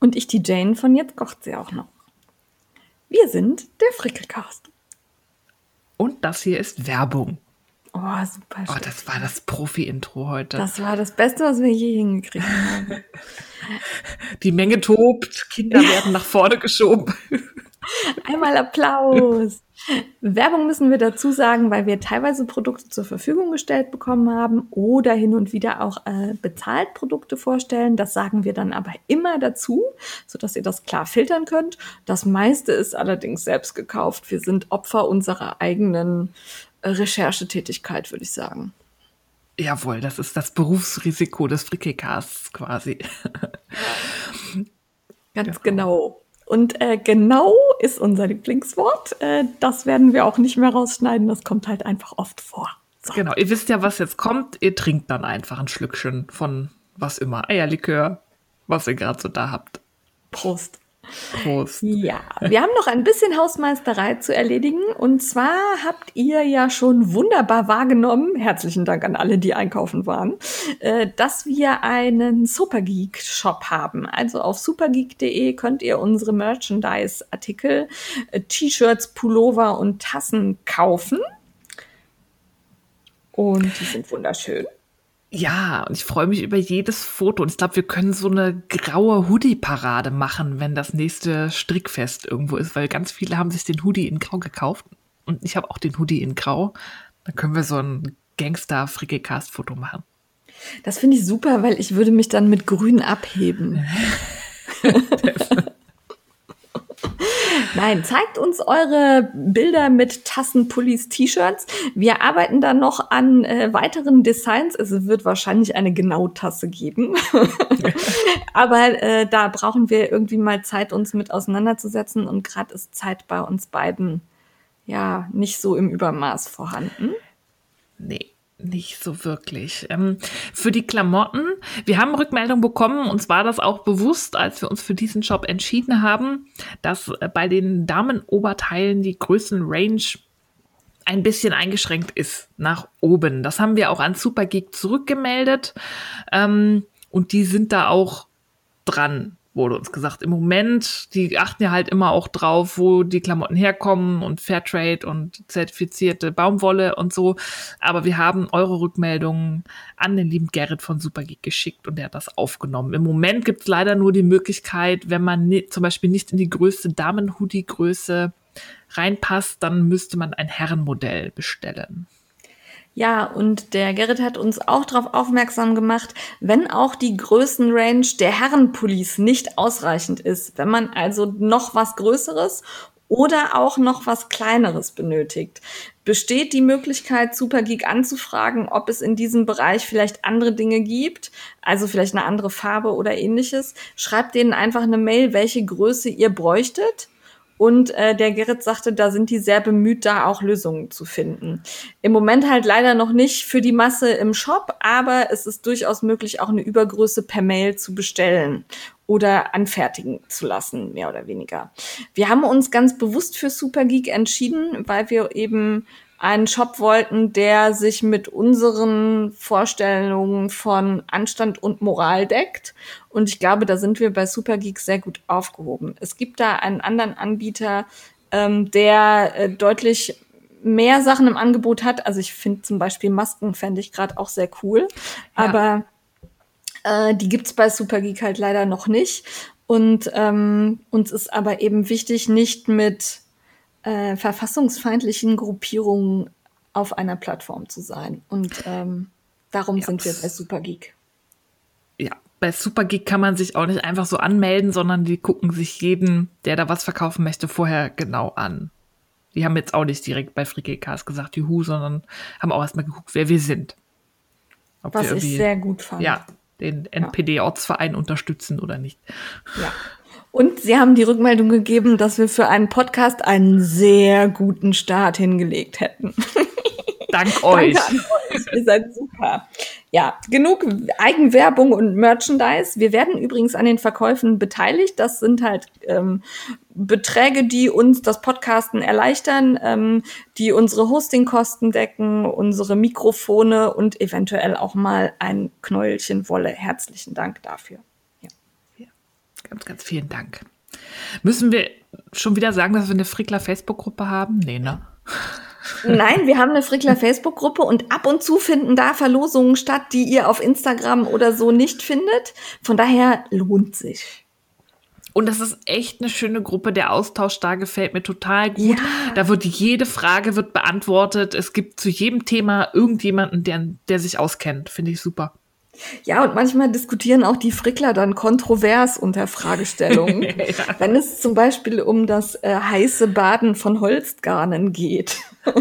Und ich die Jane von Jetzt kocht sie auch noch. Wir sind der Frickelcast. Und das hier ist Werbung. Oh, super. Oh, das war das Profi-Intro heute. Das war das Beste, was wir je hingekriegt haben. Die Menge tobt, Kinder werden nach vorne geschoben. Einmal Applaus. Werbung müssen wir dazu sagen, weil wir teilweise Produkte zur Verfügung gestellt bekommen haben oder hin und wieder auch äh, bezahlt Produkte vorstellen. Das sagen wir dann aber immer dazu, sodass ihr das klar filtern könnt. Das meiste ist allerdings selbst gekauft. Wir sind Opfer unserer eigenen äh, Recherchetätigkeit, würde ich sagen. Jawohl, das ist das Berufsrisiko des Frickelcasts quasi. Ganz ja. genau. Und äh, genau ist unser Lieblingswort. Äh, das werden wir auch nicht mehr rausschneiden. Das kommt halt einfach oft vor. So. Genau, ihr wisst ja, was jetzt kommt. Ihr trinkt dann einfach ein Schlückchen von was immer. Eierlikör, was ihr gerade so da habt. Prost. Prost. Ja, wir haben noch ein bisschen Hausmeisterei zu erledigen. Und zwar habt ihr ja schon wunderbar wahrgenommen, herzlichen Dank an alle, die einkaufen waren, äh, dass wir einen Supergeek-Shop haben. Also auf supergeek.de könnt ihr unsere Merchandise-Artikel, äh, T-Shirts, Pullover und Tassen kaufen. Und die sind wunderschön. Ja, und ich freue mich über jedes Foto. Und ich glaube, wir können so eine graue Hoodie-Parade machen, wenn das nächste Strickfest irgendwo ist, weil ganz viele haben sich den Hoodie in Grau gekauft. Und ich habe auch den Hoodie in Grau. Dann können wir so ein Gangster-Frickelcast-Foto machen. Das finde ich super, weil ich würde mich dann mit Grün abheben. Nein, zeigt uns eure Bilder mit Tassen, Pullis, T-Shirts. Wir arbeiten da noch an äh, weiteren Designs. Es wird wahrscheinlich eine Genau-Tasse geben. Aber äh, da brauchen wir irgendwie mal Zeit, uns mit auseinanderzusetzen. Und gerade ist Zeit bei uns beiden ja nicht so im Übermaß vorhanden. Nee. Nicht so wirklich. Ähm, für die Klamotten, wir haben Rückmeldung bekommen, uns war das auch bewusst, als wir uns für diesen Shop entschieden haben, dass äh, bei den Damenoberteilen die Größenrange ein bisschen eingeschränkt ist nach oben. Das haben wir auch an Supergeek zurückgemeldet ähm, und die sind da auch dran wurde uns gesagt. Im Moment, die achten ja halt immer auch drauf, wo die Klamotten herkommen und Fairtrade und zertifizierte Baumwolle und so. Aber wir haben eure Rückmeldungen an den lieben Gerrit von Supergeek geschickt und der hat das aufgenommen. Im Moment gibt es leider nur die Möglichkeit, wenn man zum Beispiel nicht in die größte Damen-Hoodie-Größe reinpasst, dann müsste man ein Herrenmodell bestellen. Ja, und der Gerrit hat uns auch darauf aufmerksam gemacht, wenn auch die Größenrange der Herrenpullis nicht ausreichend ist, wenn man also noch was Größeres oder auch noch was Kleineres benötigt. Besteht die Möglichkeit, Supergeek anzufragen, ob es in diesem Bereich vielleicht andere Dinge gibt, also vielleicht eine andere Farbe oder ähnliches? Schreibt denen einfach eine Mail, welche Größe ihr bräuchtet und äh, der Gerrit sagte, da sind die sehr bemüht, da auch Lösungen zu finden. Im Moment halt leider noch nicht für die Masse im Shop, aber es ist durchaus möglich, auch eine Übergröße per Mail zu bestellen oder anfertigen zu lassen, mehr oder weniger. Wir haben uns ganz bewusst für Supergeek entschieden, weil wir eben einen Shop wollten, der sich mit unseren Vorstellungen von Anstand und Moral deckt. Und ich glaube, da sind wir bei Supergeek sehr gut aufgehoben. Es gibt da einen anderen Anbieter, ähm, der äh, deutlich mehr Sachen im Angebot hat. Also ich finde zum Beispiel Masken fände ich gerade auch sehr cool. Ja. Aber äh, die gibt's bei Supergeek halt leider noch nicht. Und ähm, uns ist aber eben wichtig, nicht mit äh, verfassungsfeindlichen Gruppierungen auf einer Plattform zu sein. Und ähm, darum ja, sind wir bei Supergeek. Ja, bei Supergeek kann man sich auch nicht einfach so anmelden, sondern die gucken sich jeden, der da was verkaufen möchte, vorher genau an. Die haben jetzt auch nicht direkt bei FreeGeekCast gesagt, juhu, sondern haben auch erstmal geguckt, wer wir sind. Ob was wir ich sehr gut fand. Ja, den NPD-Ortsverein unterstützen oder nicht. Ja. Und Sie haben die Rückmeldung gegeben, dass wir für einen Podcast einen sehr guten Start hingelegt hätten. Dank euch. Danke an euch. Ihr seid super. Ja, genug Eigenwerbung und Merchandise. Wir werden übrigens an den Verkäufen beteiligt. Das sind halt ähm, Beträge, die uns das Podcasten erleichtern, ähm, die unsere Hostingkosten decken, unsere Mikrofone und eventuell auch mal ein Knäuelchen Wolle. Herzlichen Dank dafür. Ganz, ganz vielen Dank. Müssen wir schon wieder sagen, dass wir eine Frickler Facebook-Gruppe haben? Nee, ne? Nein, wir haben eine Frickler Facebook-Gruppe und ab und zu finden da Verlosungen statt, die ihr auf Instagram oder so nicht findet. Von daher lohnt sich. Und das ist echt eine schöne Gruppe. Der Austausch da gefällt mir total gut. Ja. Da wird jede Frage wird beantwortet. Es gibt zu jedem Thema irgendjemanden, der, der sich auskennt. Finde ich super. Ja, und manchmal diskutieren auch die Frickler dann kontrovers unter Fragestellungen. ja. Wenn es zum Beispiel um das äh, heiße Baden von Holzgarnen geht.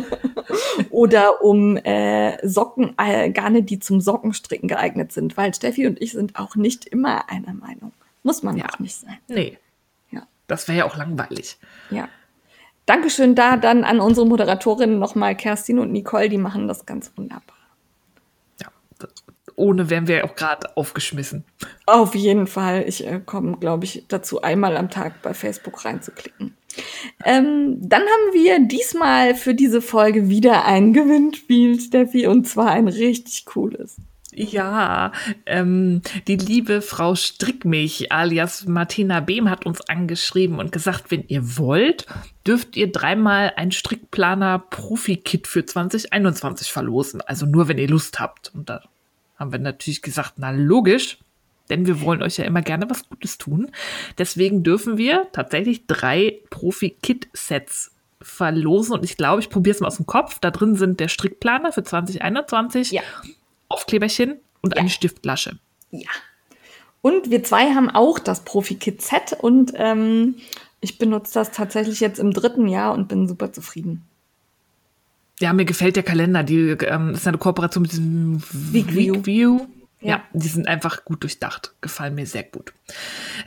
Oder um äh, Socken, äh, Garne, die zum Sockenstricken geeignet sind. Weil Steffi und ich sind auch nicht immer einer Meinung. Muss man ja auch nicht sein. Nee. Ja. Das wäre ja auch langweilig. Ja. Dankeschön da dann an unsere Moderatorinnen nochmal, Kerstin und Nicole, die machen das ganz wunderbar ohne wären wir auch gerade aufgeschmissen. Auf jeden Fall. Ich äh, komme, glaube ich, dazu einmal am Tag bei Facebook reinzuklicken. Ähm, dann haben wir diesmal für diese Folge wieder ein Gewinnspiel, Steffi, und zwar ein richtig cooles. Ja, ähm, die liebe Frau Strickmilch alias Martina Behm hat uns angeschrieben und gesagt, wenn ihr wollt, dürft ihr dreimal ein Strickplaner Profi-Kit für 2021 verlosen. Also nur, wenn ihr Lust habt. Und da haben wir natürlich gesagt, na logisch, denn wir wollen euch ja immer gerne was Gutes tun. Deswegen dürfen wir tatsächlich drei Profi-Kit-Sets verlosen und ich glaube, ich probiere es mal aus dem Kopf. Da drin sind der Strickplaner für 2021, ja. Aufkleberchen und ja. eine Stiftflasche. Ja. Und wir zwei haben auch das Profi-Kit-Set und ähm, ich benutze das tatsächlich jetzt im dritten Jahr und bin super zufrieden. Ja, mir gefällt der Kalender. Die ähm, ist eine Kooperation mit diesem Weekview. View. Ja. ja. die sind einfach gut durchdacht. Gefallen mir sehr gut.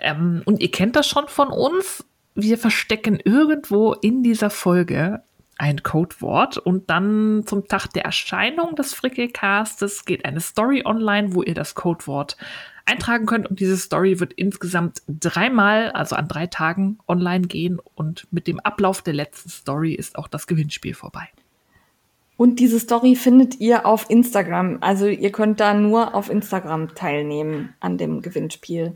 Ähm, und ihr kennt das schon von uns. Wir verstecken irgendwo in dieser Folge ein Codewort und dann zum Tag der Erscheinung des Frickelcastes geht eine Story online, wo ihr das Codewort eintragen könnt und diese Story wird insgesamt dreimal, also an drei Tagen online gehen und mit dem Ablauf der letzten Story ist auch das Gewinnspiel vorbei. Und diese Story findet ihr auf Instagram. Also ihr könnt da nur auf Instagram teilnehmen an dem Gewinnspiel.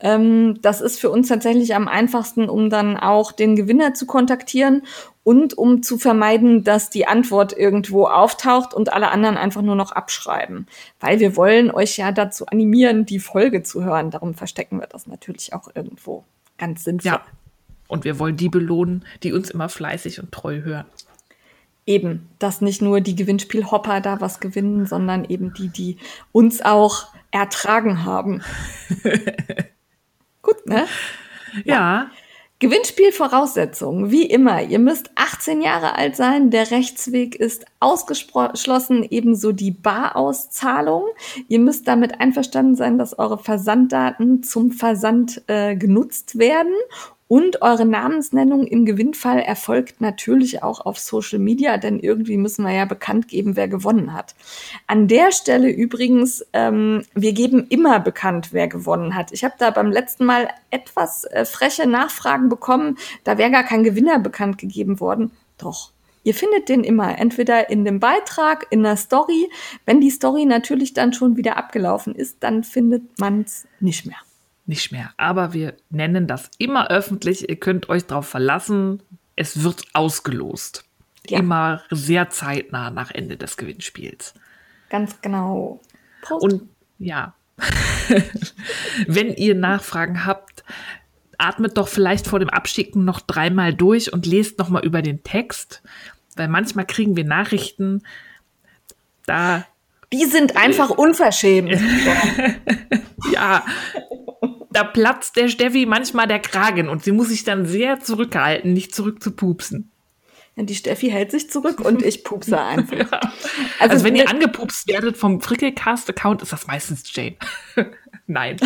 Ähm, das ist für uns tatsächlich am einfachsten, um dann auch den Gewinner zu kontaktieren und um zu vermeiden, dass die Antwort irgendwo auftaucht und alle anderen einfach nur noch abschreiben. Weil wir wollen euch ja dazu animieren, die Folge zu hören. Darum verstecken wir das natürlich auch irgendwo. Ganz sinnvoll. Ja. Und wir wollen die belohnen, die uns immer fleißig und treu hören eben, dass nicht nur die Gewinnspielhopper da was gewinnen, sondern eben die, die uns auch ertragen haben. Gut, ne? Ja. ja. Gewinnspielvoraussetzungen, wie immer. Ihr müsst 18 Jahre alt sein. Der Rechtsweg ist ausgeschlossen, ebenso die Barauszahlung. Ihr müsst damit einverstanden sein, dass eure Versanddaten zum Versand äh, genutzt werden und eure Namensnennung im Gewinnfall erfolgt natürlich auch auf Social Media, denn irgendwie müssen wir ja bekannt geben, wer gewonnen hat. An der Stelle übrigens, ähm, wir geben immer bekannt, wer gewonnen hat. Ich habe da beim letzten Mal etwas äh, freche Nachfragen bekommen, da wäre gar kein Gewinner bekannt gegeben worden. Doch. Ihr findet den immer, entweder in dem Beitrag, in der Story. Wenn die Story natürlich dann schon wieder abgelaufen ist, dann findet man es nicht mehr nicht mehr. Aber wir nennen das immer öffentlich. Ihr könnt euch darauf verlassen. Es wird ausgelost. Ja. Immer sehr zeitnah nach Ende des Gewinnspiels. Ganz genau. Prost. Und ja, wenn ihr Nachfragen habt, atmet doch vielleicht vor dem Abschicken noch dreimal durch und lest noch mal über den Text, weil manchmal kriegen wir Nachrichten, da die sind einfach unverschämt. ja, da platzt der Steffi manchmal der Kragen und sie muss sich dann sehr zurückhalten, nicht zurück zu pupsen. Die Steffi hält sich zurück und ich pupse einfach. Ja. Also, also, wenn ihr angepupst werdet vom Frickelcast-Account, ist das meistens Jane. Nein,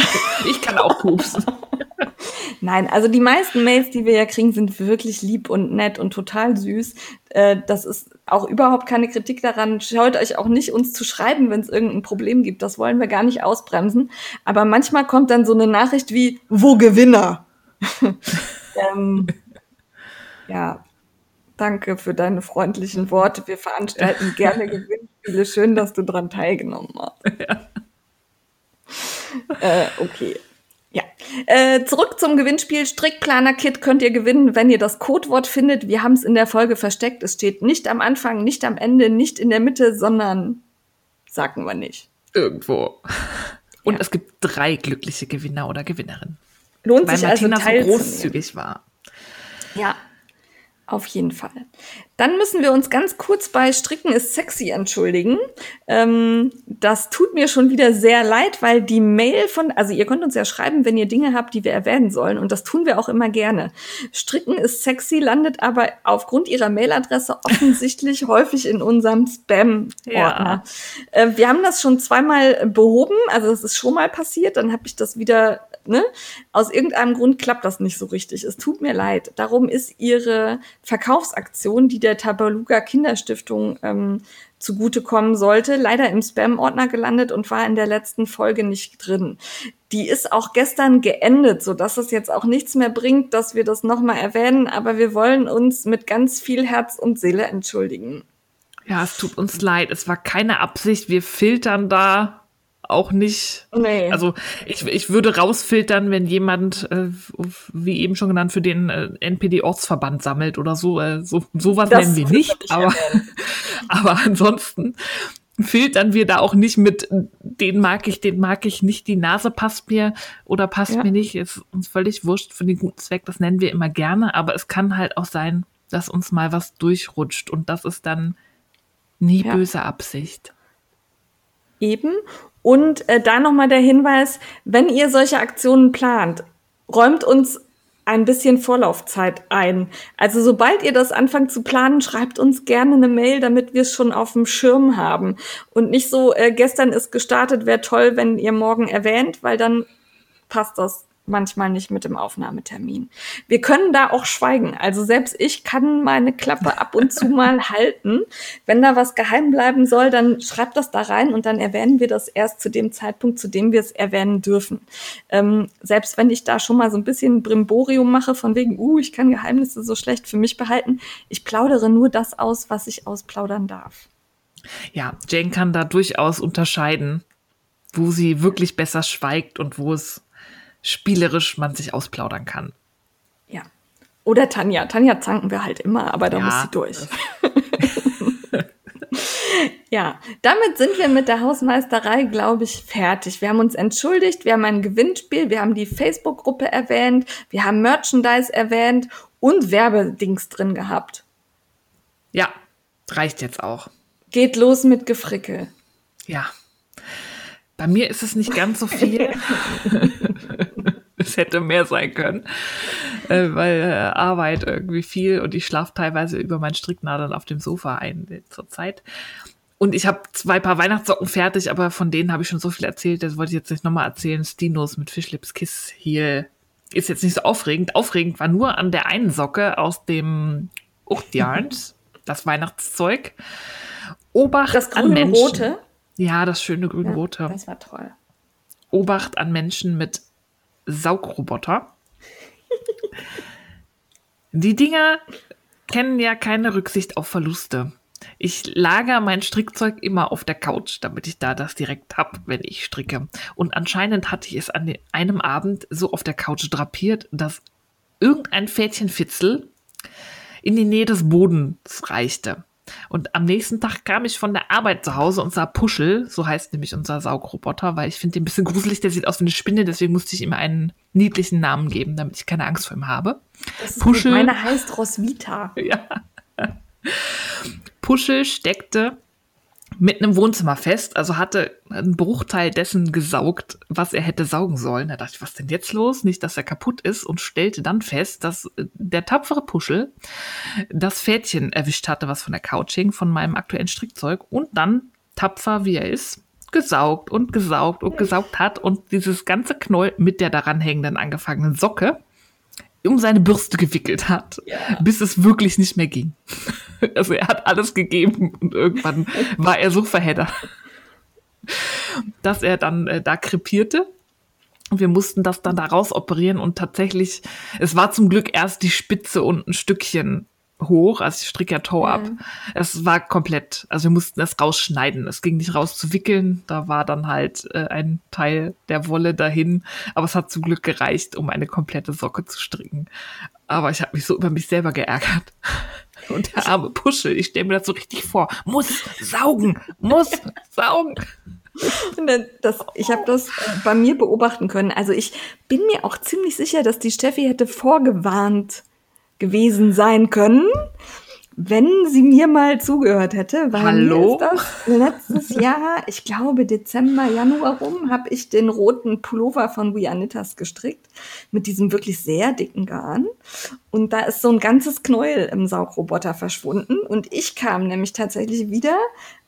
ich kann auch pupsen. Nein, also die meisten Mails, die wir ja kriegen, sind wirklich lieb und nett und total süß. Äh, das ist auch überhaupt keine Kritik daran. Schaut euch auch nicht, uns zu schreiben, wenn es irgendein Problem gibt. Das wollen wir gar nicht ausbremsen. Aber manchmal kommt dann so eine Nachricht wie, wo Gewinner? ähm, ja, danke für deine freundlichen Worte. Wir veranstalten gerne Gewinnspiele. Schön, dass du daran teilgenommen hast. Ja. Äh, okay. Ja. Äh, zurück zum Gewinnspiel. Strickplaner-Kit könnt ihr gewinnen, wenn ihr das Codewort findet. Wir haben es in der Folge versteckt. Es steht nicht am Anfang, nicht am Ende, nicht in der Mitte, sondern sagen wir nicht. Irgendwo. Und ja. es gibt drei glückliche Gewinner oder Gewinnerinnen. Lohnt weil sich Martina also so großzügig war. Ja, auf jeden Fall. Dann müssen wir uns ganz kurz bei Stricken ist sexy entschuldigen. Ähm, das tut mir schon wieder sehr leid, weil die Mail von, also ihr könnt uns ja schreiben, wenn ihr Dinge habt, die wir erwähnen sollen. Und das tun wir auch immer gerne. Stricken ist sexy landet aber aufgrund ihrer Mailadresse offensichtlich häufig in unserem Spam-Ordner. Ja. Äh, wir haben das schon zweimal behoben. Also das ist schon mal passiert. Dann habe ich das wieder ne? Aus irgendeinem Grund klappt das nicht so richtig. Es tut mir leid. Darum ist ihre Verkaufsaktion, die der Tabaluga Kinderstiftung ähm, zugutekommen sollte, leider im Spam-Ordner gelandet und war in der letzten Folge nicht drin. Die ist auch gestern geendet, so dass es jetzt auch nichts mehr bringt, dass wir das nochmal erwähnen, aber wir wollen uns mit ganz viel Herz und Seele entschuldigen. Ja, es tut uns leid. Es war keine Absicht. Wir filtern da auch nicht. Nee. Also ich, ich würde rausfiltern, wenn jemand, äh, wie eben schon genannt, für den äh, NPD-Ortsverband sammelt oder so. Äh, so sowas das nennen wir nicht. Aber, aber ansonsten filtern wir da auch nicht mit, den mag ich, den mag ich nicht, die Nase passt mir oder passt ja. mir nicht, ist uns völlig wurscht für den guten Zweck, das nennen wir immer gerne, aber es kann halt auch sein, dass uns mal was durchrutscht und das ist dann nie ja. böse Absicht. Eben. Und äh, da nochmal der Hinweis, wenn ihr solche Aktionen plant, räumt uns ein bisschen Vorlaufzeit ein. Also sobald ihr das anfangt zu planen, schreibt uns gerne eine Mail, damit wir es schon auf dem Schirm haben. Und nicht so, äh, gestern ist gestartet, wäre toll, wenn ihr morgen erwähnt, weil dann passt das manchmal nicht mit dem Aufnahmetermin. Wir können da auch schweigen. Also selbst ich kann meine Klappe ab und zu mal halten. Wenn da was geheim bleiben soll, dann schreibt das da rein und dann erwähnen wir das erst zu dem Zeitpunkt, zu dem wir es erwähnen dürfen. Ähm, selbst wenn ich da schon mal so ein bisschen Brimborium mache, von wegen, uh, ich kann Geheimnisse so schlecht für mich behalten. Ich plaudere nur das aus, was ich ausplaudern darf. Ja, Jane kann da durchaus unterscheiden, wo sie wirklich besser schweigt und wo es spielerisch man sich ausplaudern kann. Ja. Oder Tanja. Tanja zanken wir halt immer, aber da ja. muss sie durch. ja, damit sind wir mit der Hausmeisterei, glaube ich, fertig. Wir haben uns entschuldigt, wir haben ein Gewinnspiel, wir haben die Facebook-Gruppe erwähnt, wir haben Merchandise erwähnt und Werbedings drin gehabt. Ja, reicht jetzt auch. Geht los mit Gefrickel. Ja. Bei mir ist es nicht ganz so viel. es hätte mehr sein können, äh, weil äh, Arbeit irgendwie viel und ich schlafe teilweise über meinen Stricknadeln auf dem Sofa ein äh, zur Zeit. Und ich habe zwei Paar Weihnachtssocken fertig, aber von denen habe ich schon so viel erzählt, das wollte ich jetzt nicht nochmal erzählen. Stinos mit Fishlips Kiss hier ist jetzt nicht so aufregend. Aufregend war nur an der einen Socke aus dem Uchtjarns, das Weihnachtszeug. Obacht das an Menschen. Rote? Ja, das schöne grün-rote. Ja, das war toll. Obacht an Menschen mit Saugroboter. Die Dinger kennen ja keine Rücksicht auf Verluste. Ich lager mein Strickzeug immer auf der Couch, damit ich da das direkt hab, wenn ich stricke. Und anscheinend hatte ich es an einem Abend so auf der Couch drapiert, dass irgendein Fädchenfitzel in die Nähe des Bodens reichte. Und am nächsten Tag kam ich von der Arbeit zu Hause und sah Puschel, so heißt nämlich unser Saugroboter, weil ich finde den ein bisschen gruselig, der sieht aus wie eine Spinne, deswegen musste ich ihm einen niedlichen Namen geben, damit ich keine Angst vor ihm habe. Das Puschel. Meine heißt Roswitha. Ja. Puschel steckte mitten im Wohnzimmer fest, also hatte einen Bruchteil dessen gesaugt, was er hätte saugen sollen. Da dachte ich, was denn jetzt los? Nicht, dass er kaputt ist und stellte dann fest, dass äh, der tapfere Puschel das Fädchen erwischt hatte, was von der Couch hing, von meinem aktuellen Strickzeug und dann, tapfer wie er ist, gesaugt und gesaugt und gesaugt hat und dieses ganze Knoll mit der daran hängenden angefangenen Socke um seine Bürste gewickelt hat, ja. bis es wirklich nicht mehr ging. Also er hat alles gegeben und irgendwann war er so verheddert, dass er dann äh, da krepierte. Und wir mussten das dann da raus operieren und tatsächlich, es war zum Glück erst die Spitze und ein Stückchen hoch, also ich stricke ja Toe ab. Mhm. Es war komplett, also wir mussten es rausschneiden. Es ging nicht raus zu wickeln, da war dann halt äh, ein Teil der Wolle dahin, aber es hat zum Glück gereicht, um eine komplette Socke zu stricken. Aber ich habe mich so über mich selber geärgert. Und der arme Puschel, ich stelle mir das so richtig vor, muss saugen, muss saugen. Das, ich habe das bei mir beobachten können. Also ich bin mir auch ziemlich sicher, dass die Steffi hätte vorgewarnt, gewesen sein können, wenn sie mir mal zugehört hätte. Weil Hallo? Letztes Jahr, ich glaube Dezember, Januar rum, habe ich den roten Pullover von Vianitas gestrickt mit diesem wirklich sehr dicken Garn. Und da ist so ein ganzes Knäuel im Saugroboter verschwunden. Und ich kam nämlich tatsächlich wieder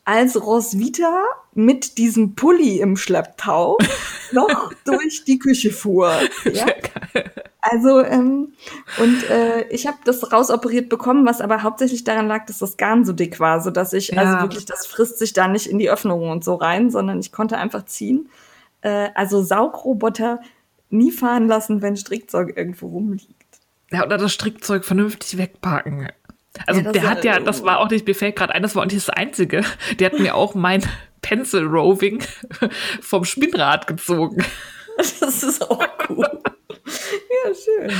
als Roswitha mit diesem Pulli im Schlepptau noch durch die Küche fuhr. Ja? Also, ähm, und äh, ich habe das rausoperiert bekommen, was aber hauptsächlich daran lag, dass das Garn so dick war, so dass ich, also ja. also wirklich, das frisst sich da nicht in die Öffnungen und so rein, sondern ich konnte einfach ziehen. Äh, also Saugroboter nie fahren lassen, wenn Strickzeug irgendwo rumliegt. Ja, oder das Strickzeug vernünftig wegpacken. Also ja, der hat ja, das war auch nicht, mir fällt gerade ein, das war auch nicht das Einzige. Der hat mir auch mein Pencil Roving vom Spinnrad gezogen. Das ist auch cool. ja, schön.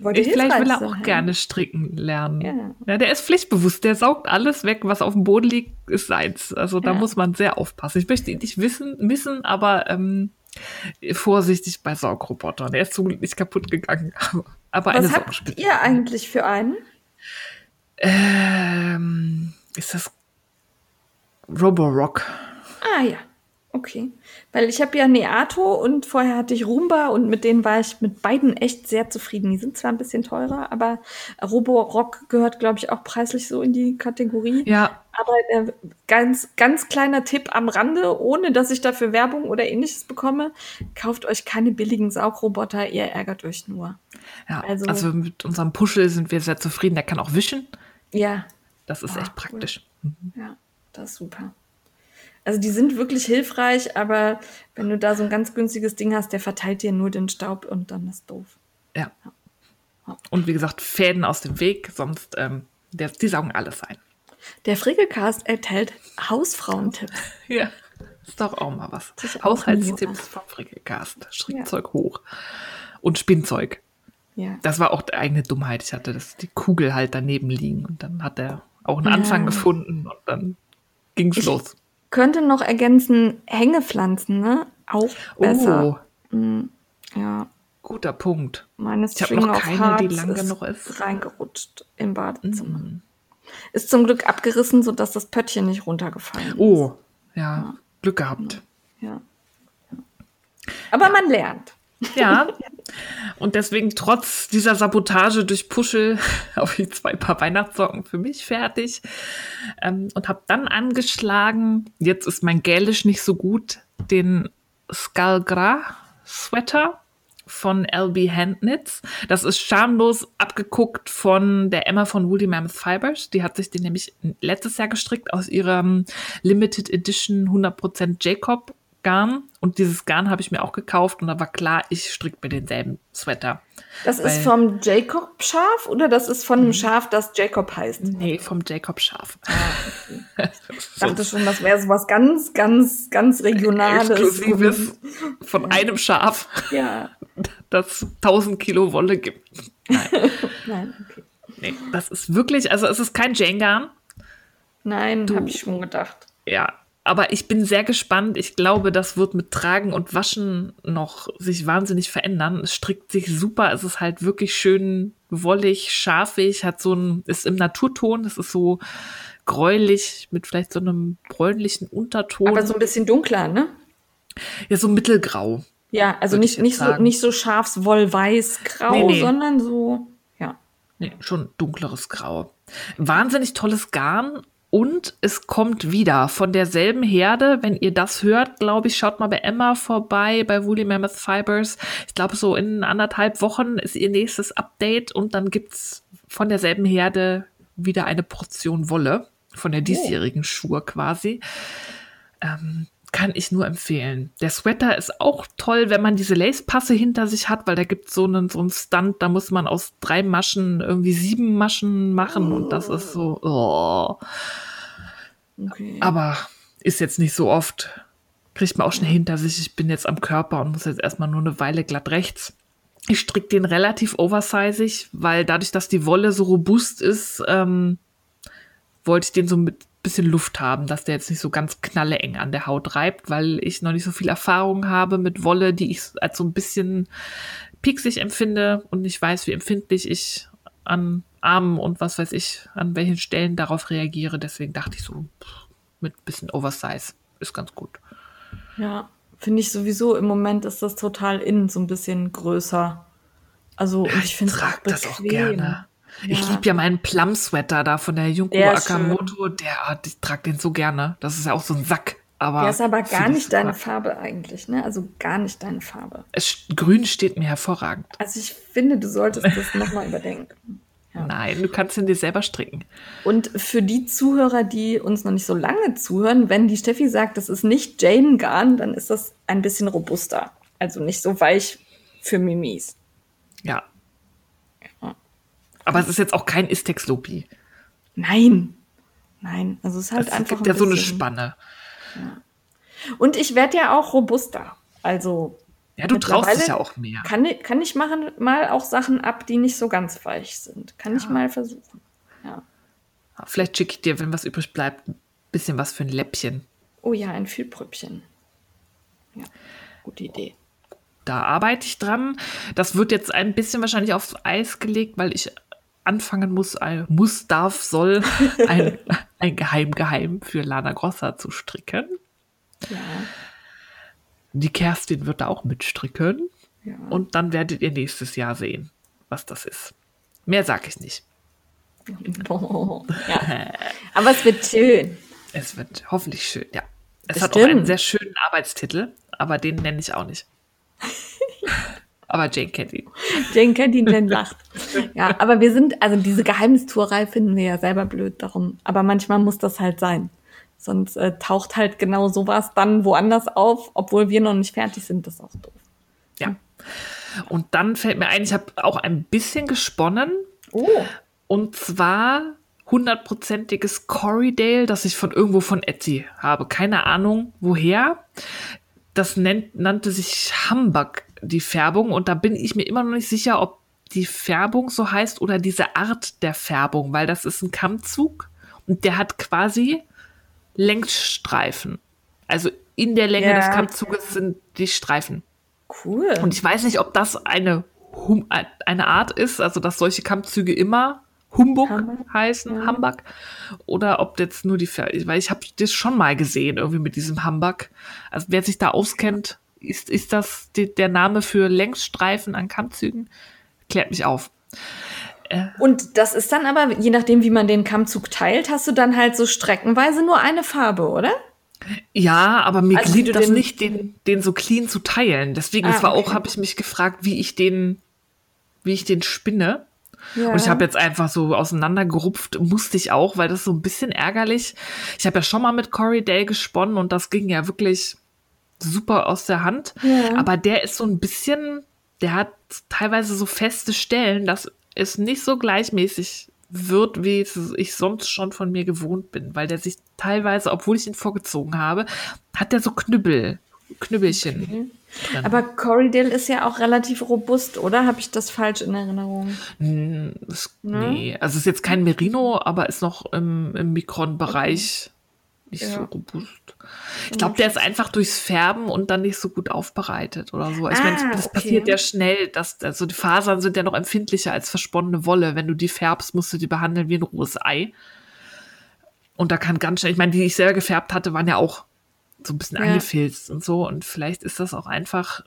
Wollte ich, vielleicht will er auch gerne stricken lernen. Ja. ja. der ist pflichtbewusst, der saugt alles weg, was auf dem Boden liegt, ist seins. Also da ja. muss man sehr aufpassen. Ich möchte ihn nicht wissen, missen, aber ähm, vorsichtig bei Saugrobotern. Der ist zum Glück nicht kaputt gegangen. Aber, was habt ihr eigentlich für einen? Ähm, ist das Roborock? Ah ja. Okay. Weil ich habe ja Neato und vorher hatte ich Roomba und mit denen war ich mit beiden echt sehr zufrieden. Die sind zwar ein bisschen teurer, aber Roborock gehört, glaube ich, auch preislich so in die Kategorie. Ja. Aber äh, ganz, ganz kleiner Tipp am Rande, ohne dass ich dafür Werbung oder ähnliches bekomme, kauft euch keine billigen Saugroboter, ihr ärgert euch nur. Ja, also, also mit unserem Puschel sind wir sehr zufrieden. Der kann auch wischen. Ja. Das ist oh, echt praktisch. Cool. Ja, das ist super. Also die sind wirklich hilfreich, aber wenn du da so ein ganz günstiges Ding hast, der verteilt dir nur den Staub und dann ist doof. Ja. ja. Und wie gesagt, Fäden aus dem Weg, sonst ähm, der, die saugen alles ein. Der Frickelcast enthält Hausfrauentipps. ja, ist doch auch mal was. Haushaltstipps vom Frickelcast. Strickzeug ja. hoch. Und Spinnzeug. Ja. Das war auch die eigene Dummheit. Ich hatte das, die Kugel halt daneben liegen und dann hat er auch einen Anfang gefunden und dann ging es los könnte noch ergänzen, Hängepflanzen, ne? Auch besser. Oh. Mhm. Ja. Guter Punkt. Meine ich habe noch keine, die lang genug ist. Reingerutscht im Badezimmer. Mhm. Ist zum Glück abgerissen, sodass das Pöttchen nicht runtergefallen ist. Oh, ja. ja. Glück gehabt. Ja. ja. Aber man lernt. Ja. Und deswegen trotz dieser Sabotage durch Puschel auf die zwei Paar Weihnachtssocken für mich fertig ähm, und habe dann angeschlagen, jetzt ist mein Gälisch nicht so gut, den Skalgra Sweater von LB Handknits. Das ist schamlos abgeguckt von der Emma von Woolly Mammoth Fibers. Die hat sich den nämlich letztes Jahr gestrickt aus ihrem Limited Edition 100% Jacob Garn und dieses Garn habe ich mir auch gekauft und da war klar, ich stricke mir denselben Sweater. Das ist vom Jacob-Schaf oder das ist von einem mhm. Schaf, das Jacob heißt? Nee, vom Jacob-Schaf. Ah, ich dachte schon, das wäre so was ganz, ganz, ganz Regionales. Exklusives von ja. einem Schaf, ja. das 1000 Kilo Wolle gibt. Nein. Nein, okay. Nee, das ist wirklich, also es ist kein Jane-Garn. Nein, habe ich schon gedacht. Ja, aber ich bin sehr gespannt. Ich glaube, das wird mit Tragen und Waschen noch sich wahnsinnig verändern. Es strickt sich super. Es ist halt wirklich schön wollig, scharfig, hat so ein, ist im Naturton. Es ist so gräulich mit vielleicht so einem bräunlichen Unterton. Aber so ein bisschen dunkler, ne? Ja, so mittelgrau. Ja, also nicht, nicht, so, nicht so scharfswollweiß-grau, nee, nee. sondern so, ja. Nee, schon dunkleres Grau. Wahnsinnig tolles Garn und es kommt wieder von derselben Herde. Wenn ihr das hört, glaube ich, schaut mal bei Emma vorbei, bei Woolly Mammoth Fibers. Ich glaube, so in anderthalb Wochen ist ihr nächstes Update und dann gibt's von derselben Herde wieder eine Portion Wolle von der oh. diesjährigen oh. Schuhe quasi. Ähm, kann ich nur empfehlen. Der Sweater ist auch toll, wenn man diese Lace-Passe hinter sich hat, weil da gibt so es so einen Stunt, da muss man aus drei Maschen irgendwie sieben Maschen machen und das ist so. Oh. Okay. Aber ist jetzt nicht so oft. Kriegt man auch schnell hinter sich. Ich bin jetzt am Körper und muss jetzt erstmal nur eine Weile glatt rechts. Ich stricke den relativ oversizig, weil dadurch, dass die Wolle so robust ist, ähm, wollte ich den so mit bisschen Luft haben, dass der jetzt nicht so ganz knalleeng an der Haut reibt, weil ich noch nicht so viel Erfahrung habe mit Wolle, die ich als so ein bisschen pieksig empfinde und nicht weiß, wie empfindlich ich an Armen und was weiß ich, an welchen Stellen darauf reagiere. Deswegen dachte ich so, mit ein bisschen Oversize ist ganz gut. Ja, finde ich sowieso im Moment ist das total in, so ein bisschen größer. Also, ja, ich finde das auch gerne. Ich ja. liebe ja meinen Plum-Sweater da von der Junko der Akamoto. Der, ich trage den so gerne. Das ist ja auch so ein Sack. Aber der ist aber gar nicht deine Farbe eigentlich, ne? Also gar nicht deine Farbe. Es, Grün steht mir hervorragend. Also ich finde, du solltest das nochmal überdenken. Ja. Nein, du kannst ihn dir selber stricken. Und für die Zuhörer, die uns noch nicht so lange zuhören, wenn die Steffi sagt, das ist nicht Jane Garn, dann ist das ein bisschen robuster. Also nicht so weich für Mimis. Ja, aber es ist jetzt auch kein Istex-Lopi. Nein. Nein. Also es ist halt es einfach. Es gibt ja so eine Spanne. Ja. Und ich werde ja auch robuster. Also. Ja, du traust dich ja auch mehr. Kann, kann ich machen mal auch Sachen ab, die nicht so ganz weich sind. Kann ja. ich mal versuchen. Ja. Vielleicht schicke ich dir, wenn was übrig bleibt, ein bisschen was für ein Läppchen. Oh ja, ein Fühlpröppchen. Ja, gute Idee. Da arbeite ich dran. Das wird jetzt ein bisschen wahrscheinlich aufs Eis gelegt, weil ich anfangen muss, ein, muss, darf, soll, ein, ein Geheim, Geheim für Lana Grossa zu stricken. Ja. Die Kerstin wird da auch mitstricken. Ja. Und dann werdet ihr nächstes Jahr sehen, was das ist. Mehr sage ich nicht. Oh, ja. Aber es wird schön. Es wird hoffentlich schön, ja. Es Bestimmt. hat auch einen sehr schönen Arbeitstitel, aber den nenne ich auch nicht. Aber Jane kennt ihn. Jane kennt ihn, Jane lacht. Ja, aber wir sind, also diese Geheimnistuerei finden wir ja selber blöd darum. Aber manchmal muss das halt sein. Sonst äh, taucht halt genau sowas dann woanders auf, obwohl wir noch nicht fertig sind. Das ist auch doof. Ja. Und dann fällt mir ein, ich habe auch ein bisschen gesponnen. Oh. Und zwar hundertprozentiges Corridale, das ich von irgendwo von Etsy habe. Keine Ahnung woher. Das nennt, nannte sich Hamburg die Färbung und da bin ich mir immer noch nicht sicher, ob die Färbung so heißt oder diese Art der Färbung, weil das ist ein Kammzug und der hat quasi Längsstreifen. Also in der Länge ja. des Kammzuges sind die Streifen. Cool. Und ich weiß nicht, ob das eine, eine Art ist, also dass solche Kammzüge immer Humbug Hamburg. heißen, ja. Hamburg, oder ob jetzt nur die, weil ich habe das schon mal gesehen, irgendwie mit diesem Hamburg. Also wer sich da auskennt, ist, ist das die, der Name für Längsstreifen an Kammzügen? Klärt mich auf. Äh, Und das ist dann aber, je nachdem, wie man den Kammzug teilt, hast du dann halt so streckenweise nur eine Farbe, oder? Ja, aber mir also, gelingt das nicht, den, den so clean zu teilen. Deswegen, ah, war okay. auch, habe ich mich gefragt, wie ich den, wie ich den spinne. Ja. Und ich habe jetzt einfach so auseinandergerupft, musste ich auch, weil das so ein bisschen ärgerlich. Ich habe ja schon mal mit Corey Day gesponnen und das ging ja wirklich super aus der Hand. Ja. Aber der ist so ein bisschen, der hat teilweise so feste Stellen, dass es nicht so gleichmäßig wird, wie ich sonst schon von mir gewohnt bin, weil der sich teilweise, obwohl ich ihn vorgezogen habe, hat der so Knüppel, Knüppelchen. Okay. Drin. Aber Corridale ist ja auch relativ robust, oder? Habe ich das falsch in Erinnerung? Das, ne? Nee, also es ist jetzt kein Merino, aber ist noch im, im Mikron-Bereich. Nicht ja. so robust. Ich glaube, der ist einfach durchs Färben und dann nicht so gut aufbereitet oder so. Ich ah, meine, das okay. passiert ja schnell, dass also die Fasern sind ja noch empfindlicher als versponnene Wolle. Wenn du die färbst, musst du die behandeln wie ein rohes Ei. Und da kann ganz schnell, ich meine, die ich selber gefärbt hatte, waren ja auch so ein bisschen ja. angefilzt und so. Und vielleicht ist das auch einfach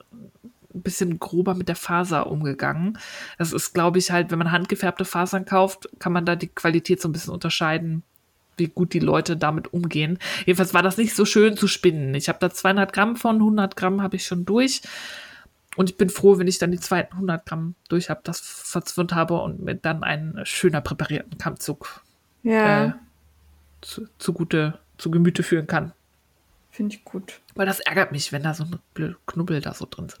ein bisschen grober mit der Faser umgegangen. Das ist, glaube ich, halt, wenn man handgefärbte Fasern kauft, kann man da die Qualität so ein bisschen unterscheiden wie gut die Leute damit umgehen. Jedenfalls war das nicht so schön zu spinnen. Ich habe da 200 Gramm von, 100 Gramm habe ich schon durch. Und ich bin froh, wenn ich dann die zweiten 100 Gramm durch habe, das verzwirnt habe und mir dann einen schöner präparierten Kammzug ja. äh, zu, zugute, zu Gemüte führen kann. Finde ich gut. Weil das ärgert mich, wenn da so ein Knubbel da so drin sind.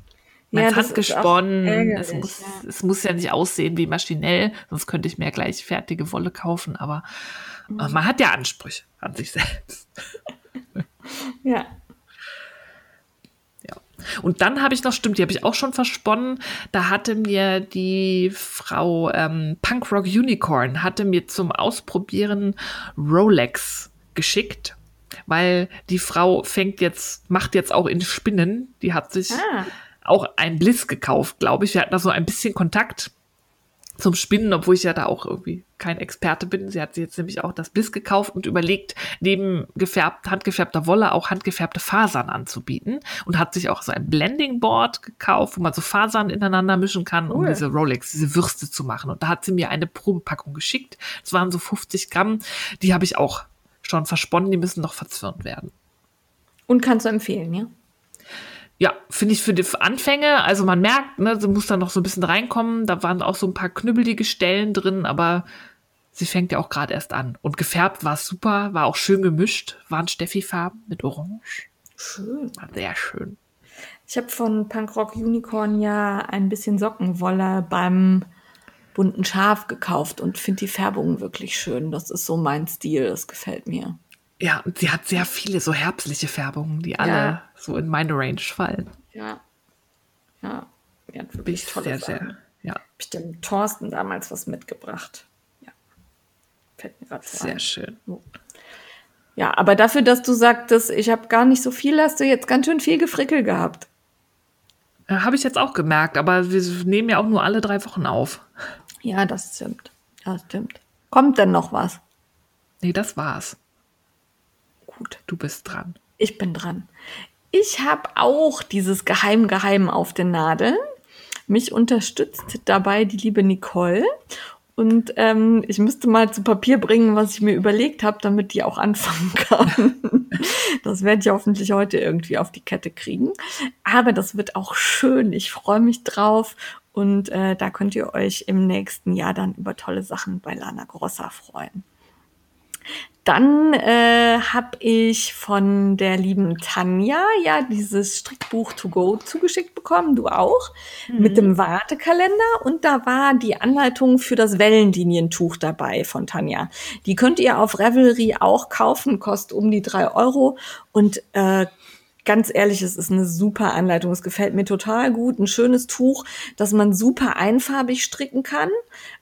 Man ja, hat gesponnen. Es muss, ja. es muss ja nicht aussehen wie maschinell, sonst könnte ich mir gleich fertige Wolle kaufen, aber Mhm. Man hat ja Ansprüche an sich selbst. ja. Ja. Und dann habe ich noch, stimmt, die habe ich auch schon versponnen. Da hatte mir die Frau ähm, Punkrock Unicorn hatte mir zum Ausprobieren Rolex geschickt, weil die Frau fängt jetzt, macht jetzt auch in Spinnen. Die hat sich ah. auch ein Bliss gekauft, glaube ich. Wir hatten da so ein bisschen Kontakt zum Spinnen, obwohl ich ja da auch irgendwie kein Experte bin. Sie hat sich jetzt nämlich auch das Biss gekauft und überlegt, neben gefärbt, handgefärbter Wolle auch handgefärbte Fasern anzubieten und hat sich auch so ein Blending Board gekauft, wo man so Fasern ineinander mischen kann, um diese Rolex, diese Würste zu machen. Und da hat sie mir eine Probepackung geschickt. Das waren so 50 Gramm. Die habe ich auch schon versponnen. Die müssen noch verzwirnt werden. Und kannst du empfehlen, ja? Ja, finde ich für die Anfänge, also man merkt, ne, sie muss da noch so ein bisschen reinkommen. Da waren auch so ein paar knübbelige Stellen drin, aber sie fängt ja auch gerade erst an. Und gefärbt war es super, war auch schön gemischt, waren Steffi-Farben mit Orange. Schön. War sehr schön. Ich habe von Punkrock Unicorn ja ein bisschen Sockenwolle beim bunten Schaf gekauft und finde die Färbung wirklich schön. Das ist so mein Stil, das gefällt mir. Ja, und sie hat sehr viele so herbstliche Färbungen, die alle ja. So in meine Range fallen. Ja. Ja. Ja, Bin ich sehr, sehr, ja. Hab ich dem Thorsten damals was mitgebracht. Ja. Fällt mir gerade Sehr ein. schön. Ja, aber dafür, dass du sagtest, ich habe gar nicht so viel, hast du jetzt ganz schön viel Gefrickel gehabt. Habe ich jetzt auch gemerkt, aber wir nehmen ja auch nur alle drei Wochen auf. Ja, das stimmt. Das stimmt. Kommt denn noch was? Nee, das war's. Gut, du bist dran. Ich bin dran. Ich habe auch dieses Geheim Geheim auf den Nadeln. Mich unterstützt dabei die liebe Nicole. Und ähm, ich müsste mal zu Papier bringen, was ich mir überlegt habe, damit die auch anfangen kann. das werde ich hoffentlich heute irgendwie auf die Kette kriegen. Aber das wird auch schön. Ich freue mich drauf. Und äh, da könnt ihr euch im nächsten Jahr dann über tolle Sachen bei Lana Grossa freuen. Dann äh, habe ich von der lieben Tanja ja dieses Strickbuch to go zugeschickt bekommen, du auch, mhm. mit dem Wartekalender und da war die Anleitung für das Wellenlinientuch dabei von Tanja. Die könnt ihr auf Revelry auch kaufen, kostet um die drei Euro und äh, ganz ehrlich, es ist eine super Anleitung. Es gefällt mir total gut. Ein schönes Tuch, das man super einfarbig stricken kann.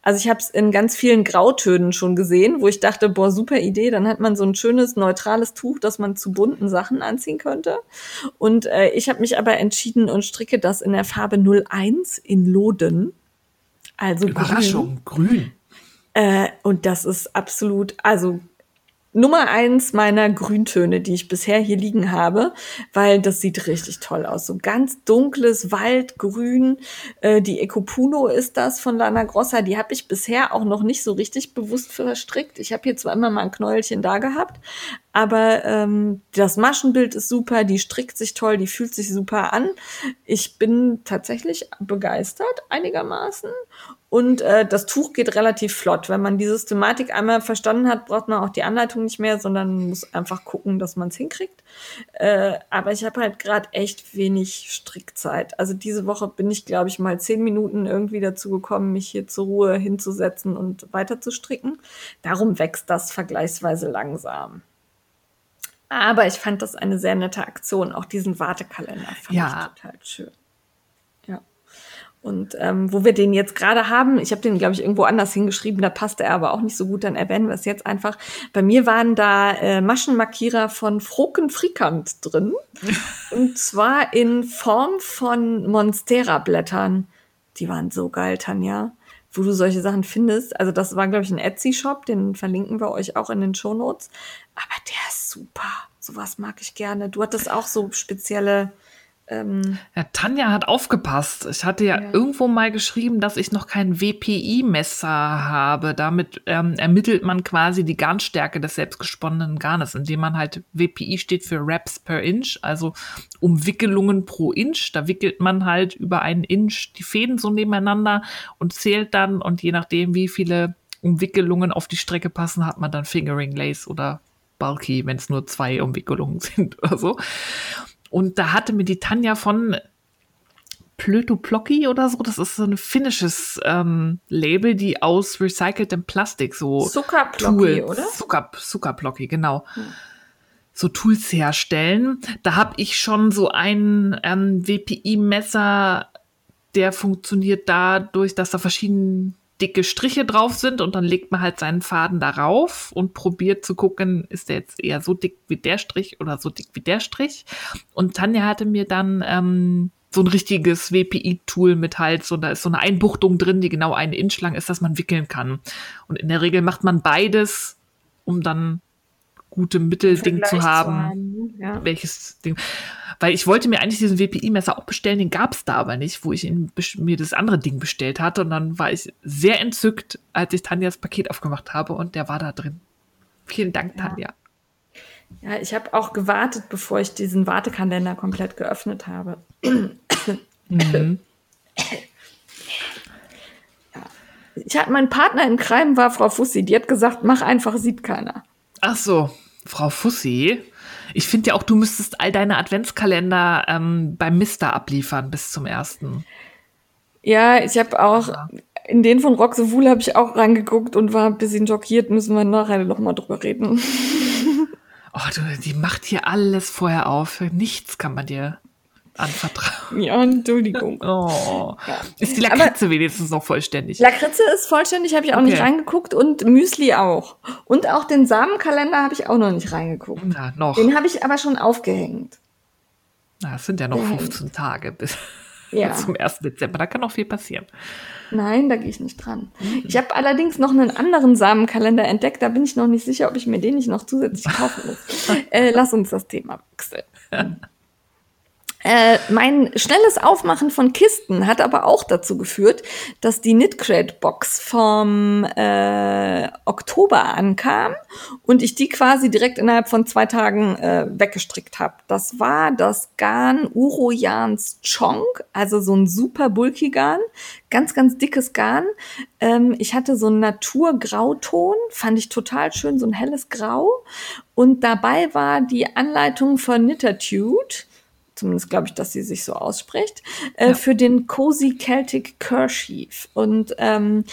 Also ich habe es in ganz vielen Grautönen schon gesehen, wo ich dachte, boah, super Idee. Dann hat man so ein schönes, neutrales Tuch, das man zu bunten Sachen anziehen könnte. Und äh, ich habe mich aber entschieden und stricke das in der Farbe 01 in Loden. Also Überraschung, grün. grün. Äh, und das ist absolut, also Nummer eins meiner Grüntöne, die ich bisher hier liegen habe, weil das sieht richtig toll aus. So ganz dunkles Waldgrün. Äh, die Ecopuno ist das von Lana Grossa. Die habe ich bisher auch noch nicht so richtig bewusst verstrickt. Ich habe hier zwar immer mal ein Knäuelchen da gehabt, aber ähm, das Maschenbild ist super, die strickt sich toll, die fühlt sich super an. Ich bin tatsächlich begeistert einigermaßen und äh, das Tuch geht relativ flott. Wenn man die Systematik einmal verstanden hat, braucht man auch die Anleitung nicht mehr, sondern muss einfach gucken, dass man es hinkriegt. Äh, aber ich habe halt gerade echt wenig Strickzeit. Also diese Woche bin ich, glaube ich, mal zehn Minuten irgendwie dazu gekommen, mich hier zur Ruhe hinzusetzen und weiter zu stricken. Darum wächst das vergleichsweise langsam. Aber ich fand das eine sehr nette Aktion. Auch diesen Wartekalender fand ja. ich total schön. Und ähm, wo wir den jetzt gerade haben, ich habe den, glaube ich, irgendwo anders hingeschrieben, da passte er aber auch nicht so gut, dann erwähnen wir es jetzt einfach. Bei mir waren da äh, Maschenmarkierer von Froken Frikant drin. und zwar in Form von Monstera-Blättern. Die waren so geil, Tanja wo du solche Sachen findest. Also das war, glaube ich, ein Etsy-Shop, den verlinken wir euch auch in den Shownotes. Aber der ist super. Sowas mag ich gerne. Du hattest auch so spezielle ähm, ja, Tanja hat aufgepasst. Ich hatte ja, ja, irgendwo mal geschrieben, dass ich noch kein WPI-Messer habe. Damit ähm, ermittelt man quasi die Garnstärke des selbstgesponnenen Garnes, indem man halt WPI steht für Wraps per Inch, also Umwickelungen pro Inch. Da wickelt man halt über einen Inch die Fäden so nebeneinander und zählt dann und je nachdem, wie viele Umwickelungen auf die Strecke passen, hat man dann Fingering Lace oder Bulky, wenn es nur zwei Umwickelungen sind oder so. Und da hatte mir die Tanja von Plötoplocki oder so, das ist so ein finnisches ähm, Label, die aus recyceltem Plastik so Zuckerplocki, oder? Zucker, Zuckerplocki, genau. Hm. So Tools herstellen. Da habe ich schon so ein ähm, WPI-Messer, der funktioniert dadurch, dass da verschiedene dicke Striche drauf sind und dann legt man halt seinen Faden darauf und probiert zu gucken, ist der jetzt eher so dick wie der Strich oder so dick wie der Strich. Und Tanja hatte mir dann ähm, so ein richtiges WPI-Tool mit halt so, da ist so eine Einbuchtung drin, die genau einen Inch lang ist, dass man wickeln kann. Und in der Regel macht man beides, um dann gute Mittelding zu haben. Zu haben ja. Welches Ding. Weil ich wollte mir eigentlich diesen WPI-Messer auch bestellen, den gab es da aber nicht, wo ich ihn, mir das andere Ding bestellt hatte. Und dann war ich sehr entzückt, als ich Tanjas Paket aufgemacht habe und der war da drin. Vielen Dank, ja. Tanja. Ja, ich habe auch gewartet, bevor ich diesen Wartekalender komplett geöffnet habe. Mhm. Ja. Ich hatte meinen Partner in Crime war Frau Fussi, die hat gesagt, mach einfach, sieht keiner. Ach so, Frau Fussi. Ich finde ja auch, du müsstest all deine Adventskalender ähm, beim Mister abliefern bis zum ersten. Ja, ich habe auch ja. in den von Rock so Wool habe ich auch reingeguckt und war ein bisschen schockiert. Müssen wir nachher noch mal drüber reden. Oh, du, die macht hier alles vorher auf. Nichts kann man dir anvertrauen. Ja, Entschuldigung. Oh. Ja. Ist die Lakritze Aber wenigstens noch vollständig? Lakritze ist vollständig, habe ich auch okay. nicht reingeguckt und Müsli auch. Und auch den Samenkalender habe ich auch noch nicht reingeguckt. Na, noch. Den habe ich aber schon aufgehängt. Na, es sind ja noch 15 Tage bis ja. zum 1. Dezember. Da kann noch viel passieren. Nein, da gehe ich nicht dran. Mhm. Ich habe allerdings noch einen anderen Samenkalender entdeckt. Da bin ich noch nicht sicher, ob ich mir den nicht noch zusätzlich kaufen muss. äh, lass uns das Thema wechseln. Äh, mein schnelles Aufmachen von Kisten hat aber auch dazu geführt, dass die Knitcrate-Box vom äh, Oktober ankam und ich die quasi direkt innerhalb von zwei Tagen äh, weggestrickt habe. Das war das Garn Urojans Chong, also so ein super bulky Garn, ganz, ganz dickes Garn. Ähm, ich hatte so einen Naturgrauton, fand ich total schön, so ein helles Grau. Und dabei war die Anleitung von Knittertude zumindest glaube ich, dass sie sich so ausspricht, äh, ja. für den Cozy Celtic Kerchief. Und ähm,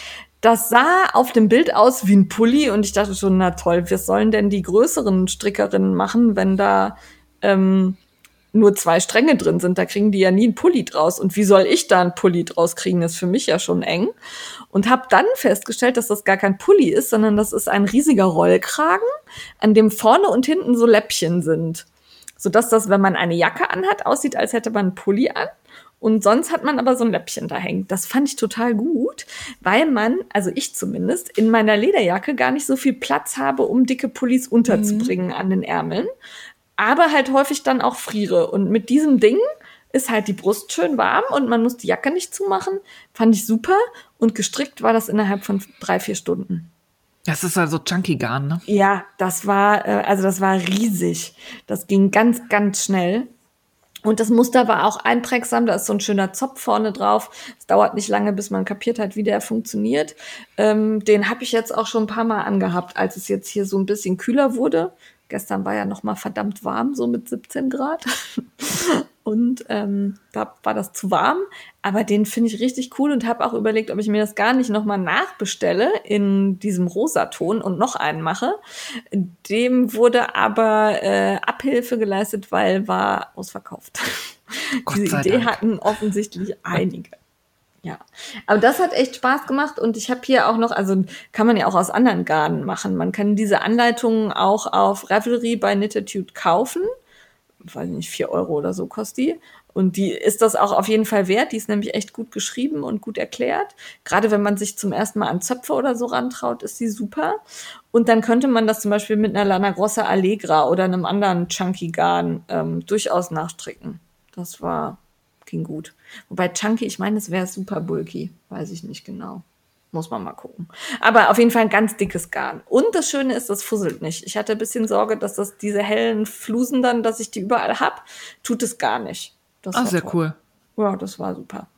das sah auf dem Bild aus wie ein Pulli und ich dachte schon, na toll, was sollen denn die größeren Strickerinnen machen, wenn da ähm, nur zwei Stränge drin sind? Da kriegen die ja nie einen Pulli draus. Und wie soll ich da einen Pulli draus kriegen? Das ist für mich ja schon eng. Und habe dann festgestellt, dass das gar kein Pulli ist, sondern das ist ein riesiger Rollkragen, an dem vorne und hinten so Läppchen sind sodass das, wenn man eine Jacke anhat, aussieht, als hätte man einen Pulli an. Und sonst hat man aber so ein Läppchen da hängen. Das fand ich total gut, weil man, also ich zumindest, in meiner Lederjacke gar nicht so viel Platz habe, um dicke Pullis unterzubringen mhm. an den Ärmeln. Aber halt häufig dann auch friere. Und mit diesem Ding ist halt die Brust schön warm und man muss die Jacke nicht zumachen. Fand ich super. Und gestrickt war das innerhalb von drei, vier Stunden. Das ist also Chunky Garn, ne? Ja, das war, äh, also das war riesig. Das ging ganz, ganz schnell. Und das Muster war auch einprägsam, da ist so ein schöner Zopf vorne drauf. Es dauert nicht lange, bis man kapiert hat, wie der funktioniert. Ähm, den habe ich jetzt auch schon ein paar Mal angehabt, als es jetzt hier so ein bisschen kühler wurde. Gestern war ja noch mal verdammt warm, so mit 17 Grad. und ähm, da war das zu warm. Aber den finde ich richtig cool und habe auch überlegt, ob ich mir das gar nicht nochmal nachbestelle in diesem Rosaton und noch einen mache. Dem wurde aber äh, Abhilfe geleistet, weil war ausverkauft. Diese Idee Dank. hatten offensichtlich einige. Ja, aber das hat echt Spaß gemacht und ich habe hier auch noch, also kann man ja auch aus anderen Garnen machen. Man kann diese Anleitungen auch auf Revelry bei Knititude kaufen. Weiß nicht, vier Euro oder so kostet die. Und die ist das auch auf jeden Fall wert. Die ist nämlich echt gut geschrieben und gut erklärt. Gerade wenn man sich zum ersten Mal an Zöpfe oder so rantraut, ist die super. Und dann könnte man das zum Beispiel mit einer Lana Grossa Allegra oder einem anderen Chunky Garn ähm, durchaus nachstricken. Das war, ging gut. Wobei Chunky, ich meine, es wäre super bulky. Weiß ich nicht genau. Muss man mal gucken. Aber auf jeden Fall ein ganz dickes Garn. Und das Schöne ist, das fusselt nicht. Ich hatte ein bisschen Sorge, dass das diese hellen Flusen dann, dass ich die überall hab, tut es gar nicht. Das ah, sehr toll. cool. Ja, das war super.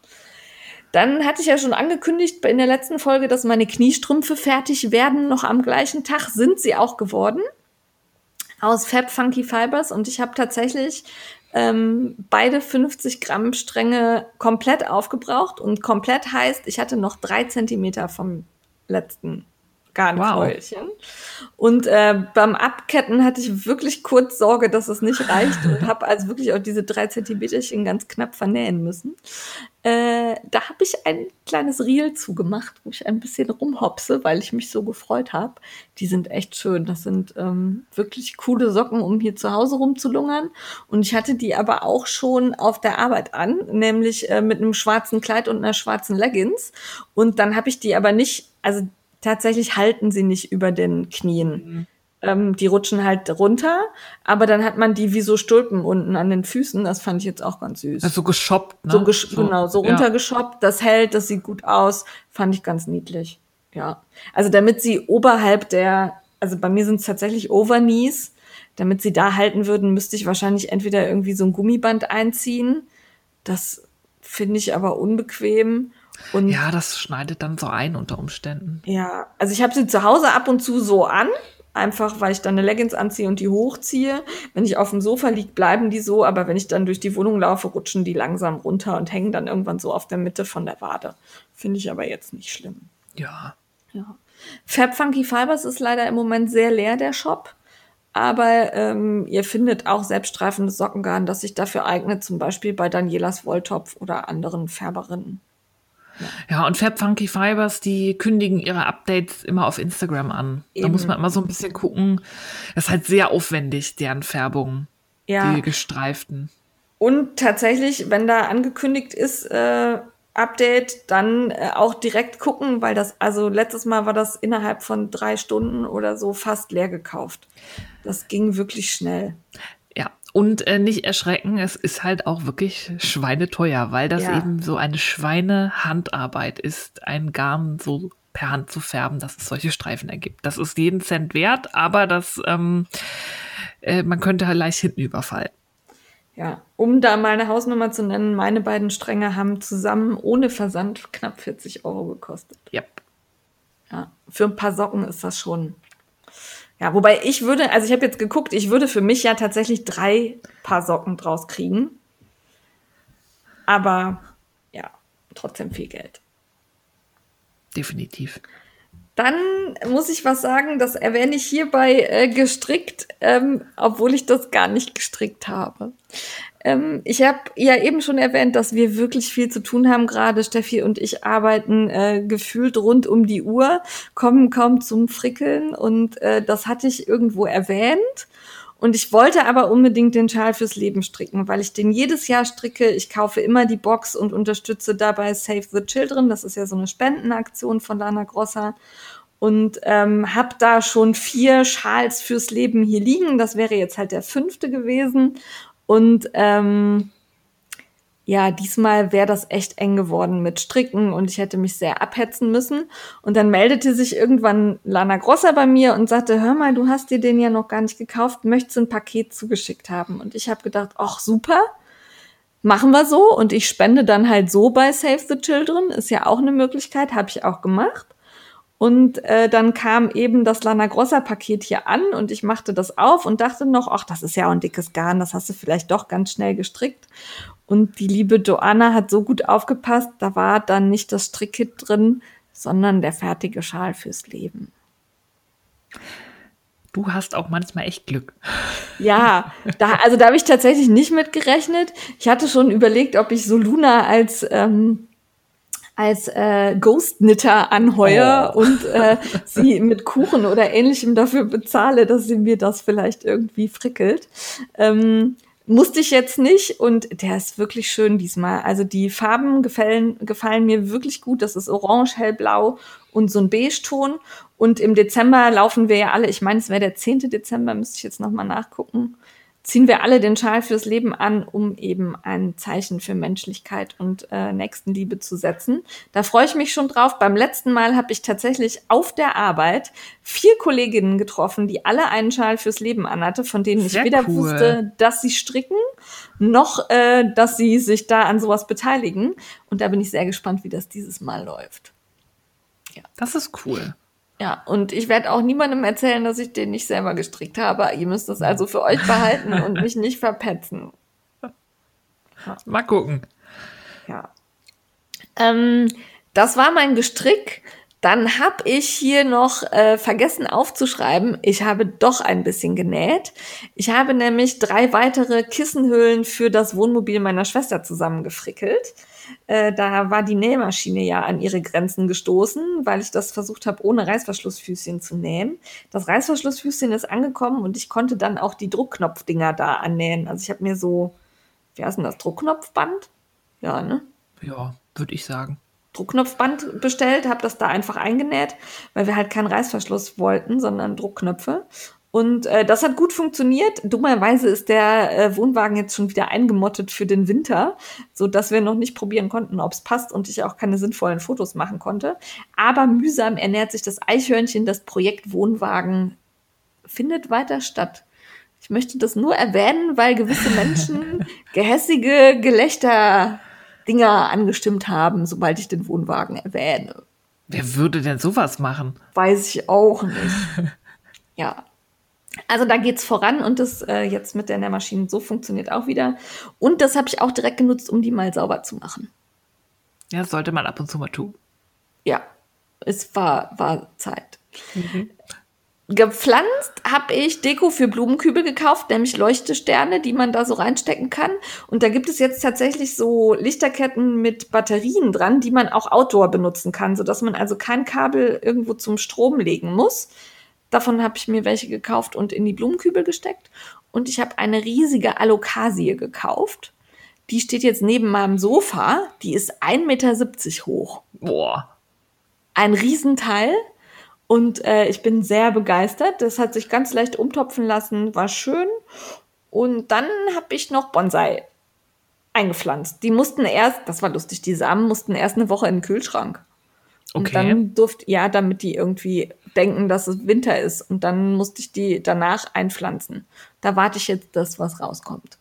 Dann hatte ich ja schon angekündigt in der letzten Folge, dass meine Kniestrümpfe fertig werden. Noch am gleichen Tag sind sie auch geworden. Aus Fab Funky Fibers. Und ich habe tatsächlich ähm, beide 50 Gramm Stränge komplett aufgebraucht. Und komplett heißt, ich hatte noch drei Zentimeter vom letzten Garnfäulchen. Wow. Und äh, beim Abketten hatte ich wirklich kurz Sorge, dass es nicht reicht und habe also wirklich auch diese drei Zentimeterchen ganz knapp vernähen müssen. Äh, da habe ich ein kleines Reel zugemacht, wo ich ein bisschen rumhopse, weil ich mich so gefreut habe. Die sind echt schön. Das sind ähm, wirklich coole Socken, um hier zu Hause rumzulungern. Und ich hatte die aber auch schon auf der Arbeit an, nämlich äh, mit einem schwarzen Kleid und einer schwarzen Leggings. Und dann habe ich die aber nicht, also tatsächlich halten sie nicht über den Knien. Mhm. Ähm, die rutschen halt runter, aber dann hat man die wie so Stulpen unten an den Füßen. Das fand ich jetzt auch ganz süß. Also geschoppt, ne? So, gesch so genau, so runtergeschoppt. Ja. Das hält, das sieht gut aus. Fand ich ganz niedlich. Ja. Also damit sie oberhalb der, also bei mir sind es tatsächlich Overknees. Damit sie da halten würden, müsste ich wahrscheinlich entweder irgendwie so ein Gummiband einziehen. Das finde ich aber unbequem. Und ja, das schneidet dann so ein unter Umständen. Ja, also ich habe sie zu Hause ab und zu so an, einfach weil ich dann eine Leggings anziehe und die hochziehe. Wenn ich auf dem Sofa liege, bleiben die so, aber wenn ich dann durch die Wohnung laufe, rutschen die langsam runter und hängen dann irgendwann so auf der Mitte von der Wade. Finde ich aber jetzt nicht schlimm. Ja. Ja. Fab Funky Fibers ist leider im Moment sehr leer, der Shop. Aber ähm, ihr findet auch selbststreifendes Sockengarn, das sich dafür eignet, zum Beispiel bei Danielas Wolltopf oder anderen Färberinnen. Ja, und Fab Funky Fibers, die kündigen ihre Updates immer auf Instagram an. Eben. Da muss man immer so ein bisschen gucken. Das ist halt sehr aufwendig, deren Färbung. Ja. Die gestreiften. Und tatsächlich, wenn da angekündigt ist, äh, Update, dann äh, auch direkt gucken, weil das, also letztes Mal war das innerhalb von drei Stunden oder so fast leer gekauft. Das ging wirklich schnell. Und äh, nicht erschrecken, es ist halt auch wirklich schweineteuer, weil das ja. eben so eine Schweinehandarbeit ist, ein Garn so per Hand zu färben, dass es solche Streifen ergibt. Das ist jeden Cent wert, aber das, ähm, äh, man könnte halt leicht hinten überfallen. Ja, um da mal eine Hausnummer zu nennen, meine beiden Stränge haben zusammen ohne Versand knapp 40 Euro gekostet. Yep. Ja, für ein paar Socken ist das schon ja, wobei ich würde, also ich habe jetzt geguckt, ich würde für mich ja tatsächlich drei Paar Socken draus kriegen. Aber ja, trotzdem viel Geld. Definitiv. Dann muss ich was sagen, das erwähne ich hierbei äh, gestrickt, ähm, obwohl ich das gar nicht gestrickt habe. Ähm, ich habe ja eben schon erwähnt, dass wir wirklich viel zu tun haben gerade. Steffi und ich arbeiten äh, gefühlt rund um die Uhr, kommen kaum zum Frickeln und äh, das hatte ich irgendwo erwähnt. Und ich wollte aber unbedingt den Schal fürs Leben stricken, weil ich den jedes Jahr stricke. Ich kaufe immer die Box und unterstütze dabei Save the Children. Das ist ja so eine Spendenaktion von Lana Grosser. Und ähm, habe da schon vier Schals fürs Leben hier liegen. Das wäre jetzt halt der fünfte gewesen. Und ähm, ja, diesmal wäre das echt eng geworden mit Stricken und ich hätte mich sehr abhetzen müssen. Und dann meldete sich irgendwann Lana Grosser bei mir und sagte, hör mal, du hast dir den ja noch gar nicht gekauft, möchtest ein Paket zugeschickt haben? Und ich habe gedacht, ach super, machen wir so. Und ich spende dann halt so bei Save the Children, ist ja auch eine Möglichkeit, habe ich auch gemacht. Und äh, dann kam eben das Lana Grossa Paket hier an und ich machte das auf und dachte noch, ach, das ist ja auch ein dickes Garn, das hast du vielleicht doch ganz schnell gestrickt. Und die liebe Joanna hat so gut aufgepasst, da war dann nicht das Strickkit drin, sondern der fertige Schal fürs Leben. Du hast auch manchmal echt Glück. Ja, da, also da habe ich tatsächlich nicht mit gerechnet. Ich hatte schon überlegt, ob ich so Luna als ähm, als äh, Ghost-Knitter anheuer Oh. und äh, sie mit Kuchen oder ähnlichem dafür bezahle, dass sie mir das vielleicht irgendwie frickelt. Ähm, musste ich jetzt nicht und der ist wirklich schön diesmal. Also die Farben gefallen, gefallen mir wirklich gut. Das ist orange, hellblau und so ein Beige-Ton. Und im Dezember laufen wir ja alle, ich meine, es wäre der 10. Dezember, müsste ich jetzt nochmal nachgucken, ziehen wir alle den Schal fürs Leben an, um eben ein Zeichen für Menschlichkeit und äh, Nächstenliebe zu setzen. Da freue ich mich schon drauf. Beim letzten Mal habe ich tatsächlich auf der Arbeit vier Kolleginnen getroffen, die alle einen Schal fürs Leben anhatte, von denen ich Sehr weder cool. wusste, dass sie stricken, noch äh, dass sie sich da an sowas beteiligen. Und da bin ich sehr gespannt, wie das dieses Mal läuft. Das ist cool. Ja, und ich werde auch niemandem erzählen, dass ich den nicht selber gestrickt habe. Ihr müsst das also für euch behalten und mich nicht verpetzen. Mal gucken. Ja. Ähm, das war mein Gestrick. Dann habe ich hier noch äh, vergessen aufzuschreiben, ich habe doch ein bisschen genäht. Ich habe nämlich drei weitere Kissenhüllen für das Wohnmobil meiner Schwester zusammengefrickelt. Äh, da war die Nähmaschine ja an ihre Grenzen gestoßen, weil ich das versucht habe, ohne Reißverschlussfüßchen zu nähen. Das Reißverschlussfüßchen ist angekommen und ich konnte dann auch die Druckknopfdinger da annähen. Also ich habe mir so, wie heißt denn das, Druckknopfband? Ja, ne? Ja, würde ich sagen. Druckknopfband bestellt, habe das da einfach eingenäht, weil wir halt keinen Reißverschluss wollten, sondern Druckknöpfe. Und äh, das hat gut funktioniert. Dummerweise ist der äh, Wohnwagen jetzt schon wieder eingemottet für den Winter, so dass wir noch nicht probieren konnten, ob es passt und ich auch keine sinnvollen Fotos machen konnte. Aber mühsam ernährt sich das Eichhörnchen. Das Projekt Wohnwagen findet weiter statt. Ich möchte das nur erwähnen, weil gewisse Menschen gehässige Gelächter Dinger angestimmt haben, sobald ich den Wohnwagen erwähne. Wer würde denn sowas machen? Weiß ich auch nicht. ja. Also da geht's voran und das äh, jetzt mit der Nährmaschine so funktioniert auch wieder. Und das habe ich auch direkt genutzt, um die mal sauber zu machen. Ja, das sollte man ab und zu mal tun. Ja, es war, war Zeit. Gepflanzt habe ich Deko für Blumenkübel gekauft, nämlich Leuchtesterne, die man da so reinstecken kann. Und da gibt es jetzt tatsächlich so Lichterketten mit Batterien dran, die man auch outdoor benutzen kann, sodass man also kein Kabel irgendwo zum Strom legen muss. Davon habe ich mir welche gekauft und in die Blumenkübel gesteckt. Und ich habe eine riesige Alokasie gekauft. Die steht jetzt neben meinem Sofa. Die ist 1,70 Meter hoch Boah. ein Riesenteil. Und äh, ich bin sehr begeistert. Das hat sich ganz leicht umtopfen lassen, war schön. Und dann habe ich noch Bonsai eingepflanzt. Die mussten erst, das war lustig, die Samen mussten erst eine Woche in den Kühlschrank. Und Okay. dann durfte, ja, damit die irgendwie denken, dass es Winter ist. Und dann musste ich die danach einpflanzen. Da warte ich jetzt das, was rauskommt.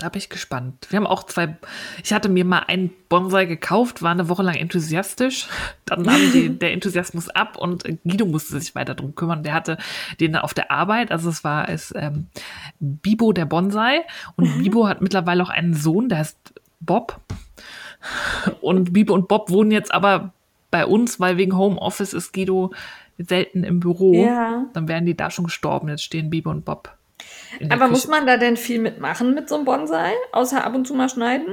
Da bin ich gespannt. Wir haben auch zwei. Ich hatte mir mal einen Bonsai gekauft, war eine Woche lang enthusiastisch. Dann nahm die, der Enthusiasmus ab und Guido musste sich weiter drum kümmern. Der hatte den auf der Arbeit. Also es war es ähm, Bibo der Bonsai. Und Bibo hat mittlerweile auch einen Sohn, der heißt Bob. Und Bibo und Bob wohnen jetzt aber bei uns, weil wegen Homeoffice ist Guido selten im Büro. Ja. Dann wären die da schon gestorben. Jetzt stehen Bibo und Bob. Aber muss Küche. man da denn viel mitmachen mit so einem Bonsai? Außer ab und zu mal schneiden?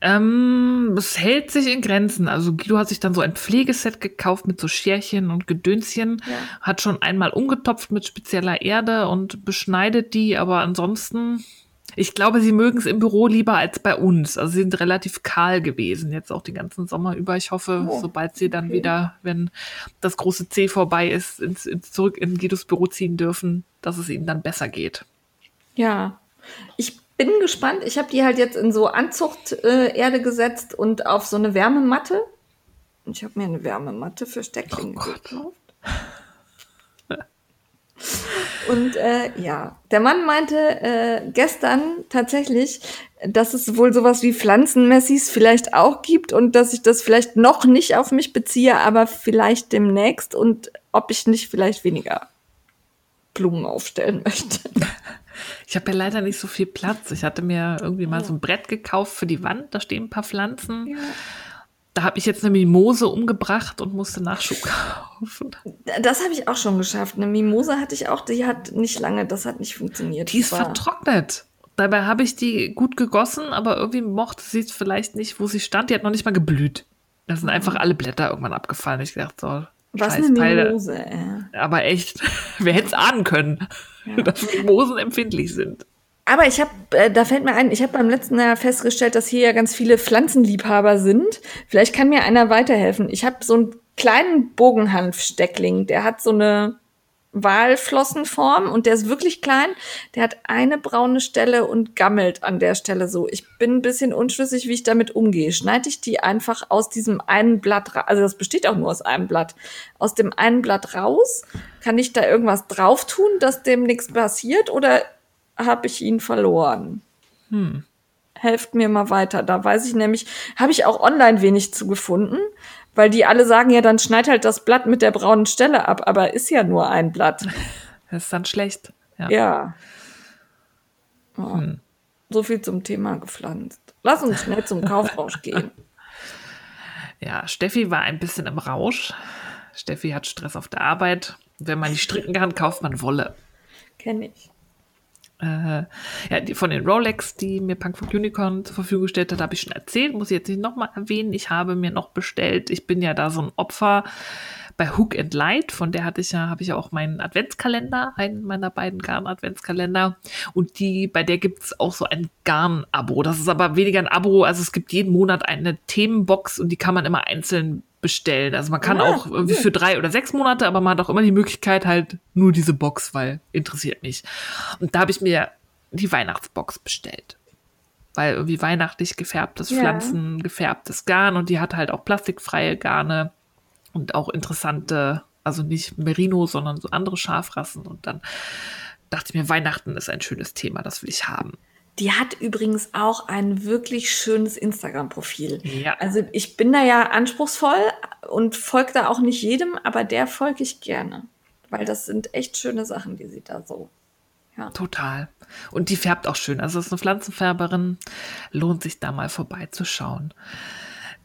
Ähm, es hält sich in Grenzen. Also Guido hat sich dann so ein Pflegeset gekauft mit so Scherchen und Gedönschen, Ja. hat schon einmal umgetopft mit spezieller Erde und beschneidet die, aber ansonsten, ich glaube, sie mögen es im Büro lieber als bei uns. Also sie sind relativ kahl gewesen, jetzt auch den ganzen Sommer über. Ich hoffe, Oh, sobald sie dann okay. wieder, wenn das große C vorbei ist, ins, ins, zurück in Guidos Büro ziehen dürfen, dass es ihnen dann besser geht. Ja, ich bin gespannt. Ich habe die halt jetzt in so Anzuchterde äh, gesetzt und auf so eine Wärmematte. Und Ich habe mir eine Wärmematte für Stecklinge Oh gekauft. Und äh, ja, der Mann meinte äh, gestern tatsächlich, dass es wohl sowas wie Pflanzenmessis vielleicht auch gibt und dass ich das vielleicht noch nicht auf mich beziehe, aber vielleicht demnächst und ob ich nicht vielleicht weniger Blumen aufstellen möchte. Ich habe ja leider nicht so viel Platz. Ich hatte mir irgendwie mal Ja. so ein Brett gekauft für die Wand. Da stehen ein paar Pflanzen. Da habe ich jetzt eine Mimose umgebracht und musste Nachschub kaufen. Das habe ich auch schon geschafft. Eine Mimose hatte ich auch, die hat nicht lange, das hat nicht funktioniert. Die ist war- vertrocknet. Dabei habe ich die gut gegossen, aber irgendwie mochte sie es vielleicht nicht, wo sie stand. Die hat noch nicht mal geblüht. Da sind einfach alle Blätter irgendwann abgefallen. Ich dachte so, Was scheiß eine. Mimose, ey. Aber echt, wer hätte es ahnen können, Ja. dass Mimosen empfindlich sind. Aber ich habe, äh, da fällt mir ein, ich habe beim letzten Jahr festgestellt, dass hier ja ganz viele Pflanzenliebhaber sind. Vielleicht kann mir einer weiterhelfen. Ich habe so einen kleinen Bogenhanfsteckling, der hat so eine Walflossenform und der ist wirklich klein. Der hat eine braune Stelle und gammelt an der Stelle so. Ich bin ein bisschen unschlüssig, wie ich damit umgehe. Schneide ich die einfach aus diesem einen Blatt, also das besteht auch nur aus einem Blatt, aus dem einen Blatt raus? Kann ich da irgendwas drauf tun, dass dem nichts passiert oder habe ich ihn verloren? Hm. Helft mir mal weiter. Da weiß ich nämlich, habe ich auch online wenig zu gefunden, weil die alle sagen, ja, dann schneid halt das Blatt mit der braunen Stelle ab, aber ist ja nur ein Blatt. Das ist dann schlecht. Ja. Ja. Oh. So viel zum Thema gepflanzt. Lass uns schnell zum Kaufrausch gehen. Ja, Steffi war ein bisschen im Rausch. Steffi hat Stress auf der Arbeit. Wenn man nicht stricken kann, kauft man Wolle. Kenne ich. Äh, ja, die, von den Rolex, die mir Punk for Unicorn zur Verfügung gestellt hat, habe ich schon erzählt. Muss ich jetzt nicht nochmal erwähnen. Ich habe mir noch bestellt. Ich bin ja da so ein Opfer bei Hook and Light. Von der hatte ich ja, habe ich ja auch meinen Adventskalender, einen meiner beiden Garn-Adventskalender. Und die, bei der gibt es auch so ein Garn-Abo. Das ist aber weniger ein Abo. Also es gibt jeden Monat eine Themenbox und die kann man immer einzeln bestellen. Also man kann Ah, auch irgendwie für drei oder sechs Monate, aber man hat auch immer die Möglichkeit halt nur diese Box, weil interessiert mich. Und da habe ich mir die Weihnachtsbox bestellt. Weil irgendwie weihnachtlich gefärbtes Ja. Pflanzen, gefärbtes Garn und die hat halt auch plastikfreie Garne und auch interessante, also nicht Merino, sondern so andere Schafrassen. Und dann dachte ich mir, Weihnachten ist ein schönes Thema, das will ich haben. Die hat übrigens auch ein wirklich schönes Instagram-Profil. Ja. Also ich bin da ja anspruchsvoll und folge da auch nicht jedem, aber der folge ich gerne. Weil das sind echt schöne Sachen, die sie da so. Ja. Total. Und die färbt auch schön. Also es ist eine Pflanzenfärberin. Lohnt sich da mal vorbeizuschauen.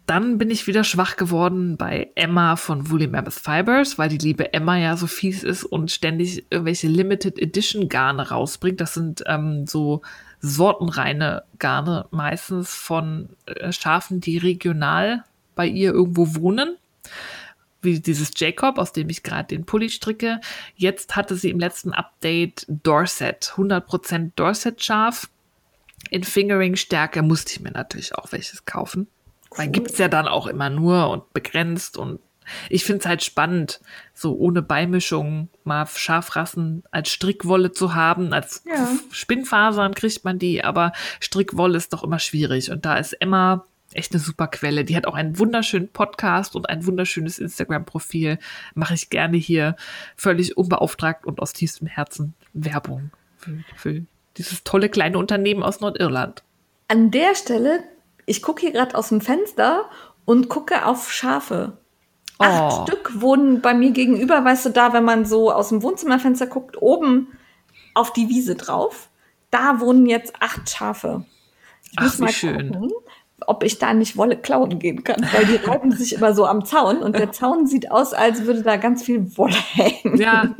Dann bin ich wieder schwach geworden bei Emma von Woolly Mammoth Fibers, weil die liebe Emma ja so fies ist und ständig irgendwelche Limited Edition Garne rausbringt. Das sind ähm, so sortenreine Garne, meistens von äh, Schafen, die regional bei ihr irgendwo wohnen wie dieses Jacob, aus dem ich gerade den Pulli stricke. Jetzt hatte sie im letzten Update Dorset, 100% Dorset scharf. In Fingering-Stärke musste ich mir natürlich auch welches kaufen. Weil gibt's ja dann auch immer nur und begrenzt und ich finde es halt spannend, so ohne Beimischung mal Schafrassen als Strickwolle zu haben. Als Ja. Spinnfasern kriegt man die, aber Strickwolle ist doch immer schwierig. Und da ist Emma echt eine super Quelle. Die hat auch einen wunderschönen Podcast und ein wunderschönes Instagram-Profil. Mache ich gerne hier völlig unbeauftragt und aus tiefstem Herzen Werbung für, für dieses tolle kleine Unternehmen aus Nordirland. An der Stelle, ich gucke hier gerade aus dem Fenster und gucke auf Schafe. Acht Oh. Stück wohnen bei mir gegenüber, weißt du, da, wenn man so aus dem Wohnzimmerfenster guckt, oben auf die Wiese drauf. Da wohnen jetzt acht Schafe. Ich Ach, muss mal schön. gucken, ob ich da nicht Wolle klauen gehen kann, weil die reiben sich immer so am Zaun und der Zaun sieht aus, als würde da ganz viel Wolle hängen. Ja,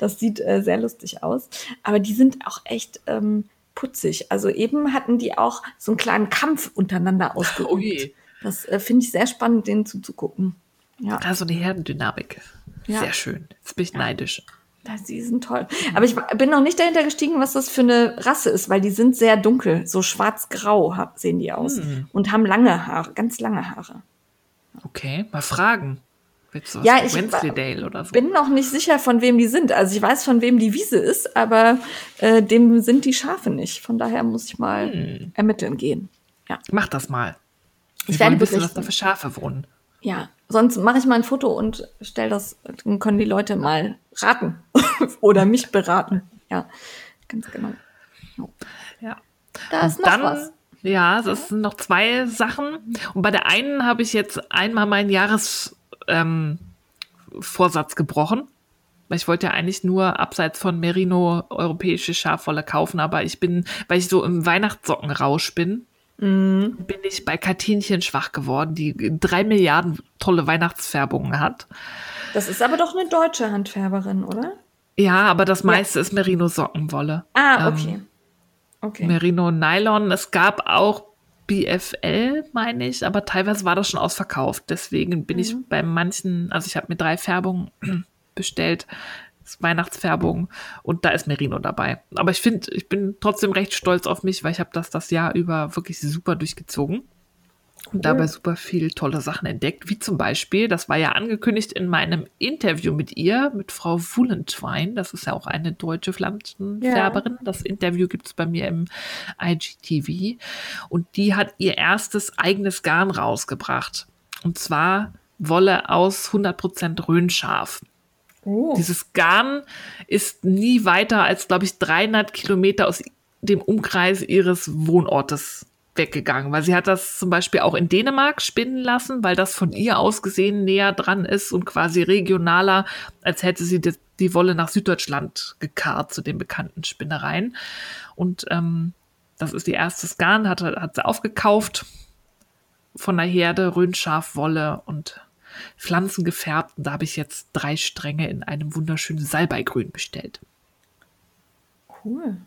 Das sieht äh, sehr lustig aus. Aber die sind auch echt ähm, putzig. Also eben hatten die auch so einen kleinen Kampf untereinander ausgeübt. Oh je. Das äh, finde ich sehr spannend, denen zuzugucken. Ja, also eine Herdendynamik. Ja. Sehr schön. Jetzt bin ich neidisch. das, die sind toll. Aber ich bin noch nicht dahinter gestiegen, was das für eine Rasse ist, weil die sind sehr dunkel. So schwarz-grau sehen die aus. Hm. Und haben lange Haare, ganz lange Haare. Okay, mal fragen. Willst du was Ja, ich- so? Bin noch nicht sicher, von wem die sind. Also ich weiß, von wem die Wiese ist, aber äh, dem sind die Schafe nicht. Von daher muss ich mal Hm. ermitteln gehen. Ja. Mach das mal. Ich Ich werde wissen, was da für Schafe wohnen. Ja, sonst mache ich mal ein Foto und stell das, dann können die Leute mal raten oder mich beraten. Ja, ganz genau. Ja. Da ist noch dann, was. ja, es sind noch zwei Sachen. Und bei der einen habe ich jetzt einmal meinen Jahresvorsatz ähm, gebrochen. Weil ich wollte ja eigentlich nur abseits von Merino europäische Schafwolle kaufen, aber ich bin, weil ich so im Weihnachtssockenrausch bin, Mhm. bin ich bei Katinchen schwach geworden, die drei Milliarden tolle Weihnachtsfärbungen hat. Das ist aber doch eine deutsche Handfärberin, oder? Ja, aber das meiste ist Merino-Sockenwolle. Ah, Ähm, okay. Okay. Merino Nylon. Es gab auch BFL, meine ich, aber teilweise war das schon ausverkauft. Deswegen bin ich bei manchen, also ich habe mir drei Färbungen bestellt, Weihnachtsfärbung. Und da ist Merino dabei. Aber ich finde, ich bin trotzdem recht stolz auf mich, weil ich habe das das Jahr über wirklich super durchgezogen und dabei super viel tolle Sachen entdeckt, wie zum Beispiel, das war ja angekündigt in meinem Interview mit ihr, mit Frau Fullentwein, das ist ja auch eine deutsche Pflanzenfärberin. Das Interview gibt es bei mir im IGTV und die hat ihr erstes eigenes Garn rausgebracht. Und zwar Wolle aus 100% Rhönschaf. Oh. Dieses Garn ist nie weiter als, glaube ich, 300 Kilometer aus dem Umkreis ihres Wohnortes weggegangen, weil sie hat das zum Beispiel auch in Dänemark spinnen lassen, weil das von ihr aus gesehen näher dran ist und quasi regionaler, als hätte sie die, die Wolle nach Süddeutschland gekarrt zu den bekannten Spinnereien. Und ähm, das ist ihr erstes Garn, hat, hat sie aufgekauft von der Herde, Rhönschafwolle und Pflanzen gefärbt. Und da habe ich jetzt drei Stränge in einem wunderschönen Salbeigrün bestellt. Cool.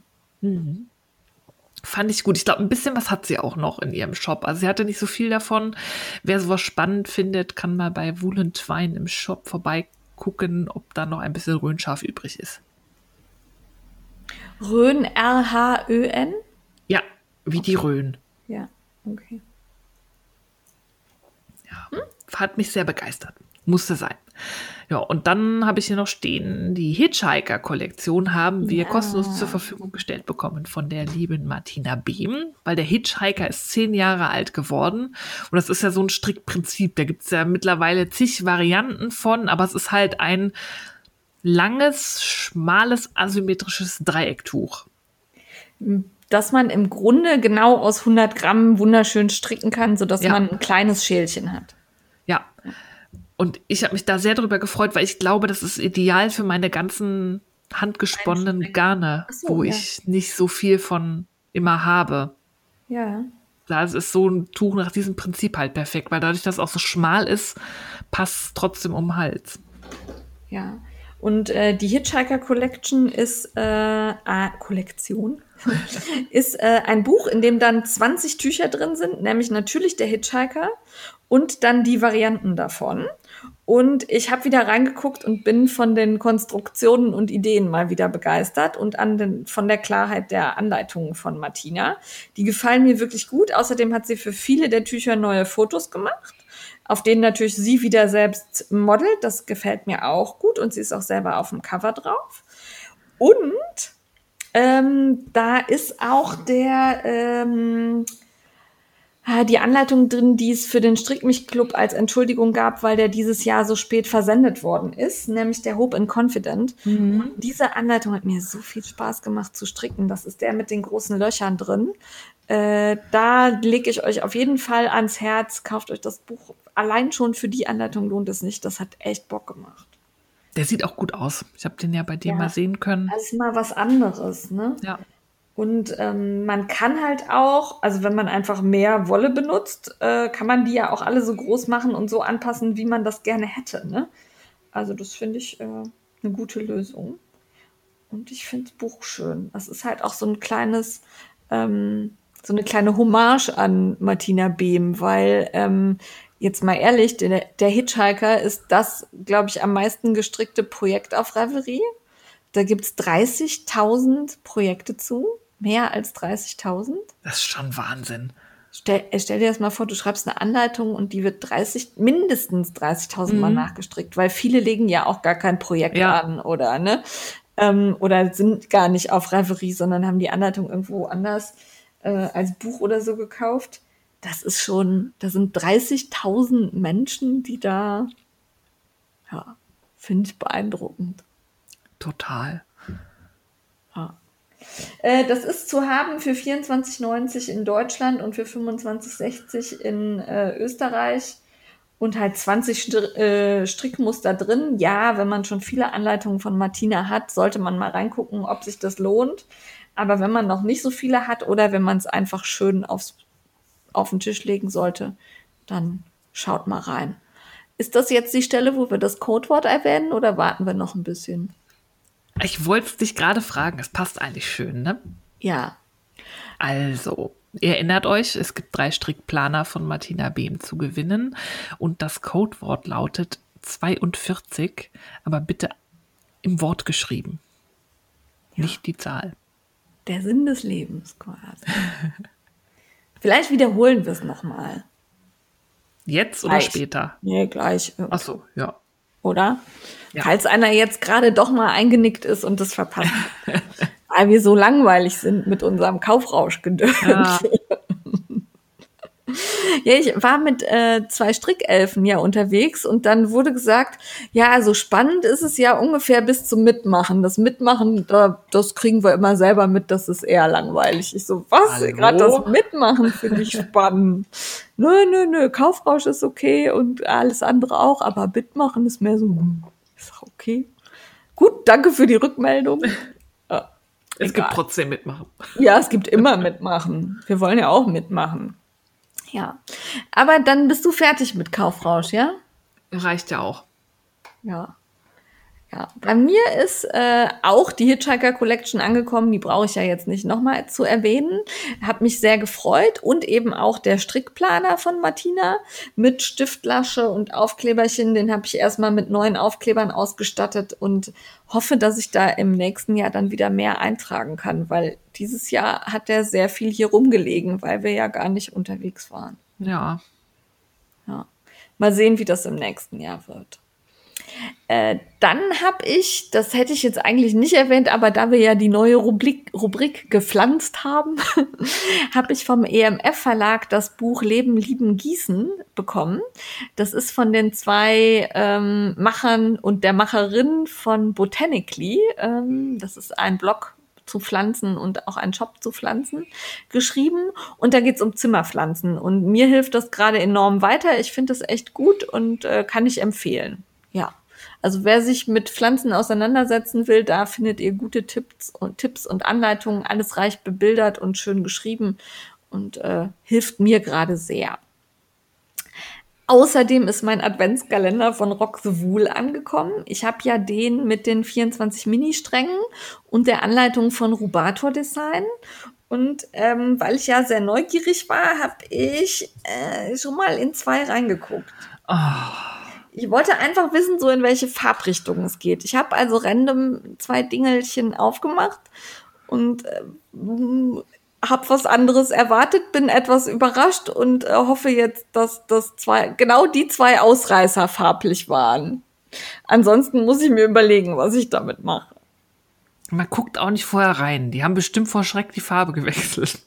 Fand ich gut. Ich glaube, ein bisschen was hat sie auch noch in ihrem Shop. Also sie hatte nicht so viel davon. Wer sowas spannend findet, kann mal bei Woolentwine im Shop vorbeigucken, ob da noch ein bisschen Rhönschaf übrig ist. Rhön, R-H-Ö-N? Ja, wie die Rhön. Ja, okay. Hat mich sehr begeistert. Musste sein. Ja, und dann habe ich hier noch stehen, die Hitchhiker-Kollektion haben wir Ja. kostenlos zur Verfügung gestellt bekommen von der lieben Martina Behm, weil der Hitchhiker ist zehn Jahre alt geworden. Und das ist ja so ein Strickprinzip. Da gibt es ja mittlerweile zig Varianten von, aber es ist halt ein langes, schmales, asymmetrisches Dreiecktuch. Dass man im Grunde genau aus 100 Gramm wunderschön stricken kann, sodass Ja. man ein kleines Schälchen hat. Und ich habe mich da sehr darüber gefreut, weil ich glaube, das ist ideal für meine ganzen handgesponnenen Garne, so, wo ja. ich nicht so viel von immer habe. Ja. Da ist so ein Tuch nach diesem Prinzip halt perfekt, weil dadurch, dass es auch so schmal ist, passt es trotzdem um den Hals. Ja. Und äh, die Hitchhiker Collection ist äh, äh, Kollektion ist äh, ein Buch, in dem dann 20 Tücher drin sind, nämlich natürlich der Hitchhiker und dann die Varianten davon. Und ich habe wieder reingeguckt und bin von den Konstruktionen und Ideen mal wieder begeistert und an den, von der Klarheit der Anleitungen von Martina. Die gefallen mir wirklich gut. Außerdem hat sie für viele der Tücher neue Fotos gemacht auf denen natürlich sie wieder selbst modelt. Das gefällt mir auch gut und sie ist auch selber auf dem Cover drauf. Und ähm, da ist auch der ähm, die Anleitung drin, die es für den Strickmich-Club als Entschuldigung gab, weil der dieses Jahr so spät versendet worden ist, nämlich der Hope and Confident. Und diese Anleitung hat mir so viel Spaß gemacht zu stricken. Das ist der mit den großen Löchern drin. Äh, da lege ich euch auf jeden Fall ans Herz. Kauft euch das Buch. Allein schon für die Anleitung lohnt es nicht. Das hat echt Bock gemacht. Der sieht auch gut aus. Ich habe den ja bei dir Ja. mal sehen können. Das ist mal was anderes, ne? Ja. Und ähm, man kann halt auch, also wenn man einfach mehr Wolle benutzt, äh, kann man die ja auch alle so groß machen und so anpassen, wie man das gerne hätte. Ne? Also das finde ich äh, eine gute Lösung. Und ich finde das Buch schön. Das ist halt auch so ein kleines, ähm, so eine kleine Hommage an Martina Behm, weil ähm, jetzt mal ehrlich, der, der Hitchhiker ist das, glaube ich, am meisten gestrickte Projekt auf Reverie. Da gibt's 30.000 Projekte zu. Mehr als 30.000. Das ist schon Wahnsinn. Stell, äh, stell dir das mal vor, du schreibst eine Anleitung und die wird 30, mindestens 30.000 Mal Mhm. nachgestrickt, weil viele legen ja auch gar kein Projekt Ja. an oder, ne? Ähm, oder sind gar nicht auf Reverie, sondern haben die Anleitung irgendwo anders äh, als Buch oder so gekauft. Das ist schon, da sind 30.000 Menschen, die da, ja, finde ich beeindruckend. Total. Äh, das ist zu haben für 24,90 in Deutschland und für 25,60 in äh, Österreich und halt 20 Str äh, Strickmuster drin. Ja, wenn man schon viele Anleitungen von Martina hat, sollte man mal reingucken, ob sich das lohnt. Aber wenn man noch nicht so viele hat oder wenn man es einfach schön aufs, auf den Tisch legen sollte, dann schaut mal rein. Ist das jetzt die Stelle, wo wir das Codewort erwähnen oder warten wir noch ein bisschen? Ich wollte dich gerade fragen, es passt eigentlich schön, ne? Ja, Also, ihr erinnert euch, es gibt drei Strickplaner von Martina Behm zu gewinnen und das Codewort lautet 42, aber bitte im Wort geschrieben, Ja. nicht die Zahl. Der Sinn des Lebens quasi. Vielleicht wiederholen wir es nochmal. Jetzt oder Gleich. später? Nee, gleich. Ach so, ja. Oder? Ja. Falls einer jetzt gerade doch mal eingenickt ist und das verpasst. weil wir so langweilig sind mit unserem Kaufrauschgedöns. Ja. Ja, ich war mit äh, zwei Strickelfen ja unterwegs und dann wurde gesagt, ja, also spannend ist es ja ungefähr bis zum Mitmachen. Das Mitmachen, da, das kriegen wir immer selber mit, das ist eher langweilig. Ich so, was? Gerade das Mitmachen finde ich spannend. nö, nö, nö, Kaufrausch ist okay und alles andere auch, aber Mitmachen ist mehr so, hm, ist auch okay. Gut, danke für die Rückmeldung. Ja, Es egal. gibt trotzdem mitmachen. Ja, es gibt immer mitmachen. Wir wollen ja auch mitmachen. Ja. Aber dann bist du fertig mit Kaufrausch, ja? Reicht ja auch. Ja. Ja. Bei mir ist äh, auch die Hitchhiker Collection angekommen. Die brauche ich ja jetzt nicht nochmal zu erwähnen. Hab mich sehr gefreut. Und eben auch der Strickplaner von Martina mit Stiftlasche und Aufkleberchen. Den habe ich erstmal mit neuen Aufklebern ausgestattet und hoffe, dass ich da im nächsten Jahr dann wieder mehr eintragen kann, weil dieses Jahr hat er sehr viel hier rumgelegen, weil wir ja gar nicht unterwegs waren. Ja. Ja. Mal sehen, wie das im nächsten Jahr wird. Äh, dann habe ich, das hätte ich jetzt eigentlich nicht erwähnt, aber da wir ja die neue Rubrik, Rubrik gepflanzt haben, habe ich vom EMF Verlag das Buch Leben, Lieben, Gießen bekommen. Das ist von den zwei ähm, Machern und der Macherin von Botanically. Ähm, das ist ein Blog zu Pflanzen und auch ein Shop zu Pflanzen geschrieben. Und da geht's um Zimmerpflanzen. Und mir hilft das gerade enorm weiter. Ich finde das echt gut und äh, kann ich empfehlen. Ja. Also wer sich mit Pflanzen auseinandersetzen will, da findet ihr gute Tipps und Tipps und Anleitungen, alles reich bebildert und schön geschrieben und äh, hilft mir gerade sehr. Außerdem ist mein Adventskalender von Rock the Wool angekommen. Ich habe ja den mit den 24 Mini-Strängen und der Anleitung von Rubator Design. Und ähm, weil ich ja sehr neugierig war, habe ich äh, schon mal in zwei reingeguckt. Ich wollte einfach wissen, so in welche Farbrichtung es geht. Ich habe also random zwei Dingelchen aufgemacht und äh, habe was anderes erwartet, bin etwas überrascht und äh, hoffe jetzt, dass das zwei genau die zwei Ausreißer farblich waren. Ansonsten muss ich mir überlegen, was ich damit mache. Man guckt auch nicht vorher rein. Die haben bestimmt vor Schreck die Farbe gewechselt.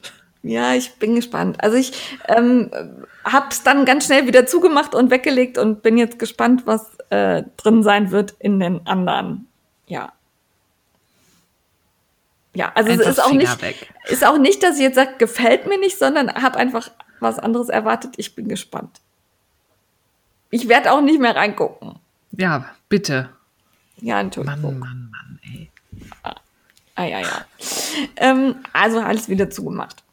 Ja, ich bin gespannt. Also ich ähm, habe es dann ganz schnell wieder zugemacht und weggelegt und bin jetzt gespannt, was äh, drin sein wird in den anderen. Ja. Ja, also Einfach es ist auch Finger nicht, weg. ist auch nicht, dass ich jetzt sage, gefällt mir nicht, sondern habe einfach was anderes erwartet. Ich bin gespannt. Ich werde auch nicht mehr reingucken. Ja, bitte. Ja, Entschuldigung. Mann, Mann, Mann, ey. Ah, ja, ja. Ähm, also alles wieder zugemacht.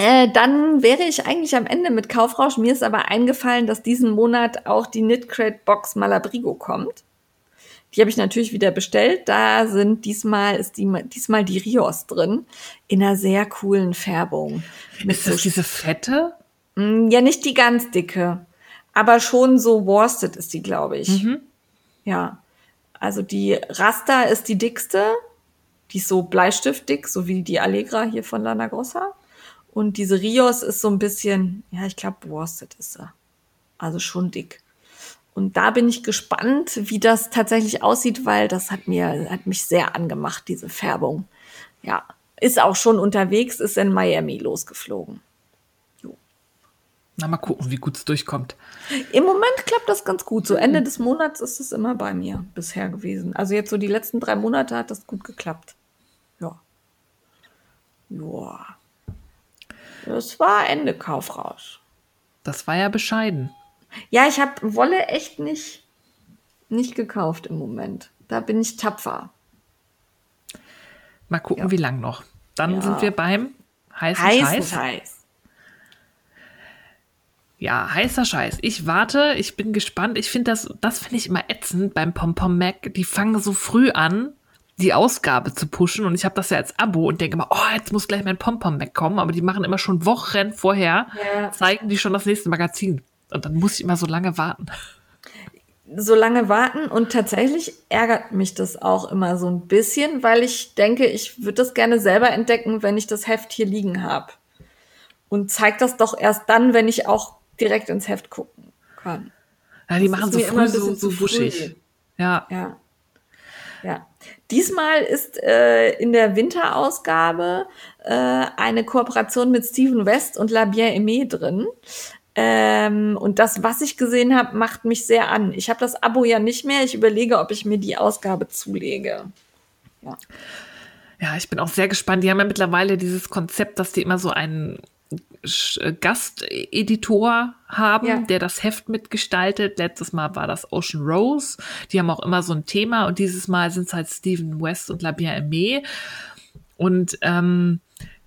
Äh, dann wäre ich eigentlich am Ende mit Kaufrausch. Mir ist aber eingefallen, dass diesen Monat auch die Knit Crate Box Malabrigo kommt. Die habe ich natürlich wieder bestellt. Da sind diesmal ist die, diesmal die Rios drin in einer sehr coolen Färbung. Mit Ist das diese fette? Mm, Ja, nicht die ganz dicke, aber schon so worsted ist die, glaube ich. Ja. Also die Rasta ist die dickste. Die ist so bleistiftdick, so wie die Allegra hier von Lana Grossa. Und diese Rios ist so ein bisschen, ja, ich glaube, worsted ist sie. Also schon dick. Und da bin ich gespannt, wie das tatsächlich aussieht, weil das hat mir, hat mich sehr angemacht, diese Färbung. Ja. Ist auch schon unterwegs, ist in Miami losgeflogen. Na, mal gucken, wie gut es durchkommt. Im Moment klappt das ganz gut. So Ende des Monats ist es immer bei mir bisher gewesen. Also jetzt so die letzten drei Monate hat das gut geklappt. Ja. Ja. Das war Ende Kaufrausch. Das war ja bescheiden. Ja, ich habe Wolle echt nicht, nicht gekauft im Moment. Da bin ich tapfer. Mal gucken, Ja. wie lang noch. Dann Ja. sind wir beim heißen Heißen Scheiß. Scheiß. Ja, heißer Scheiß. Ich warte, ich bin gespannt. Ich finde das, das finde ich immer ätzend beim Pom Pom Mac. Die fangen so früh an, die Ausgabe zu pushen. Und ich habe das ja als Abo und denke immer, oh, jetzt muss gleich mein Pompom wegkommen. Aber die machen immer schon Wochen vorher, Ja. zeigen die schon das nächste Magazin. Und dann muss ich immer so lange warten. so lange warten und tatsächlich ärgert mich das auch immer so ein bisschen, weil ich denke, ich würde das gerne selber entdecken, wenn ich das Heft hier liegen habe. Und zeig das doch erst dann, wenn ich auch direkt ins Heft gucken kann. Ja, die Das machen so früh so, so wuschig. Ja. Ja. Ja. Diesmal ist äh, in der Winterausgabe äh, eine Kooperation mit Steven West und La Bien Aimée drin. Ähm, und das, was ich gesehen habe, macht mich sehr an. Ich habe das Abo ja nicht mehr. Ich überlege, ob ich mir die Ausgabe zulege. Ja, ich bin auch sehr gespannt. Die haben ja mittlerweile dieses Konzept, dass die immer so einen Gasteditor haben, Ja. der das Heft mitgestaltet. Letztes Mal war das Ocean Rose. Die haben auch immer so ein Thema und dieses Mal sind es halt Stephen West und La Bien Aimée. Und ähm,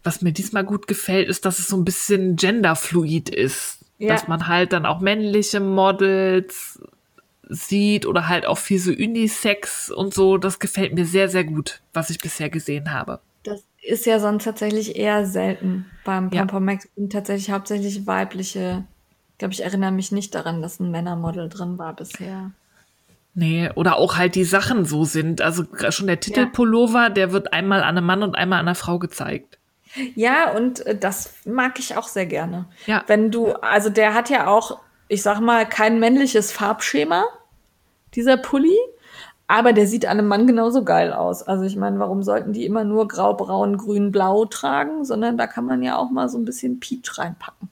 was mir diesmal gut gefällt, ist, dass es so ein bisschen genderfluid ist. Ja. Dass man halt dann auch männliche Models sieht oder halt auch viel so Unisex und so. Das gefällt mir sehr, sehr gut, was ich bisher gesehen habe. Ist ja sonst tatsächlich eher selten beim Ja. Pamper Max. Und tatsächlich hauptsächlich weibliche. Ich glaube, ich erinnere mich nicht daran, dass ein Männermodel drin war bisher. Nee, oder auch halt die Sachen so sind. Also schon der Titelpullover, der wird einmal an einem Mann und einmal an einer Frau gezeigt. Ja, und äh, das mag ich auch sehr gerne. Ja. Wenn du, also der hat ja auch, ich sag mal, kein männliches Farbschema, dieser Pulli, aber der sieht an einem Mann genauso geil aus. Also ich meine, warum sollten die immer nur grau, braun, grün, blau tragen, sondern da kann man ja auch mal so ein bisschen Peach reinpacken.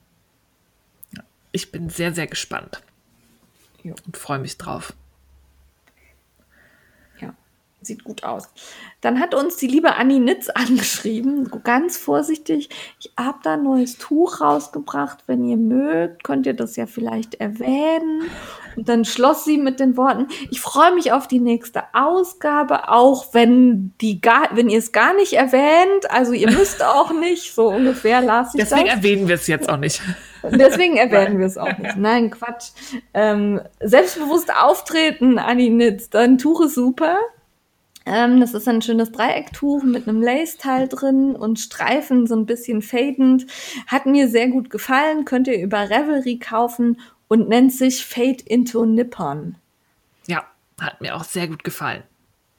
Ich bin sehr, sehr gespannt Jo. und freue mich drauf. Sieht gut aus. Dann hat uns die liebe Anni Nitz angeschrieben, ganz vorsichtig, ich habe da ein neues Tuch rausgebracht, wenn ihr mögt, könnt ihr das ja vielleicht erwähnen. Und dann schloss sie mit den Worten, ich freue mich auf die nächste Ausgabe, auch wenn die gar, wenn ihr es gar nicht erwähnt, also ihr müsst auch nicht, so ungefähr las ich Deswegen das. erwähnen wir es jetzt auch nicht. Deswegen erwähnen wir es auch nicht. Nein, Quatsch. Ähm, selbstbewusst auftreten, Anni Nitz. Dein Tuch ist super. Ähm, das ist ein schönes Dreiecktuch mit einem Lace-Teil drin und Streifen so ein bisschen fadend. Hat mir sehr gut gefallen. Könnt ihr über Revelry kaufen und nennt sich Fade into Nippon. Ja, hat mir auch sehr gut gefallen.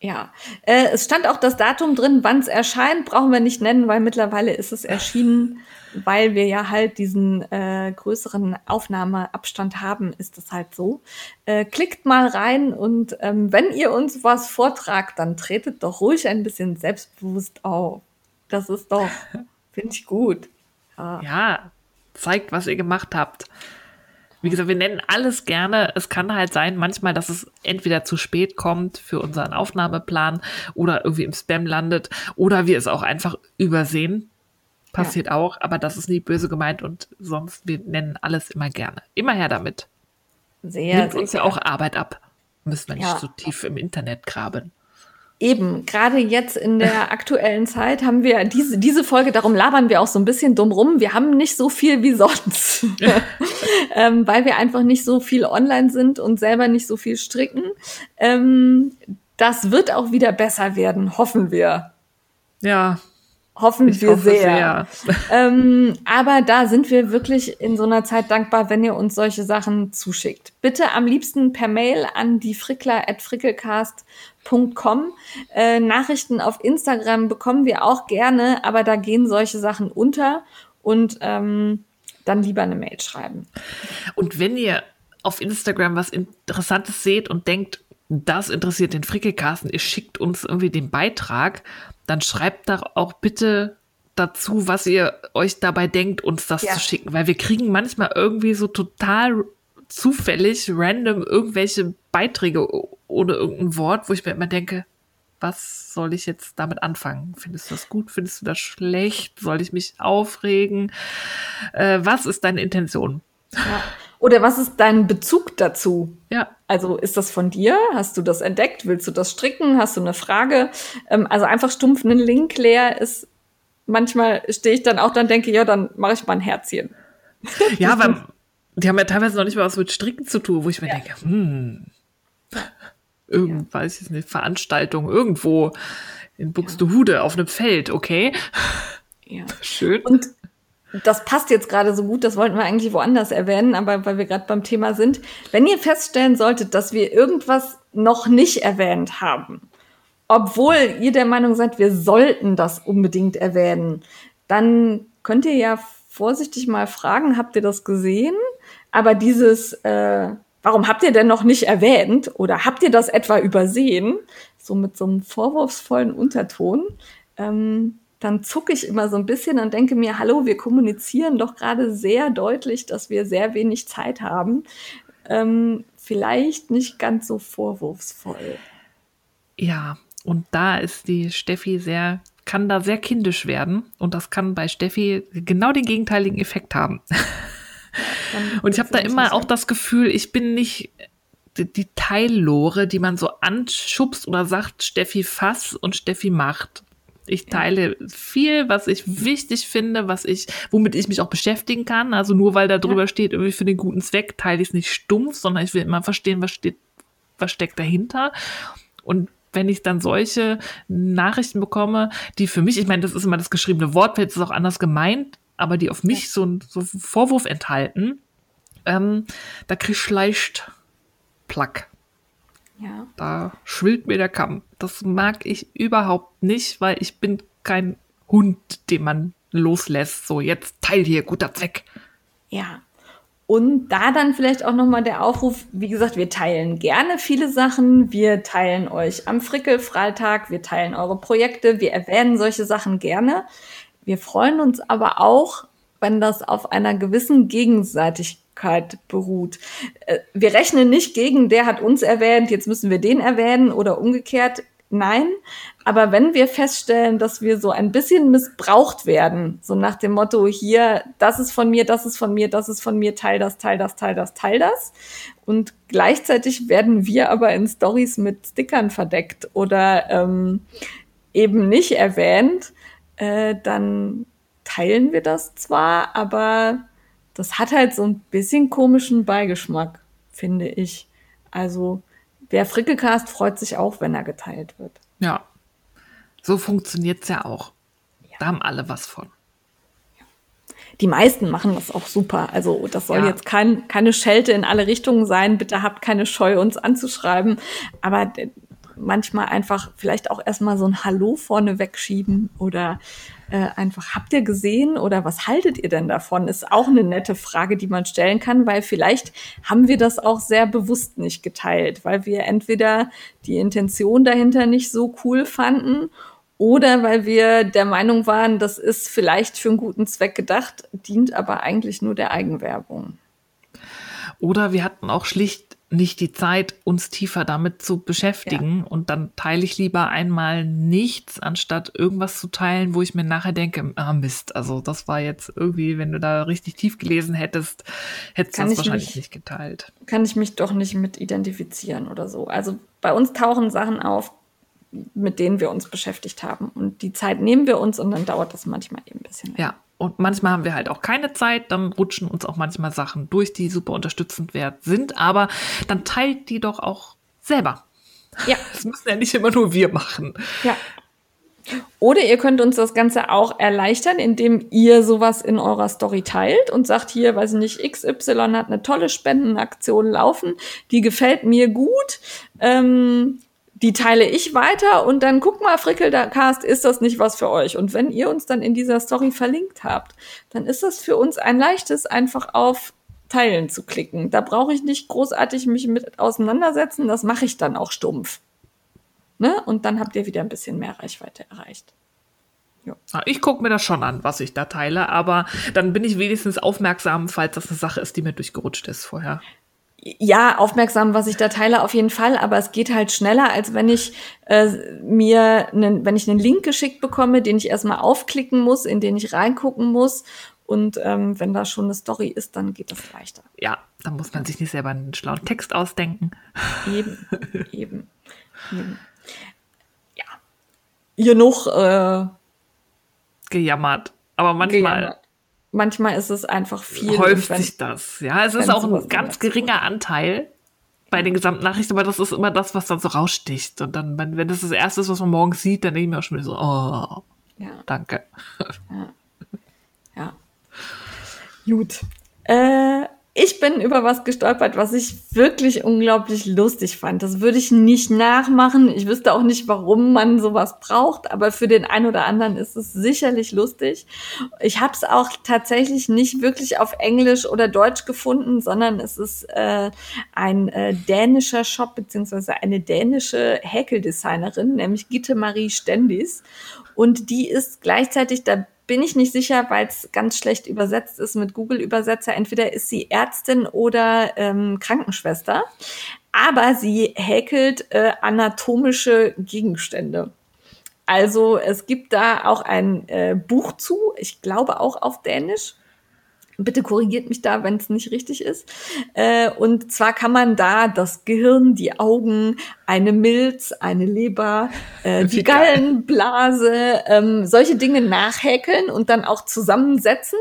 Ja, äh, es stand auch das Datum drin, wann es erscheint, brauchen wir nicht nennen, weil mittlerweile ist es erschienen, weil wir ja halt diesen äh, größeren Aufnahmeabstand haben, ist es halt so. Äh, klickt mal rein und ähm, wenn ihr uns was vortragt, dann tretet doch ruhig ein bisschen selbstbewusst auf. Das ist doch, finde ich gut. Ja. Ja, zeigt, was ihr gemacht habt. Wie gesagt, wir nennen alles gerne. Es kann halt sein, manchmal, dass es entweder zu spät kommt für unseren Aufnahmeplan oder irgendwie im Spam landet oder wir es auch einfach übersehen. Passiert auch, aber das ist nie böse gemeint und sonst, wir nennen alles immer gerne. Immer her damit. Sehr, Nimmt sehr uns ja auch Arbeit ab. Müssen wir nicht Ja. so tief im Internet graben. Eben, gerade jetzt in der aktuellen Zeit haben wir diese, diese Folge, darum labern wir auch so ein bisschen dumm rum. Wir haben nicht so viel wie sonst, ähm, weil wir einfach nicht so viel online sind und selber nicht so viel stricken. Ähm, das wird auch wieder besser werden, hoffen wir. Ja, Hoffen ich wir hoffe sehr. Ähm, aber da sind wir wirklich in so einer Zeit dankbar, wenn ihr uns solche Sachen zuschickt. Bitte am liebsten per Mail an die frickel.frickelcast.com. Äh, Nachrichten auf Instagram bekommen wir auch gerne, aber da gehen solche Sachen unter und ähm, dann lieber eine Mail schreiben. Und wenn ihr auf Instagram was Interessantes seht und denkt, das interessiert den Frickelkasten, ihr schickt uns irgendwie den Beitrag, dann schreibt da auch bitte dazu, was ihr euch dabei denkt, uns das Ja. zu schicken. Weil wir kriegen manchmal irgendwie so total zufällig, random irgendwelche Beiträge ohne irgendein Wort, wo ich mir immer denke, was soll ich jetzt damit anfangen? Findest du das gut? Findest du das schlecht? Soll ich mich aufregen? Äh, was ist deine Intention? Ja. Oder was ist dein Bezug dazu? Ja, Also ist das von dir? Hast du das entdeckt? Willst du das stricken? Hast du eine Frage? Ähm, also einfach stumpf einen Link leer ist. Manchmal stehe ich dann auch dann denke, ja, dann mache ich mal ein Herzchen. Ja, weil die haben ja teilweise noch nicht mal was mit Stricken zu tun, wo ich mir denke, hm, irgend, ja. weiß ich nicht, Veranstaltung irgendwo in Buxtehude ja. auf einem Feld, okay? Ja. Schön. Und das passt jetzt gerade so gut, das wollten wir eigentlich woanders erwähnen, aber weil wir gerade beim Thema sind. Wenn ihr feststellen solltet, dass wir irgendwas noch nicht erwähnt haben, obwohl ihr der Meinung seid, wir sollten das unbedingt erwähnen, dann könnt ihr ja vorsichtig mal fragen, habt ihr das gesehen? Aber dieses, äh, warum habt ihr denn noch nicht erwähnt oder habt ihr das etwa übersehen? So mit so einem vorwurfsvollen Unterton. Ähm, dann zucke ich immer so ein bisschen und denke mir, hallo, wir kommunizieren doch gerade sehr deutlich, dass wir sehr wenig Zeit haben. Ähm, vielleicht nicht ganz so vorwurfsvoll. Ja, und da ist die Steffi sehr, kann da sehr kindisch werden. Und das kann bei Steffi genau den gegenteiligen Effekt haben. und ich habe da immer auch das Gefühl, ich bin nicht die, die Teillore, die man so anschubst oder sagt, Steffi fass und Steffi macht. Ich teile ja. viel, was ich wichtig finde, was ich, womit ich mich auch beschäftigen kann. Also nur weil da drüber ja. steht, irgendwie für den guten Zweck, teile ich es nicht stumpf, sondern ich will immer verstehen, was steht, was steckt dahinter. Und wenn ich dann solche Nachrichten bekomme, die für mich, ich meine, das ist immer das geschriebene Wort, vielleicht ist es auch anders gemeint, aber die auf mich ja. so, so einen Vorwurf enthalten, ähm, da krieg ich leicht Plack. Ja. Da schwillt mir der Kamm. Das mag ich überhaupt nicht, weil ich bin kein Hund, den man loslässt. So, jetzt teil hier, guter Zweck. Ja. Und da dann vielleicht auch nochmal der Aufruf, wie gesagt, wir teilen gerne viele Sachen. Wir teilen euch am Frickelfreitag, wir teilen eure Projekte, wir erwähnen solche Sachen gerne. Wir freuen uns aber auch, wenn das auf einer gewissen Gegenseitigkeit beruht. Äh, wir rechnen nicht gegen, der hat uns erwähnt, jetzt müssen wir den erwähnen oder umgekehrt. Nein, aber wenn wir feststellen, dass wir so ein bisschen missbraucht werden, so nach dem Motto hier, das ist von mir, das ist von mir, das ist von mir, teil das, teil das, teil das, teil das. Und gleichzeitig werden wir aber in Stories mit Stickern verdeckt oder ähm, eben nicht erwähnt, äh, dann teilen wir das zwar, aber das hat halt so ein bisschen komischen Beigeschmack, finde ich. Also, wer Frickelcast freut sich auch, wenn er geteilt wird. Ja. So funktioniert's ja auch. Ja. Da haben alle was von. Die meisten machen das auch super. Also das soll ja. jetzt kein, keine Schelte in alle Richtungen sein. Bitte habt keine Scheu, uns anzuschreiben. Aber manchmal einfach vielleicht auch erstmal so ein Hallo vorne wegschieben oder äh, einfach, habt ihr gesehen oder was haltet ihr denn davon? Ist auch eine nette Frage, die man stellen kann, weil vielleicht haben wir das auch sehr bewusst nicht geteilt, weil wir entweder die Intention dahinter nicht so cool fanden oder weil wir der Meinung waren, das ist vielleicht für einen guten Zweck gedacht, dient aber eigentlich nur der Eigenwerbung. Oder wir hatten auch schlicht nicht die Zeit, uns tiefer damit zu beschäftigen. Ja. Und dann teile ich lieber einmal nichts, anstatt irgendwas zu teilen, wo ich mir nachher denke, ah Mist, also das war jetzt irgendwie, wenn du da richtig tief gelesen hättest, hättest du das wahrscheinlich mich, nicht geteilt. Kann ich mich doch nicht mit identifizieren oder so. Also bei uns tauchen Sachen auf, mit denen wir uns beschäftigt haben. Und die Zeit nehmen wir uns und dann dauert das manchmal eben ein bisschen. Ja, und manchmal haben wir halt auch keine Zeit, dann rutschen uns auch manchmal Sachen durch, die super unterstützend wert sind, aber dann teilt die doch auch selber. Ja. Das müssen ja nicht immer nur wir machen. Ja. Oder ihr könnt uns das Ganze auch erleichtern, indem ihr sowas in eurer Story teilt und sagt hier, weiß ich nicht, XY hat eine tolle Spendenaktion laufen, die gefällt mir gut. Ähm, die teile ich weiter und dann guck mal, Frickelcast, ist das nicht was für euch? Und wenn ihr uns dann in dieser Story verlinkt habt, dann ist das für uns ein leichtes, einfach auf Teilen zu klicken. Da brauche ich nicht großartig mich mit auseinandersetzen, das mache ich dann auch stumpf. Ne? Und dann habt ihr wieder ein bisschen mehr Reichweite erreicht. Ja. Ah, ich gucke mir das schon an, was ich da teile, aber dann bin ich wenigstens aufmerksam, falls das eine Sache ist, die mir durchgerutscht ist vorher ja, aufmerksam, was ich da teile, auf jeden Fall, aber es geht halt schneller, als wenn ich äh, mir, einen, wenn ich einen Link geschickt bekomme, den ich erstmal aufklicken muss, in den ich reingucken muss. Und ähm, wenn da schon eine Story ist, dann geht das leichter. Ja, dann muss man sich nicht selber einen schlauen Text ausdenken. Eben, eben, eben. Ja. Genug äh, gejammert. Aber manchmal gejammert manchmal ist es einfach viel. Häuft wenn, sich das, ja. Es ist auch ein ganz geringer Anteil. bei den Gesamtnachrichten, aber das ist immer das, was dann so raussticht. Und dann, wenn, wenn das das Erste ist, was man morgens sieht, dann denke ich mir auch schon wieder so, oh, Ja. danke. Ja. Gut. Äh, ich bin über was gestolpert, was ich wirklich unglaublich lustig fand. Das würde ich nicht nachmachen. Ich wüsste auch nicht, warum man sowas braucht, aber für den einen oder anderen ist es sicherlich lustig. Ich habe es auch tatsächlich nicht wirklich auf Englisch oder Deutsch gefunden, sondern es ist äh, ein äh, dänischer Shop beziehungsweise eine dänische Häkeldesignerin, nämlich Gitte Marie Stendis. Und die ist gleichzeitig, da bin ich nicht sicher, weil es ganz schlecht übersetzt ist mit Google-Übersetzer. Entweder ist sie Ärztin oder ähm, Krankenschwester, aber sie häkelt äh, anatomische Gegenstände. Also es gibt da auch ein äh, Buch zu, ich glaube auch auf Dänisch. Bitte korrigiert mich da, wenn es nicht richtig ist. Äh, und zwar kann man da das Gehirn, die Augen, eine Milz, eine Leber, äh, die. Gallenblase, ähm, solche Dinge nachhäkeln und dann auch zusammensetzen.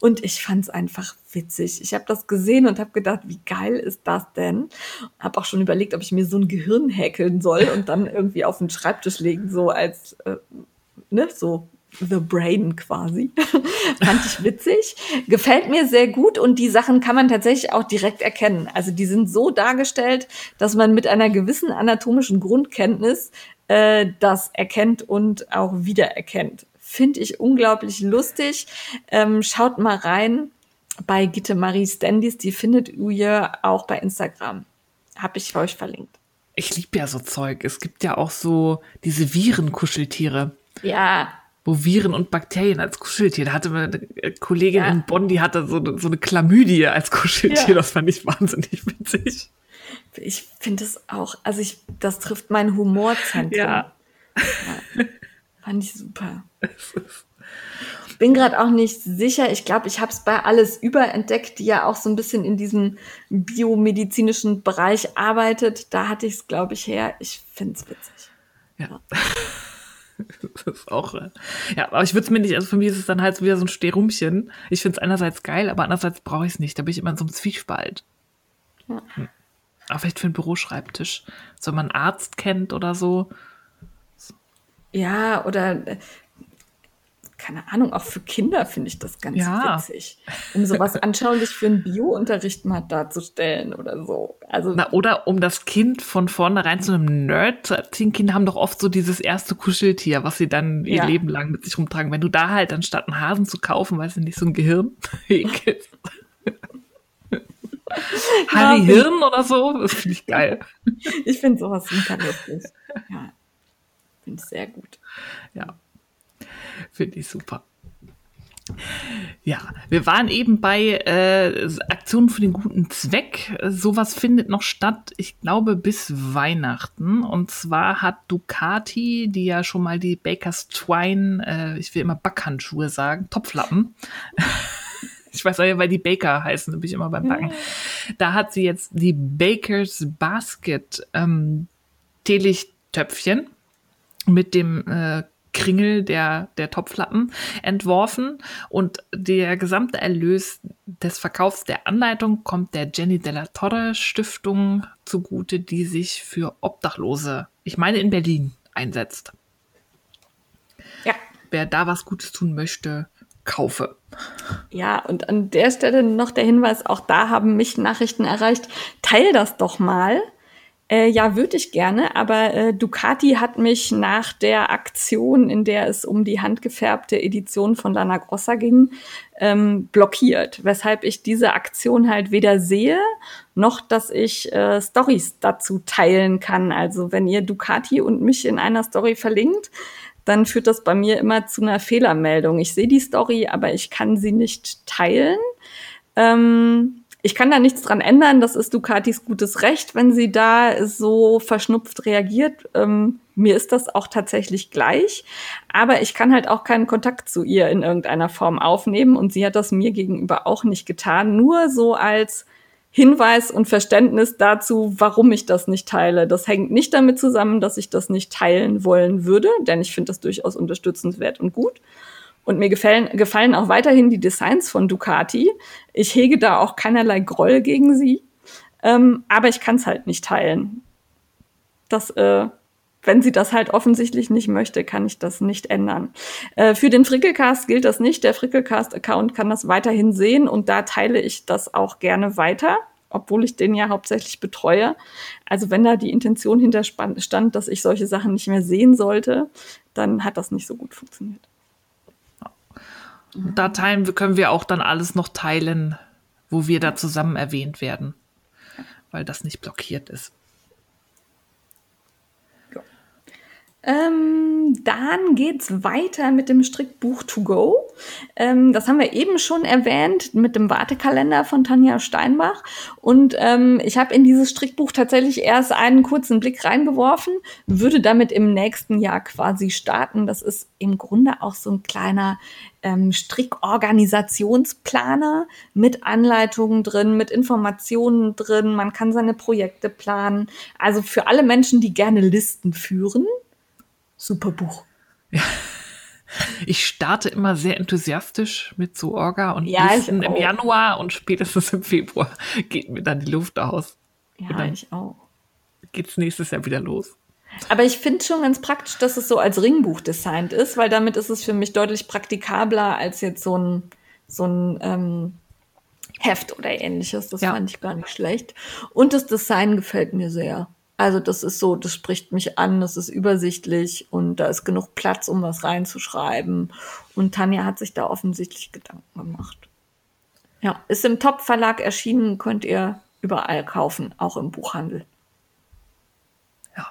Und ich fand es einfach witzig. Ich habe das gesehen und habe gedacht, wie geil ist das denn? Habe auch schon überlegt, ob ich mir so ein Gehirn häkeln soll und dann irgendwie auf den Schreibtisch legen, so als, äh, ne, so The Brain quasi. Fand ich witzig. Gefällt mir sehr gut und die Sachen kann man tatsächlich auch direkt erkennen. Also die sind so dargestellt, dass man mit einer gewissen anatomischen Grundkenntnis äh, das erkennt und auch wiedererkennt. Finde ich unglaublich lustig. Ähm, schaut mal rein bei Gitte Marie Standis. Die findet ihr auch bei Instagram. Habe ich euch verlinkt. Ich liebe ja so Zeug. Es gibt ja auch so diese Virenkuscheltiere. Ja, wo Viren und Bakterien als Kuscheltier. Da hatte eine Kollegin Ja. in Bonn, die hatte so, so eine Chlamydie als Kuscheltier. Ja. Das fand ich wahnsinnig witzig. ich finde es auch, also ich, das trifft mein Humorzentrum. Ja. Fand ich super. Bin gerade auch nicht sicher. Ich glaube, ich habe es bei alles überentdeckt, die ja auch so ein bisschen in diesem biomedizinischen Bereich arbeitet. Da hatte ich es, glaube ich, her. Ich finde es witzig. Ja. Das ist auch, äh, ja, aber ich würde es mir nicht, also für mich ist es dann halt wieder so ein Sterumchen. Ich finde es einerseits geil, aber andererseits brauche ich es nicht. Da bin ich immer in so einem Zwiespalt. Ja. Hm. Aber vielleicht für einen Büroschreibtisch. So, wenn man einen Arzt kennt oder so. Ja, oder äh, keine Ahnung, auch für Kinder finde ich das ganz Ja. witzig. Um sowas anschaulich für einen Bio-Unterricht mal darzustellen oder so. Also Na, oder um das Kind von vornherein zu einem Nerd zu erziehen. Kinder haben doch oft so dieses erste Kuscheltier, was sie dann ihr Ja. Leben lang mit sich rumtragen. Wenn du da halt anstatt einen Hasen zu kaufen, weiß ich nicht, so ein Gehirn häkelst. Harry bin- Hirn oder so, das finde ich geil. ich finde sowas super lustig. Ja, finde ich sehr gut. Ja, finde ich super. Ja, wir waren eben bei äh, Aktionen für den guten Zweck. Sowas findet noch statt, ich glaube, bis Weihnachten. Und zwar hat Ducati, die ja schon mal die Bakers Twine, äh, ich will immer Backhandschuhe sagen, Topflappen. ich weiß auch, weil die Baker heißen, da bin ich immer beim Backen. Da hat sie jetzt die Bakers Basket ähm, Teelichttöpfchen mit dem äh, Kringel der, der Topflappen entworfen und der gesamte Erlös des Verkaufs der Anleitung kommt der Jenny Della Torre Stiftung zugute, die sich für Obdachlose, ich meine in Berlin, einsetzt. Ja. Wer da was Gutes tun möchte, kaufe. Ja, und an der Stelle noch der Hinweis, auch da haben mich Nachrichten erreicht. Teil das doch mal. Äh, ja, würde ich gerne, aber äh, Ducati hat mich nach der Aktion, in der es um die handgefärbte Edition von Lana Grossa ging, ähm, blockiert, weshalb ich diese Aktion halt weder sehe, noch dass ich äh, Stories dazu teilen kann. Also wenn ihr Ducati und mich in einer Story verlinkt, dann führt das bei mir immer zu einer Fehlermeldung. Ich sehe die Story, aber ich kann sie nicht teilen. Ähm, ich kann da nichts dran ändern. Das ist Ducatis gutes Recht, wenn sie da so verschnupft reagiert. Ähm, mir ist das auch tatsächlich gleich. Aber ich kann halt auch keinen Kontakt zu ihr in irgendeiner Form aufnehmen. Und sie hat das mir gegenüber auch nicht getan. Nur so als Hinweis und Verständnis dazu, warum ich das nicht teile. Das hängt nicht damit zusammen, dass ich das nicht teilen wollen würde, denn ich finde das durchaus unterstützenswert und gut. Und mir gefallen, gefallen auch weiterhin die Designs von Ducati. Ich hege da auch keinerlei Groll gegen sie. ähm, aber ich kann es halt nicht teilen. Das, äh, wenn sie das halt offensichtlich nicht möchte, kann ich das nicht ändern. Äh, für den Frickelcast gilt das nicht. Der Frickelcast-Account kann das weiterhin sehen und da teile ich das auch gerne weiter obwohl ich den ja hauptsächlich betreue. Also wenn da die Intention hinterstand, dass ich solche Sachen nicht mehr sehen sollte, dann hat das nicht so gut funktioniert. Da teilen, können wir auch dann alles noch teilen, wo wir da zusammen erwähnt werden, weil das nicht blockiert ist. Ähm, dann geht's weiter mit dem Strickbuch To Go. Ähm, das haben wir eben schon erwähnt mit dem Wartekalender von Tanja Steinbach. Und ähm, ich habe in dieses Strickbuch tatsächlich erst einen kurzen Blick reingeworfen, würde damit im nächsten Jahr quasi starten. Das ist im Grunde auch so ein kleiner ähm, Strickorganisationsplaner mit Anleitungen drin, mit Informationen drin. Man kann seine Projekte planen. Also für alle Menschen, die gerne Listen führen super Buch. Ja. Ich starte immer sehr enthusiastisch mit so Orga und ja, Listen im Januar und spätestens im Februar geht mir dann die Luft aus. Ja, und dann ich auch. Geht's nächstes Jahr wieder los. Aber ich finde schon ganz praktisch, dass es so als Ringbuch designt ist, weil damit ist es für mich deutlich praktikabler als jetzt so ein, so ein ähm, Heft oder ähnliches. Das ja. fand ich gar nicht schlecht. Und das Design gefällt mir sehr. Also das ist so, das spricht mich an, das ist übersichtlich und da ist genug Platz, um was reinzuschreiben. Und Tanja hat sich da offensichtlich Gedanken gemacht. Ja, ist im Top-Verlag erschienen, könnt ihr überall kaufen, auch im Buchhandel. Ja.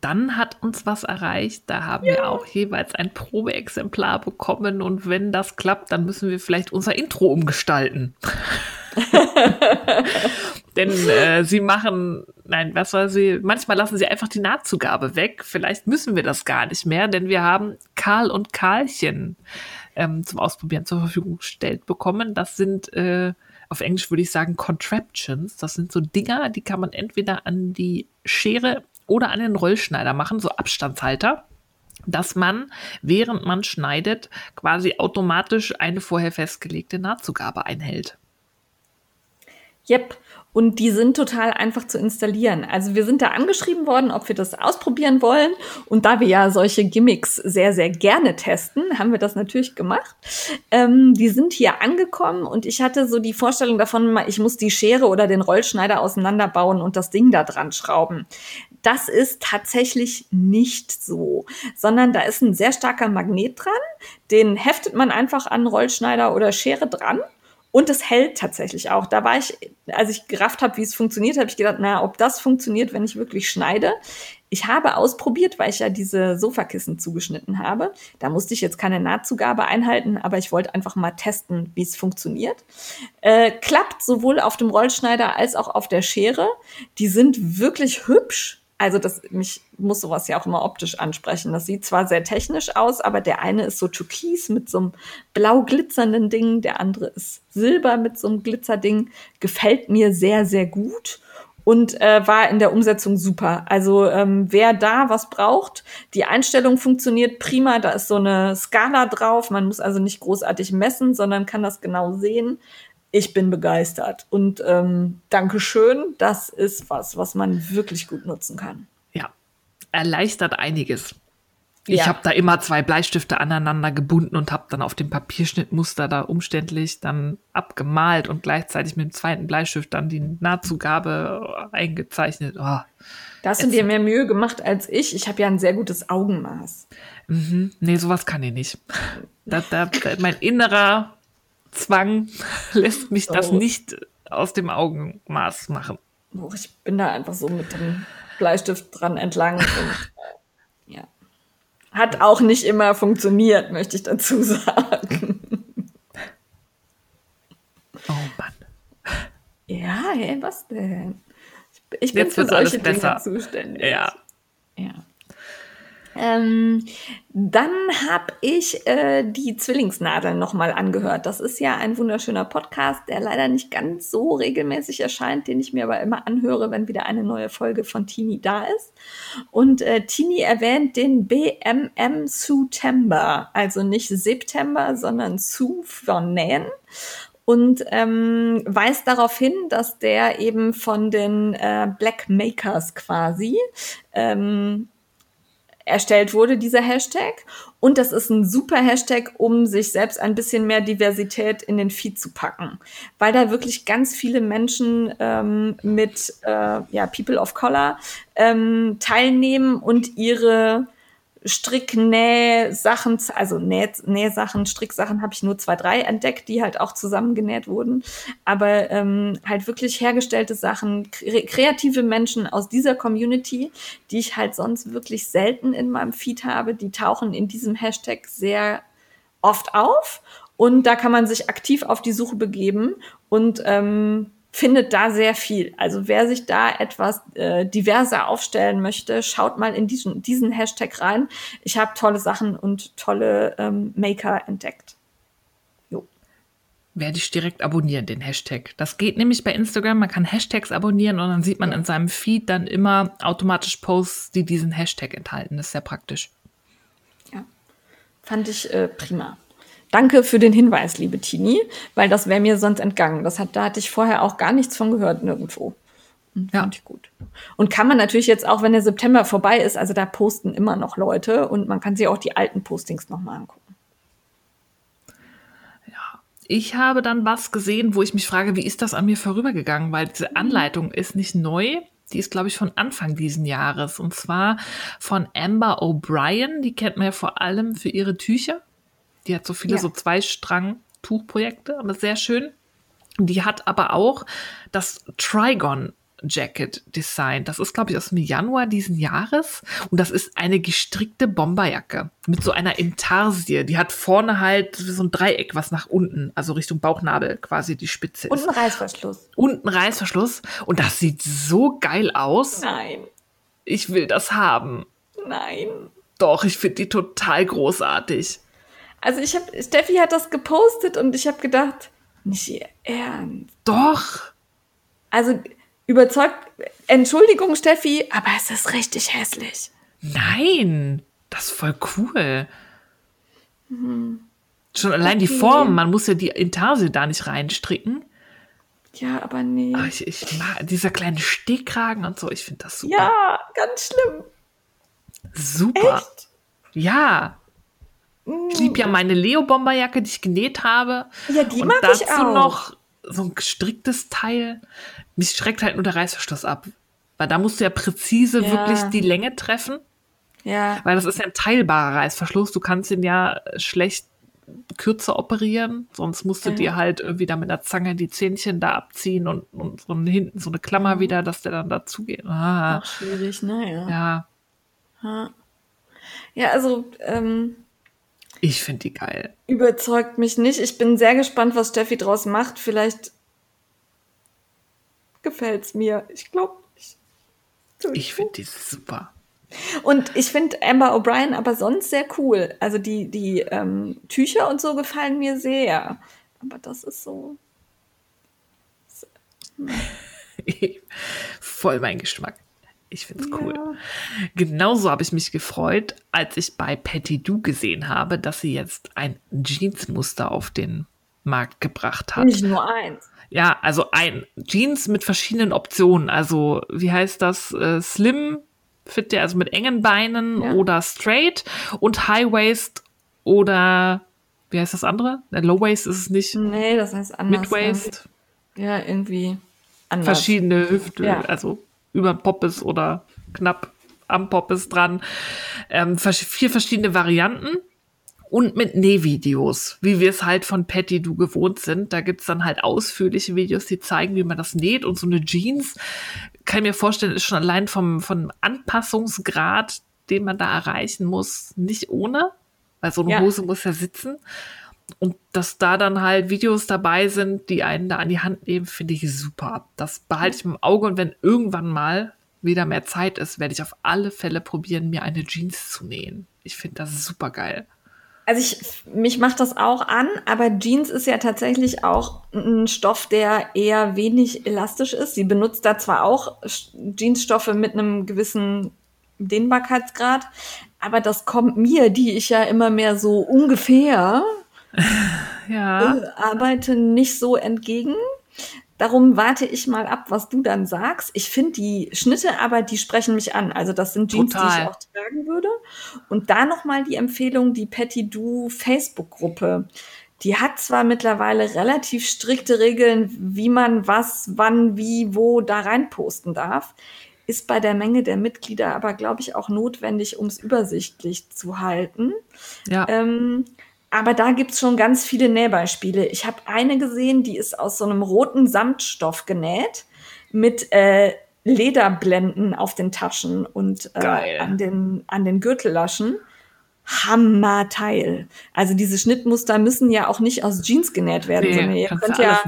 Dann hat uns was erreicht. Da haben ja. wir auch jeweils ein Probeexemplar bekommen. Und wenn das klappt, dann müssen wir vielleicht unser Intro umgestalten. Denn äh, sie machen, nein, was soll sie, manchmal lassen sie einfach die Nahtzugabe weg. Vielleicht müssen wir das gar nicht mehr, denn wir haben Karl und Karlchen ähm, zum Ausprobieren zur Verfügung gestellt bekommen. Das sind, äh, auf Englisch würde ich sagen, Contraptions. Das sind so Dinger, die kann man entweder an die Schere oder an den Rollschneider machen, so Abstandshalter dass man, während man schneidet, quasi automatisch eine vorher festgelegte Nahtzugabe einhält. Yep. Und die sind total einfach zu installieren. Also wir sind da angeschrieben worden, ob wir das ausprobieren wollen. Und da wir ja solche Gimmicks sehr, sehr gerne testen, haben wir das natürlich gemacht. Ähm, die sind hier angekommen und ich hatte so die Vorstellung davon, ich muss die Schere oder den Rollschneider auseinanderbauen und das Ding da dran schrauben. Das ist tatsächlich nicht so, sondern da ist ein sehr starker Magnet dran. Den heftet man einfach an Rollschneider oder Schere dran und es hält tatsächlich auch. Da war ich, als ich gerafft habe, wie es funktioniert, habe ich gedacht, na, ob das funktioniert, wenn ich wirklich schneide. Ich habe ausprobiert, weil ich ja diese Sofakissen zugeschnitten habe. Da musste ich jetzt keine Nahtzugabe einhalten, aber ich wollte einfach mal testen, wie es funktioniert. Äh, klappt sowohl auf dem Rollschneider als auch auf der Schere. Die sind wirklich hübsch also das mich muss sowas ja auch immer optisch ansprechen. Das sieht zwar sehr technisch aus, aber der eine ist so türkis mit so einem blau glitzernden Ding, der andere ist silber mit so einem Glitzerding. Gefällt mir sehr sehr gut und äh, war in der Umsetzung super. Also ähm, wer da was braucht, die Einstellung funktioniert prima. Da ist so eine Skala drauf. Man muss also nicht großartig messen, sondern kann das genau sehen ich bin begeistert. Und ähm, Dankeschön, das ist was, was man wirklich gut nutzen kann. Ja, erleichtert einiges. Ich ja. habe da immer zwei Bleistifte aneinander gebunden und habe dann auf dem Papierschnittmuster da umständlich dann abgemalt und gleichzeitig mit dem zweiten Bleistift dann die Nahtzugabe eingezeichnet. Oh, da hast du dir mehr Mühe gemacht als ich. Ich habe ja ein sehr gutes Augenmaß. Mhm. Nee, sowas kann ich nicht. Da, da, mein innerer Zwang lässt mich das oh. nicht aus dem Augenmaß machen. Ich bin da einfach so mit dem Bleistift dran entlang und äh, ja. Hat auch nicht immer funktioniert, möchte ich dazu sagen. Oh Mann. Ja, hey, was denn? Ich bin Jetzt für solche Dinge zuständig. Ja. Ja. Ähm, dann habe ich äh, die Zwillingsnadeln nochmal angehört. Das ist ja ein wunderschöner Podcast, der leider nicht ganz so regelmäßig erscheint, den ich mir aber immer anhöre, wenn wieder eine neue Folge von Tini da ist. Und äh, Tini erwähnt den BMM September, also nicht September, sondern Sue von und ähm, weist darauf hin, dass der eben von den äh, Black Makers quasi ähm, erstellt wurde, dieser Hashtag. Und das ist ein super Hashtag, um sich selbst ein bisschen mehr Diversität in den Feed zu packen, weil da wirklich ganz viele Menschen ähm, mit äh, ja, People of Color ähm, teilnehmen und ihre Stricknäh-Sachen, also Näh Nähsachen, Stricksachen habe ich nur zwei, drei entdeckt, die halt auch zusammengenäht wurden. Aber ähm, halt wirklich hergestellte Sachen, kre kreative Menschen aus dieser Community, die ich halt sonst wirklich selten in meinem Feed habe, die tauchen in diesem Hashtag sehr oft auf. Und da kann man sich aktiv auf die Suche begeben und ähm, findet da sehr viel. Also wer sich da etwas äh, diverser aufstellen möchte, schaut mal in diesen, diesen Hashtag rein. Ich habe tolle Sachen und tolle ähm, Maker entdeckt. Jo. Werde ich direkt abonnieren, den Hashtag. Das geht nämlich bei Instagram, man kann Hashtags abonnieren und dann sieht man in seinem Feed dann immer automatisch Posts, die diesen Hashtag enthalten. Das ist sehr praktisch. Ja, fand ich äh, prima. Danke für den Hinweis, liebe Tini, weil das wäre mir sonst entgangen. Das hat, da hatte ich vorher auch gar nichts von gehört, nirgendwo. Ja. Fand ich gut. Und kann man natürlich jetzt auch, wenn der September vorbei ist, also da posten immer noch Leute und man kann sich auch die alten Postings nochmal angucken. Ja, ich habe dann was gesehen, wo ich mich frage, wie ist das an mir vorübergegangen? Weil diese Anleitung ist nicht neu. Die ist, glaube ich, von Anfang diesen Jahres. Und zwar von Amber O'Brien. Die kennt man ja vor allem für ihre Tücher. Die hat so viele ja. so Zweistrang-Tuchprojekte, aber sehr schön. Die hat aber auch das Trigon Jacket Design. Das ist, glaube ich, aus dem Januar diesen Jahres. Und das ist eine gestrickte Bomberjacke mit so einer Intarsie. Die hat vorne halt so ein Dreieck, was nach unten, also Richtung Bauchnabel quasi die Spitze ist. Und ein Reißverschluss. Und ein Reißverschluss. Und das sieht so geil aus. Nein. Ich will das haben. Nein. Doch, ich finde die total großartig. Also ich habe, Steffi hat das gepostet und ich habe gedacht, nicht ihr Ernst. Doch. Also überzeugt, Entschuldigung Steffi, aber es ist richtig hässlich. Nein, das ist voll cool. Mhm. Schon allein okay. die Form, man muss ja die Intarsie da nicht reinstricken. Ja, aber nee. Ach, ich, ich mag dieser kleine Stehkragen und so, ich finde das super. Ja, ganz schlimm. Super. Echt? Ja. Ich liebe ja meine Leo-Bomberjacke, die ich genäht habe. Ja, die und mag dazu ich auch. noch so ein gestricktes Teil. Mich schreckt halt nur der Reißverschluss ab. Weil da musst du ja präzise ja. wirklich die Länge treffen. Ja. Weil das ist ja ein teilbarer Reißverschluss. Du kannst ihn ja schlecht kürzer operieren, sonst musst du ja. dir halt irgendwie da mit einer Zange die Zähnchen da abziehen und, und so hinten so eine Klammer mhm. wieder, dass der dann dazugeht. Ah. Auch schwierig, ne? Ja. Ja, ja also ähm, ich finde die geil. Überzeugt mich nicht. Ich bin sehr gespannt, was Steffi draus macht. Vielleicht gefällt es mir. Ich glaube nicht. Ich finde die super. Und ich finde Amber O'Brien aber sonst sehr cool. Also die, die ähm, Tücher und so gefallen mir sehr. Aber das ist so. so hm. Voll mein Geschmack. Ich finde es cool. Ja. Genauso habe ich mich gefreut, als ich bei Patty Du gesehen habe, dass sie jetzt ein Jeansmuster auf den Markt gebracht hat. Nicht nur eins. Ja, also ein Jeans mit verschiedenen Optionen. Also, wie heißt das? Äh, Slim Fit, also mit engen Beinen ja. oder straight und High Waist oder wie heißt das andere? Low Waist ist es nicht. Nee, das heißt anders. Mid Waist. Ja, irgendwie anders. Verschiedene Hüfte, ja. also über Poppes oder knapp am Poppes dran. Ähm, vier verschiedene Varianten und mit Nähvideos, wie wir es halt von Patty Du gewohnt sind. Da gibt's dann halt ausführliche Videos, die zeigen, wie man das näht. Und so eine Jeans, kann ich mir vorstellen, ist schon allein vom, vom Anpassungsgrad, den man da erreichen muss, nicht ohne. Weil so eine ja. Hose muss ja sitzen. Und dass da dann halt Videos dabei sind, die einen da an die Hand nehmen, finde ich super. Das behalte ich im Auge und wenn irgendwann mal wieder mehr Zeit ist, werde ich auf alle Fälle probieren, mir eine Jeans zu nähen. Ich finde das super geil. Also ich, mich macht das auch an, aber Jeans ist ja tatsächlich auch ein Stoff, der eher wenig elastisch ist. Sie benutzt da zwar auch Jeansstoffe mit einem gewissen Dehnbarkeitsgrad, aber das kommt mir, die ich ja immer mehr so ungefähr ja. äh, arbeite nicht so entgegen. Darum warte ich mal ab, was du dann sagst. Ich finde die Schnitte aber, die sprechen mich an. Also das sind Jeans, Total. die ich auch tragen würde. Und da nochmal die Empfehlung, die Patty Du Facebook-Gruppe. Die hat zwar mittlerweile relativ strikte Regeln, wie man was, wann, wie, wo da reinposten darf, ist bei der Menge der Mitglieder aber, glaube ich, auch notwendig, um es übersichtlich zu halten. Ja. Ähm, aber da gibt's schon ganz viele Nähbeispiele. Ich habe eine gesehen, die ist aus so einem roten Samtstoff genäht mit äh, Lederblenden auf den Taschen und äh, an, den, an den Gürtellaschen. Hammerteil. Also diese Schnittmuster müssen ja auch nicht aus Jeans genäht werden, sondern nee, ihr könnt ja.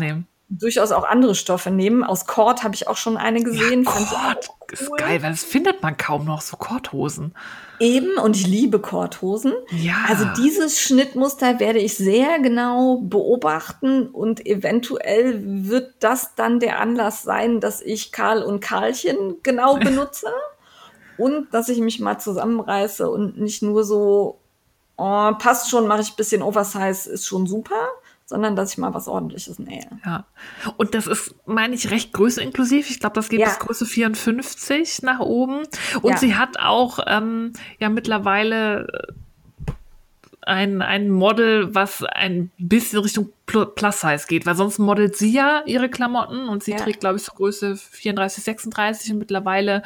Durchaus auch andere Stoffe nehmen. Aus Cord habe ich auch schon eine gesehen. Ich Gott, auch ist cool. geil, weil das findet man kaum noch, so Korthosen. Eben, und ich liebe Korthosen. Ja. Also dieses Schnittmuster werde ich sehr genau beobachten und eventuell wird das dann der Anlass sein, dass ich Karl und Karlchen genau benutze und dass ich mich mal zusammenreiße und nicht nur so, oh, passt schon, mache ich ein bisschen Oversize, ist schon super, sondern dass ich mal was ordentliches nähe. Ja. Und das ist, meine ich, recht größeninklusiv. Ich glaube, das geht Ja. bis Größe 54 nach oben. Und Ja. sie hat auch ähm, ja mittlerweile äh, ein, ein Model, was ein bisschen Richtung Pl- Plus-Size geht, weil sonst modelt sie ja ihre Klamotten und sie Ja. trägt, glaube ich, so Größe 34, 36 und mittlerweile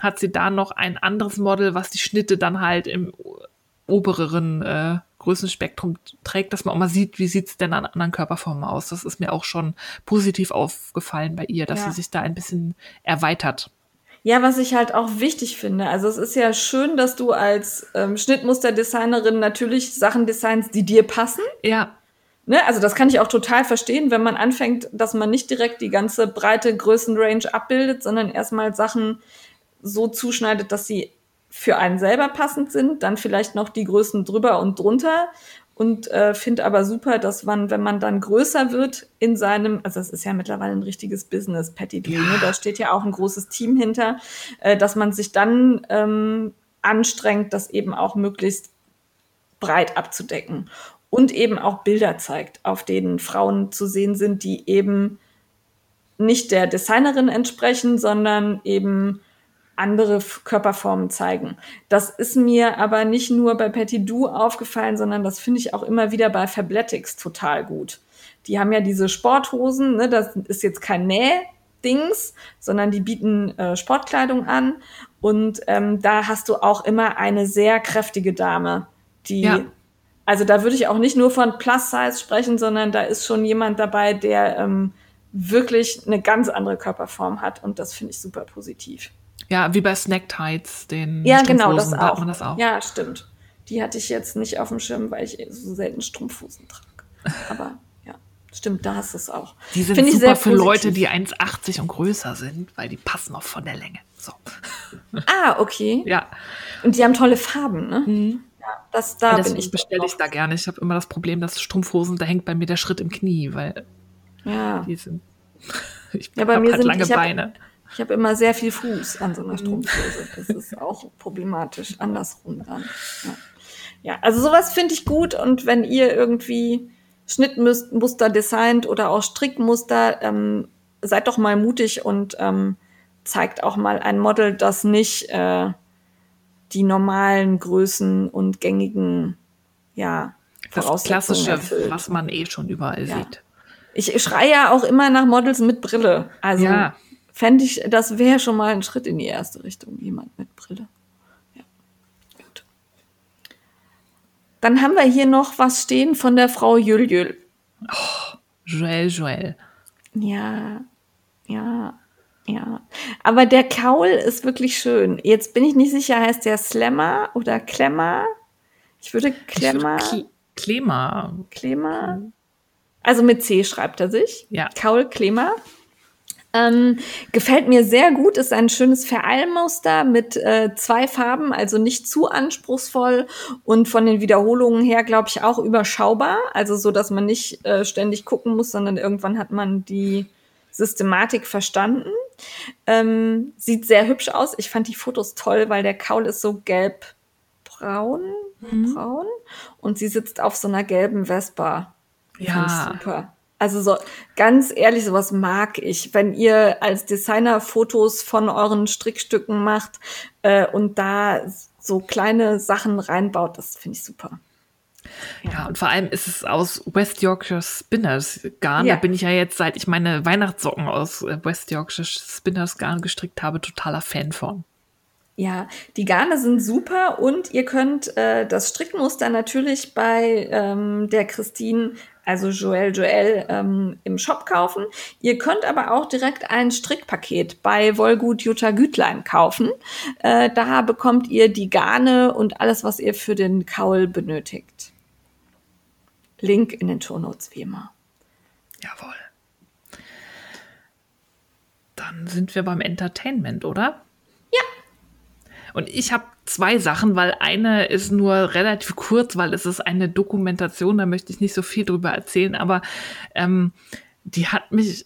hat sie da noch ein anderes Model, was die Schnitte dann halt im obereren äh, Größenspektrum trägt, dass man auch mal sieht, wie sieht's denn an anderen Körperformen aus. Das ist mir auch schon positiv aufgefallen bei ihr, dass Ja. sie sich da ein bisschen erweitert. Ja, was ich halt auch wichtig finde. Also es ist ja schön, dass du als ähm, Schnittmusterdesignerin natürlich Sachen designst, die dir passen. Ja, Ne? Also das kann ich auch total verstehen, wenn man anfängt, dass man nicht direkt die ganze breite Größenrange abbildet, sondern erstmal Sachen so zuschneidet, dass sie für einen selber passend sind, dann vielleicht noch die Größen drüber und drunter. Und äh, finde aber super, dass man, wenn man dann größer wird in seinem, also das ist ja mittlerweile ein richtiges Business, Patty Drew, ne? da steht ja auch ein großes Team hinter, äh, dass man sich dann ähm, anstrengt, das eben auch möglichst breit abzudecken. Und eben auch Bilder zeigt, auf denen Frauen zu sehen sind, die eben nicht der Designerin entsprechen, sondern eben andere Körperformen zeigen. Das ist mir aber nicht nur bei Patty Du aufgefallen, sondern das finde ich auch immer wieder bei Fabletics total gut. Die haben ja diese Sporthosen, ne, das ist jetzt kein Nähdings, sondern die bieten äh, Sportkleidung an und ähm, da hast du auch immer eine sehr kräftige Dame, die Ja. also da würde ich auch nicht nur von Plus Size sprechen, sondern da ist schon jemand dabei, der ähm, wirklich eine ganz andere Körperform hat und das finde ich super positiv. Ja, wie bei Snack Tights, den Ja, genau, Strumpfhosen, das auch. man das auch. Ja, stimmt. Die hatte ich jetzt nicht auf dem Schirm, weil ich so selten Strumpfhosen trage. Aber ja, stimmt, da hast du es auch. Die sind Finde ich super sehr für positiv. Leute, die 1,80 und größer sind, weil die passen auch von der Länge. So. Ah, okay. Ja, Und die haben tolle Farben, ne? Ja, das, da bin ich bestelle ich da gerne. Ich habe immer das Problem, dass Strumpfhosen, da hängt bei mir der Schritt im Knie, weil Ja. die sind. Ich Ja, bei mir halt sind lange ich hab, Beine. Ich habe immer sehr viel Fuß an so Mhm. einer Strumpfhose. Das ist auch problematisch. Andersrum dann. Ja, ja also sowas finde ich gut. Und wenn ihr irgendwie Schnittmuster designt oder auch Strickmuster, ähm, seid doch mal mutig und ähm, zeigt auch mal ein Model, das nicht äh, die normalen Größen und gängigen ja, Das Voraussetzungen Klassische, erfüllt. was man eh schon überall Ja. sieht. Ich schreie ja auch immer nach Models mit Brille. Also Ja. Fände ich, das wäre schon mal ein Schritt in die erste Richtung, jemand mit Brille. Ja. Gut. Dann haben wir hier noch was stehen von der Frau Jüljül. Joel, Joel. Ja, ja, ja. Aber der Kaul ist wirklich schön. Jetzt bin ich nicht sicher, heißt der Slammer oder Klemmer? Ich würde Klemmer, Kl- Klema. Klemmer. Also mit C schreibt er sich. Ja. Kaul Klemmer. Ähm, gefällt mir sehr gut, ist ein schönes Vereilmuster mit äh, zwei Farben, also nicht zu anspruchsvoll und von den Wiederholungen her, glaube ich, auch überschaubar. Also so, dass man nicht äh, ständig gucken muss, sondern irgendwann hat man die Systematik verstanden. Ähm, sieht sehr hübsch aus. Ich fand die Fotos toll, weil der Kaul ist so gelb-braun, braun und sie sitzt auf so einer gelben Vespa. Ja. super. Also so ganz ehrlich, sowas mag ich, wenn ihr als Designer Fotos von euren Strickstücken macht äh, und da so kleine Sachen reinbaut, das finde ich super. Ja, und vor allem ist es aus West Yorkshire Spinners Garn. Ja. Da bin ich ja jetzt, seit ich meine Weihnachtssocken aus äh, West Yorkshire Spinners Garn gestrickt habe, totaler Fan von. Ja, die Garne sind super und ihr könnt äh, das Strickmuster natürlich bei ähm, der Christine, also Joelle Joelle, ähm, im Shop kaufen. Ihr könnt aber auch direkt ein Strickpaket bei Wollgut Jutta Gütlein kaufen. Äh, da bekommt ihr die Garne und alles, was ihr für den Kaul benötigt. Link in den Shownotes wie immer. Jawohl. Dann sind wir beim Entertainment, oder? Und ich habe zwei Sachen, weil eine ist nur relativ kurz, weil es ist eine Dokumentation, da möchte ich nicht so viel drüber erzählen, aber ähm, die hat mich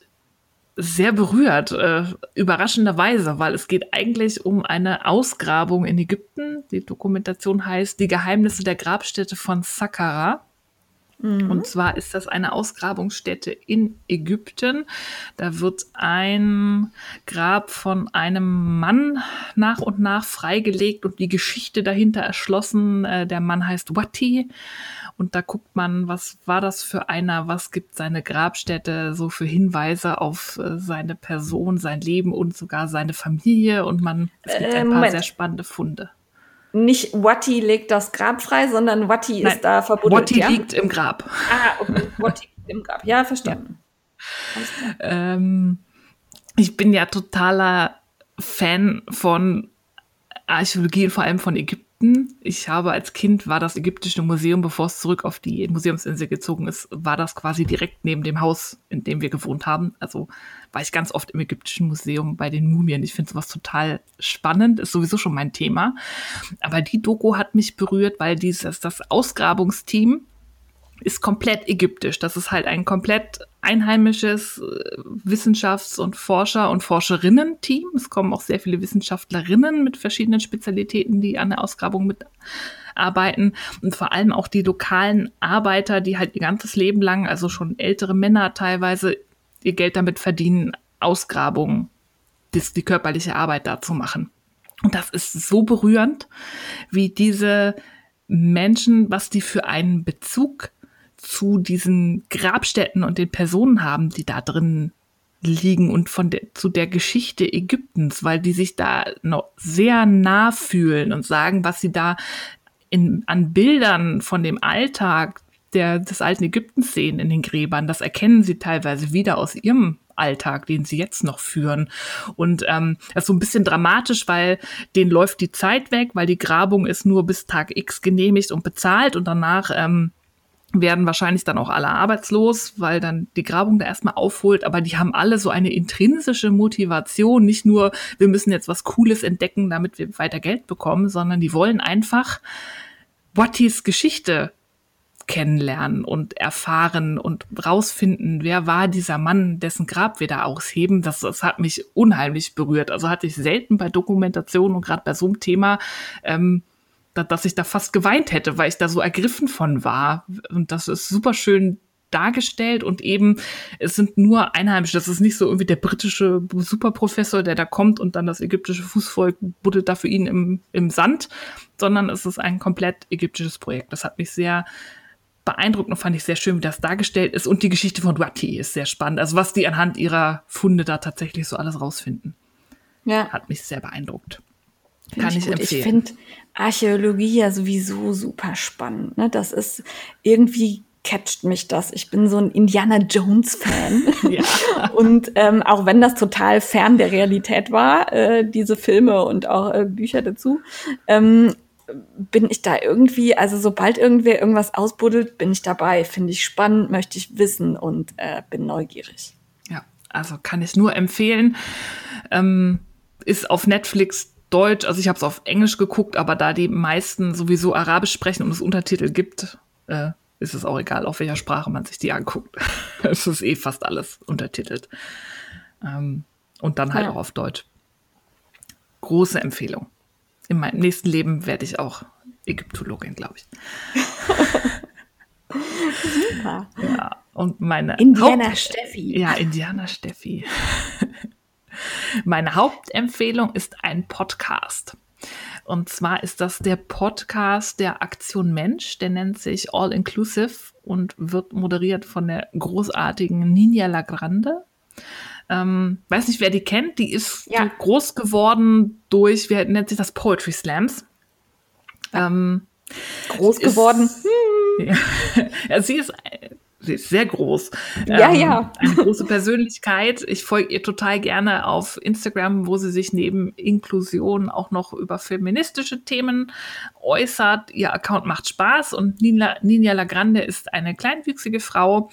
sehr berührt, äh, überraschenderweise, weil es geht eigentlich um eine Ausgrabung in Ägypten. Die Dokumentation heißt Die Geheimnisse der Grabstätte von Saqqara. Und zwar ist das eine Ausgrabungsstätte in Ägypten. Da wird ein Grab von einem Mann nach und nach freigelegt und die Geschichte dahinter erschlossen. Äh, Der Mann heißt Wati. Und da guckt man, was war das für einer, was gibt seine Grabstätte so für Hinweise auf äh, seine Person, sein Leben und sogar seine Familie. Und man, es gibt Äh, ein paar Moment. sehr spannende Funde. Nicht Watti legt das Grab frei, sondern Watti Nein, ist da verbuddelt. Wati ja? liegt im Grab. Ah, okay. Watti liegt im Grab. Ja, verstanden. Klar. Ähm, ich bin ja totaler Fan von Archäologie und vor allem von Ägypten. Ich habe als Kind war das ägyptische Museum, bevor es zurück auf die Museumsinsel gezogen ist, war das quasi direkt neben dem Haus, in dem wir gewohnt haben. Also war ich ganz oft im ägyptischen Museum bei den Mumien. Ich finde sowas total spannend, ist sowieso schon mein Thema. Aber die Doku hat mich berührt, weil dieses, das Ausgrabungsteam ist komplett ägyptisch. Das ist halt ein komplett einheimisches äh, Wissenschafts- und Forscher- und Forscherinnen-Team. Es kommen auch sehr viele Wissenschaftlerinnen mit verschiedenen Spezialitäten, die an der Ausgrabung mitarbeiten. Und vor allem auch die lokalen Arbeiter, die halt ihr ganzes Leben lang, also schon ältere Männer teilweise, ihr Geld damit verdienen, Ausgrabungen, das, die körperliche Arbeit da zu machen. Und das ist so berührend, wie diese Menschen, was die für einen Bezug zu diesen Grabstätten und den Personen haben, die da drin liegen und von der, zu der Geschichte Ägyptens, weil die sich da noch sehr nah fühlen und sagen, was sie da in, an Bildern von dem Alltag der, des alten Ägyptens sehen in den Gräbern. Das erkennen sie teilweise wieder aus ihrem Alltag, den sie jetzt noch führen. Und ähm, das ist so ein bisschen dramatisch, weil denen läuft die Zeit weg, weil die Grabung ist nur bis Tag X genehmigt und bezahlt und danach ähm, werden wahrscheinlich dann auch alle arbeitslos, weil dann die Grabung da erstmal aufholt, aber die haben alle so eine intrinsische Motivation, nicht nur, wir müssen jetzt was Cooles entdecken, damit wir weiter Geld bekommen, sondern die wollen einfach Wattis Geschichte kennenlernen und erfahren und rausfinden, wer war dieser Mann, dessen Grab wir da ausheben. Das, das hat mich unheimlich berührt. Also hatte ich selten bei Dokumentationen und gerade bei so einem Thema, ähm, da, dass ich da fast geweint hätte, weil ich da so ergriffen von war. Und das ist super schön dargestellt und eben es sind nur Einheimische. Das ist nicht so irgendwie der britische Superprofessor, der da kommt und dann das ägyptische Fußvolk buddelt da für ihn im, im Sand, sondern es ist ein komplett ägyptisches Projekt. Das hat mich sehr beeindruckt und fand ich sehr schön, wie das dargestellt ist. Und die Geschichte von Duati ist sehr spannend. Also was die anhand ihrer Funde da tatsächlich so alles rausfinden, Ja. hat mich sehr beeindruckt. Find Kann ich, gut. empfehlen. Ich finde Archäologie ja sowieso super spannend. Ne? Das ist irgendwie catcht mich das. Ich bin so ein Indiana Jones Fan. Ja. Und ähm, auch wenn das total fern der Realität war, äh, diese Filme und auch äh, Bücher dazu, ähm, bin ich da irgendwie, also sobald irgendwer irgendwas ausbuddelt, bin ich dabei. Finde ich spannend, möchte ich wissen und äh, bin neugierig. Ja, also kann ich nur empfehlen. Ähm, ist auf Netflix Deutsch, also ich habe es auf Englisch geguckt, aber da die meisten sowieso Arabisch sprechen und es Untertitel gibt, äh, ist es auch egal, auf welcher Sprache man sich die anguckt. es ist eh fast alles untertitelt. Ähm, und dann halt Ja. auch auf Deutsch. Große Empfehlung. In meinem nächsten Leben werde ich auch Ägyptologin, glaube ich. Super. Ja, und meine Indiana Haupt Steffi. Ja, Indiana Steffi. meine Hauptempfehlung ist ein Podcast. Und zwar ist das der Podcast der Aktion Mensch. Der nennt sich All Inclusive und wird moderiert von der großartigen Ninja Lagrande. Ähm, weiß nicht, wer die kennt. Die ist Ja. so groß geworden durch, wie nennt sich das, Poetry Slams. Ähm, Groß ist- geworden. ja. ja, sie ist, äh, sie ist sehr groß. Ja, ja. Eine große Persönlichkeit. Ich folge ihr total gerne auf Instagram, wo sie sich neben Inklusion auch noch über feministische Themen äußert. Ihr Account macht Spaß und Nina, Ninja Lagrande ist eine kleinwüchsige Frau,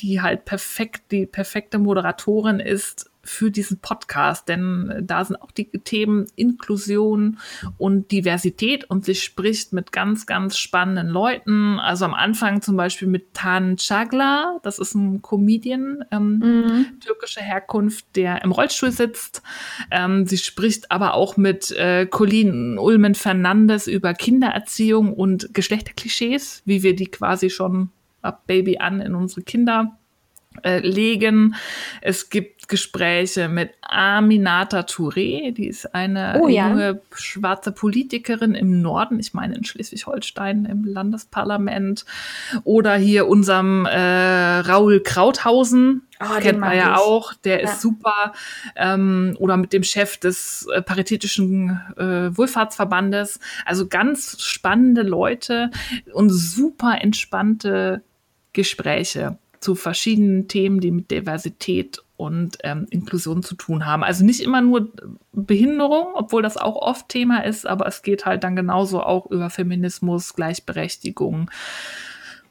die halt perfekt, die perfekte Moderatorin ist für diesen Podcast, denn äh, da sind auch die Themen Inklusion und Diversität und sie spricht mit ganz, ganz spannenden Leuten. Also am Anfang zum Beispiel mit Tan Chagla, das ist ein Comedian, ähm, Mhm. türkischer Herkunft, der im Rollstuhl sitzt. Ähm, sie spricht aber auch mit äh, Colleen Ulmen Fernandes über Kindererziehung und Geschlechterklischees, wie wir die quasi schon ab Baby an in unsere Kinder äh, legen. Es gibt Gespräche mit Aminata Touré, die ist eine Oh ja. junge schwarze Politikerin im Norden, ich meine in Schleswig-Holstein im Landesparlament. Oder hier unserem äh, Raul Krauthausen, den kennt man ja ich. auch, der Ja. ist super. Ähm, oder mit dem Chef des äh, Paritätischen äh, Wohlfahrtsverbandes. Also ganz spannende Leute und super entspannte Gespräche zu verschiedenen Themen, die mit Diversität und ähm, Inklusion zu tun haben. Also nicht immer nur Behinderung, obwohl das auch oft Thema ist, aber es geht halt dann genauso auch über Feminismus, Gleichberechtigung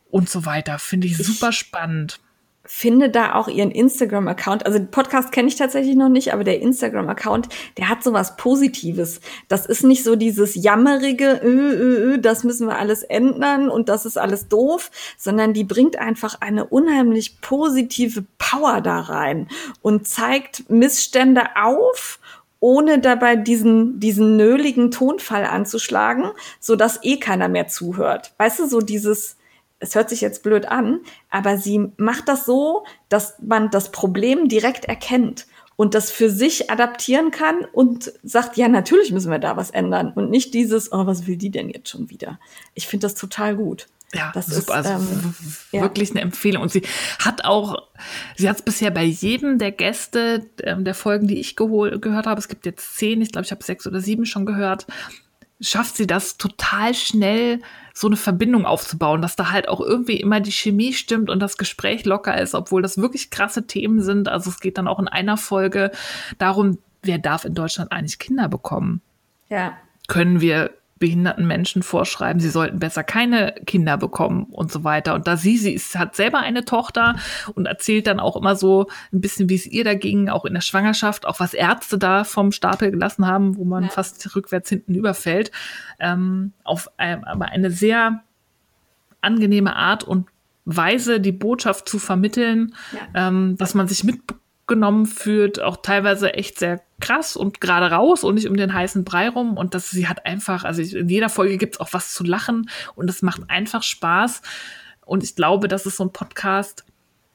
und so weiter. Finde ich super spannend. Finde da auch ihren Instagram-Account. Also Podcast kenne ich tatsächlich noch nicht, aber der Instagram-Account, der hat sowas Positives. Das ist nicht so dieses jammerige, ö, ö, ö, das müssen wir alles ändern und das ist alles doof, sondern die bringt einfach eine unheimlich positive Power da rein und zeigt Missstände auf ohne dabei diesen, diesen nöligen Tonfall anzuschlagen, so dass eh keiner mehr zuhört. Weißt du, so dieses, es hört sich jetzt blöd an, aber sie macht das so, dass man das Problem direkt erkennt und das für sich adaptieren kann und sagt, ja, natürlich müssen wir da was ändern und nicht dieses, oh, was will die denn jetzt schon wieder? Ich finde das total gut. Ja, Das super. ist, also ähm, ja. wirklich eine Empfehlung. Und sie hat auch, sie hat es bisher bei jedem der Gäste ähm, der Folgen, die ich gehört habe, es gibt jetzt zehn, ich glaube, ich habe sechs oder sieben schon gehört, schafft sie das total schnell, so eine Verbindung aufzubauen, dass da halt auch irgendwie immer die Chemie stimmt und das Gespräch locker ist, obwohl das wirklich krasse Themen sind. Also es geht dann auch in einer Folge darum, wer darf in Deutschland eigentlich Kinder bekommen? Ja. können wir behinderten Menschen vorschreiben, sie sollten besser keine Kinder bekommen und so weiter. Und da sie, sie ist, hat selber eine Tochter und erzählt dann auch immer so ein bisschen, wie es ihr da ging, auch in der Schwangerschaft, auch was Ärzte da vom Stapel gelassen haben, wo man Ja. fast rückwärts hinten überfällt, ähm, auf ein, aber eine sehr angenehme Art und Weise, die Botschaft zu vermitteln, Ja. ähm, dass man sich mitgenommen fühlt, auch teilweise echt sehr krass und gerade raus und nicht um den heißen Brei rum. Und dass sie hat einfach, also in jeder Folge gibt's auch was zu lachen und es macht einfach Spaß. Und ich glaube, das ist so ein Podcast,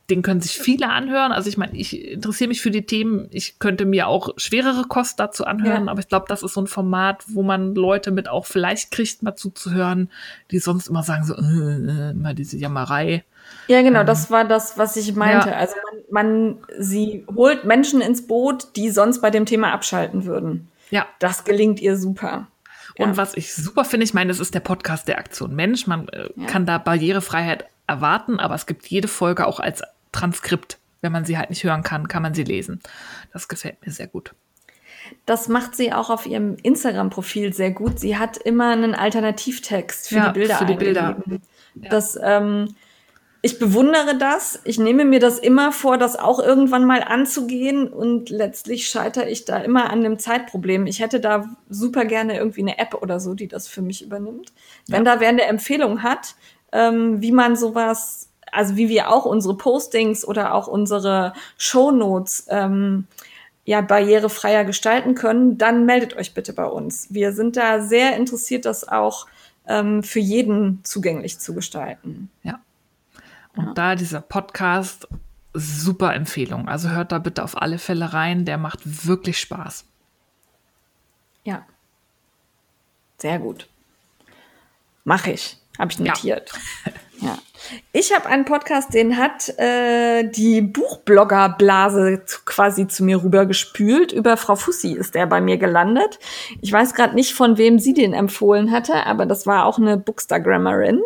den können sich viele anhören. Also ich meine, ich interessiere mich für die Themen. Ich könnte mir auch schwerere Kost dazu anhören, Ja. aber ich glaube, das ist so ein Format, wo man Leute mit auch vielleicht kriegt, mal zuzuhören, die sonst immer sagen so, äh, äh, immer diese Jammerei. Ja, genau, das war das, was ich meinte. Ja. Also man, man, sie holt Menschen ins Boot, die sonst bei dem Thema abschalten würden. Ja, Das gelingt ihr super. Und Ja. was ich super finde, ich meine, es ist der Podcast der Aktion Mensch. Man äh, Ja. kann da Barrierefreiheit erwarten, aber es gibt jede Folge auch als Transkript. Wenn man sie halt nicht hören kann, kann man sie lesen. Das gefällt mir sehr gut. Das macht sie auch auf ihrem Instagram-Profil sehr gut. Sie hat immer einen Alternativtext für Ja, die Bilder. für die Bilder. Das, ähm, ich bewundere das. Ich nehme mir das immer vor, das auch irgendwann mal anzugehen und letztlich scheitere ich da immer an dem Zeitproblem. Ich hätte da super gerne irgendwie eine App oder so, die das für mich übernimmt. Wenn da wer eine Empfehlung hat, ähm, wie man sowas, also wie wir auch unsere Postings oder auch unsere Shownotes ähm, ja barrierefreier gestalten können, dann meldet euch bitte bei uns. Wir sind da sehr interessiert, das auch ähm, für jeden zugänglich zu gestalten. Ja. Und ja. da dieser Podcast, super Empfehlung. Also hört da bitte auf alle Fälle rein. Der macht wirklich Spaß. Ja. Sehr gut. Mache ich. Habe ich notiert. Ja. ja. Ich habe einen Podcast, den hat äh, die Buchblogger-Blase quasi zu mir rübergespült. Über Frau Fussi ist der bei mir gelandet. Ich weiß gerade nicht, von wem sie den empfohlen hatte, aber das war auch eine Bookstagrammerin.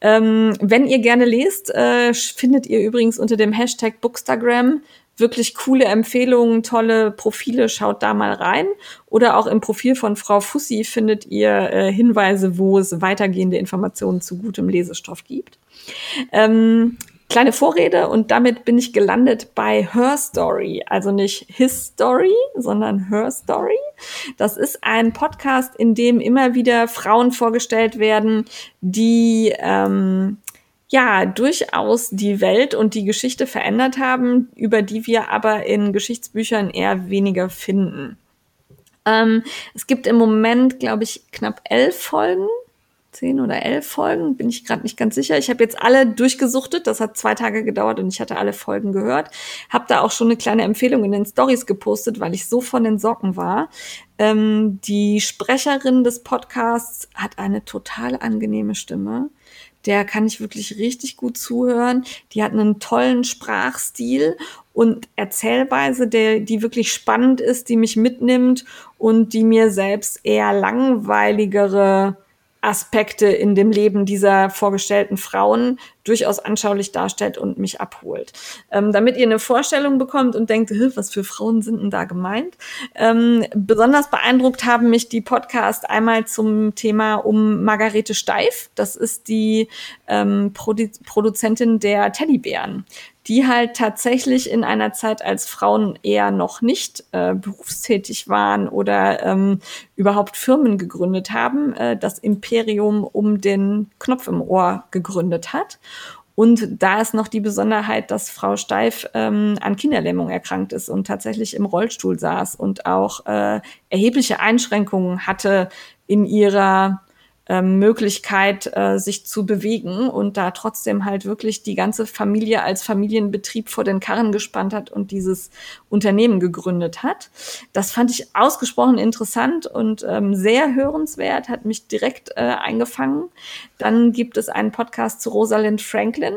Ähm, wenn ihr gerne lest, äh, findet ihr übrigens unter dem Hashtag Bookstagram wirklich coole Empfehlungen, tolle Profile, schaut da mal rein. Oder auch im Profil von Frau Fussi findet ihr äh, Hinweise, wo es weitergehende Informationen zu gutem Lesestoff gibt. Ähm, kleine Vorrede und damit bin ich gelandet bei Her Story. Also nicht His Story, sondern Her Story. Das ist ein Podcast, in dem immer wieder Frauen vorgestellt werden, die ähm, ja durchaus die Welt und die Geschichte verändert haben, über die wir aber in Geschichtsbüchern eher weniger finden. Ähm, es gibt im Moment, glaube ich, knapp elf Folgen zehn oder elf Folgen, bin ich gerade nicht ganz sicher. Ich habe jetzt alle durchgesuchtet, das hat zwei Tage gedauert und ich hatte alle Folgen gehört. Habe da auch schon eine kleine Empfehlung in den Stories gepostet, weil ich so von den Socken war. Ähm, die Sprecherin des Podcasts hat eine total angenehme Stimme. Der kann ich wirklich richtig gut zuhören. Die hat einen tollen Sprachstil und Erzählweise, der, die wirklich spannend ist, die mich mitnimmt und die mir selbst eher langweiligere Aspekte in dem Leben dieser vorgestellten Frauen durchaus anschaulich darstellt und mich abholt. Ähm, damit ihr eine Vorstellung bekommt und denkt, was für Frauen sind denn da gemeint? Ähm, besonders beeindruckt haben mich die Podcast einmal zum Thema um Margarete Steif. Das ist die ähm, Produ Produzentin der Teddybären die halt tatsächlich in einer Zeit, als Frauen eher noch nicht äh, berufstätig waren oder ähm, überhaupt Firmen gegründet haben, äh, das Imperium um den Knopf im Ohr gegründet hat. Und da ist noch die Besonderheit, dass Frau Steif ähm, an Kinderlähmung erkrankt ist und tatsächlich im Rollstuhl saß und auch äh, erhebliche Einschränkungen hatte in ihrer ähm, Möglichkeit, äh, sich zu bewegen und da trotzdem halt wirklich die ganze Familie als Familienbetrieb vor den Karren gespannt hat und dieses Unternehmen gegründet hat. Das fand ich ausgesprochen interessant und ähm, sehr hörenswert, hat mich direkt äh, eingefangen. Dann gibt es einen Podcast zu Rosalind Franklin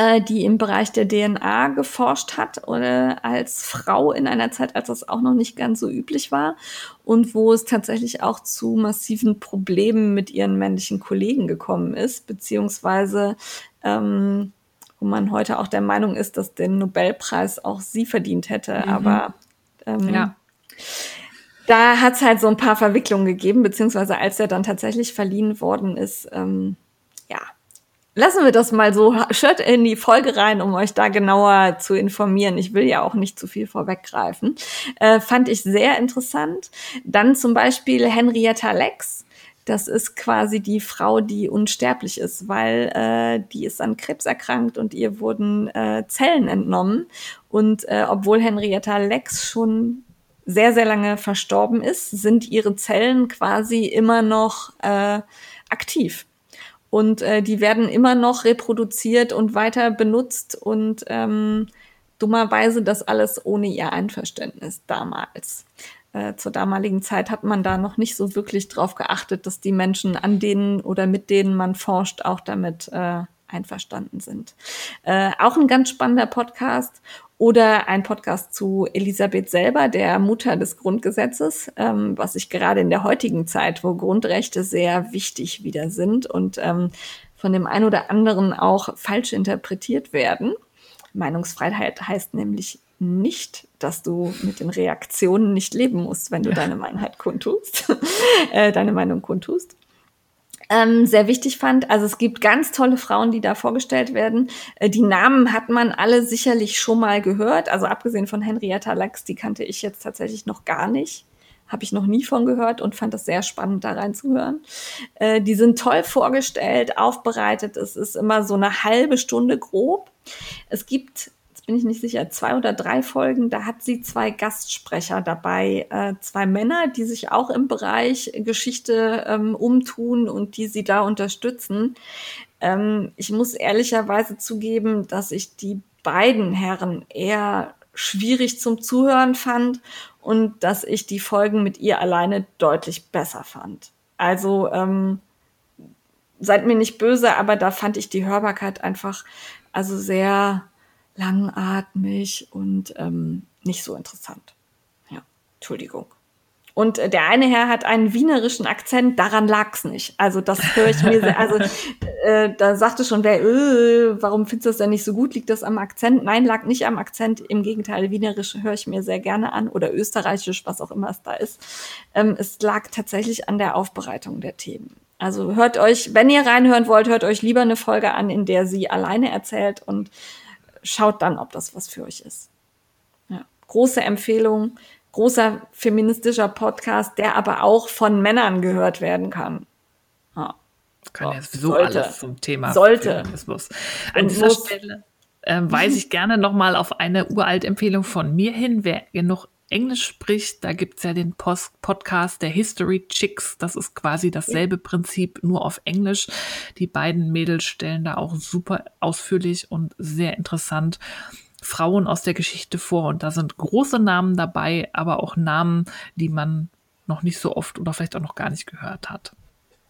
äh, die im Bereich der DNA geforscht hat oder als Frau in einer Zeit, als das auch noch nicht ganz so üblich war und wo es tatsächlich auch zu massiven Problemen mit ihren männlichen Kollegen gekommen ist, beziehungsweise ähm, wo man heute auch der Meinung ist, dass den Nobelpreis auch sie verdient hätte, mhm. aber ähm, ja. Da hat es halt so ein paar Verwicklungen gegeben, beziehungsweise als er dann tatsächlich verliehen worden ist, ähm, Lassen wir das mal so. Hört in die Folge rein, um euch da genauer zu informieren. Ich will ja auch nicht zu viel vorweggreifen. Äh, fand ich sehr interessant. Dann zum Beispiel Henrietta Lex. Das ist quasi die Frau, die unsterblich ist, weil äh, die ist an Krebs erkrankt und ihr wurden äh, Zellen entnommen. Und äh, obwohl Henrietta Lex schon sehr, sehr lange verstorben ist, sind ihre Zellen quasi immer noch äh, aktiv. Und äh, die werden immer noch reproduziert und weiter benutzt und ähm, dummerweise das alles ohne ihr Einverständnis damals. Äh, zur damaligen Zeit hat man da noch nicht so wirklich drauf geachtet, dass die Menschen, an denen oder mit denen man forscht, auch damit äh, einverstanden sind. Äh, auch ein ganz spannender Podcast oder ein Podcast zu Elisabeth selber, der Mutter des Grundgesetzes, ähm, was ich gerade in der heutigen Zeit, wo Grundrechte sehr wichtig wieder sind und ähm, von dem einen oder anderen auch falsch interpretiert werden. Meinungsfreiheit heißt nämlich nicht, dass du mit den Reaktionen nicht leben musst, wenn du deine Meinung kundtust, äh, deine Meinung kundtust ähm, sehr wichtig fand. Also es gibt ganz tolle Frauen, die da vorgestellt werden. Äh, die Namen hat man alle sicherlich schon mal gehört. Also abgesehen von Henrietta Lacks, die kannte ich jetzt tatsächlich noch gar nicht. Habe ich noch nie von gehört und fand das sehr spannend, da reinzuhören. Äh, die sind toll vorgestellt, aufbereitet. Es ist immer so eine halbe Stunde grob. Es gibt bin ich nicht sicher, zwei oder drei Folgen, da hat sie zwei Gastsprecher dabei, äh, zwei Männer, die sich auch im Bereich Geschichte ähm, umtun und die sie da unterstützen. Ähm, ich muss ehrlicherweise zugeben, dass ich die beiden Herren eher schwierig zum Zuhören fand und dass ich die Folgen mit ihr alleine deutlich besser fand. Also ähm, seid mir nicht böse, aber da fand ich die Hörbarkeit einfach also sehr langatmig und ähm, nicht so interessant. Ja, Entschuldigung. Und äh, der eine Herr hat einen wienerischen Akzent, daran lag's nicht. Also das höre ich mir sehr, also äh, da sagte schon wer, äh, warum findest du das denn nicht so gut? Liegt das am Akzent? Nein, lag nicht am Akzent. Im Gegenteil, wienerisch höre ich mir sehr gerne an oder österreichisch, was auch immer es da ist. Ähm, es lag tatsächlich an der Aufbereitung der Themen. Also hört euch, wenn ihr reinhören wollt, hört euch lieber eine Folge an, in der sie alleine erzählt und schaut dann, ob das was für euch ist. Ja. Große Empfehlung großer feministischer Podcast, der aber auch von Männern gehört werden kann. Ja. Kann ja sowieso sollte. alles zum Thema sollte. Feminismus. An Und dieser. Stelle äh, weise ich gerne nochmal auf eine uralt Empfehlung von mir hin. Wer genug Englisch spricht, da gibt es ja den Post Podcast der History Chicks. Das ist quasi dasselbe Prinzip, nur auf Englisch. Die beiden Mädels stellen da auch super ausführlich und sehr interessant Frauen aus der Geschichte vor und da sind große Namen dabei, aber auch Namen, die man noch nicht so oft oder vielleicht auch noch gar nicht gehört hat.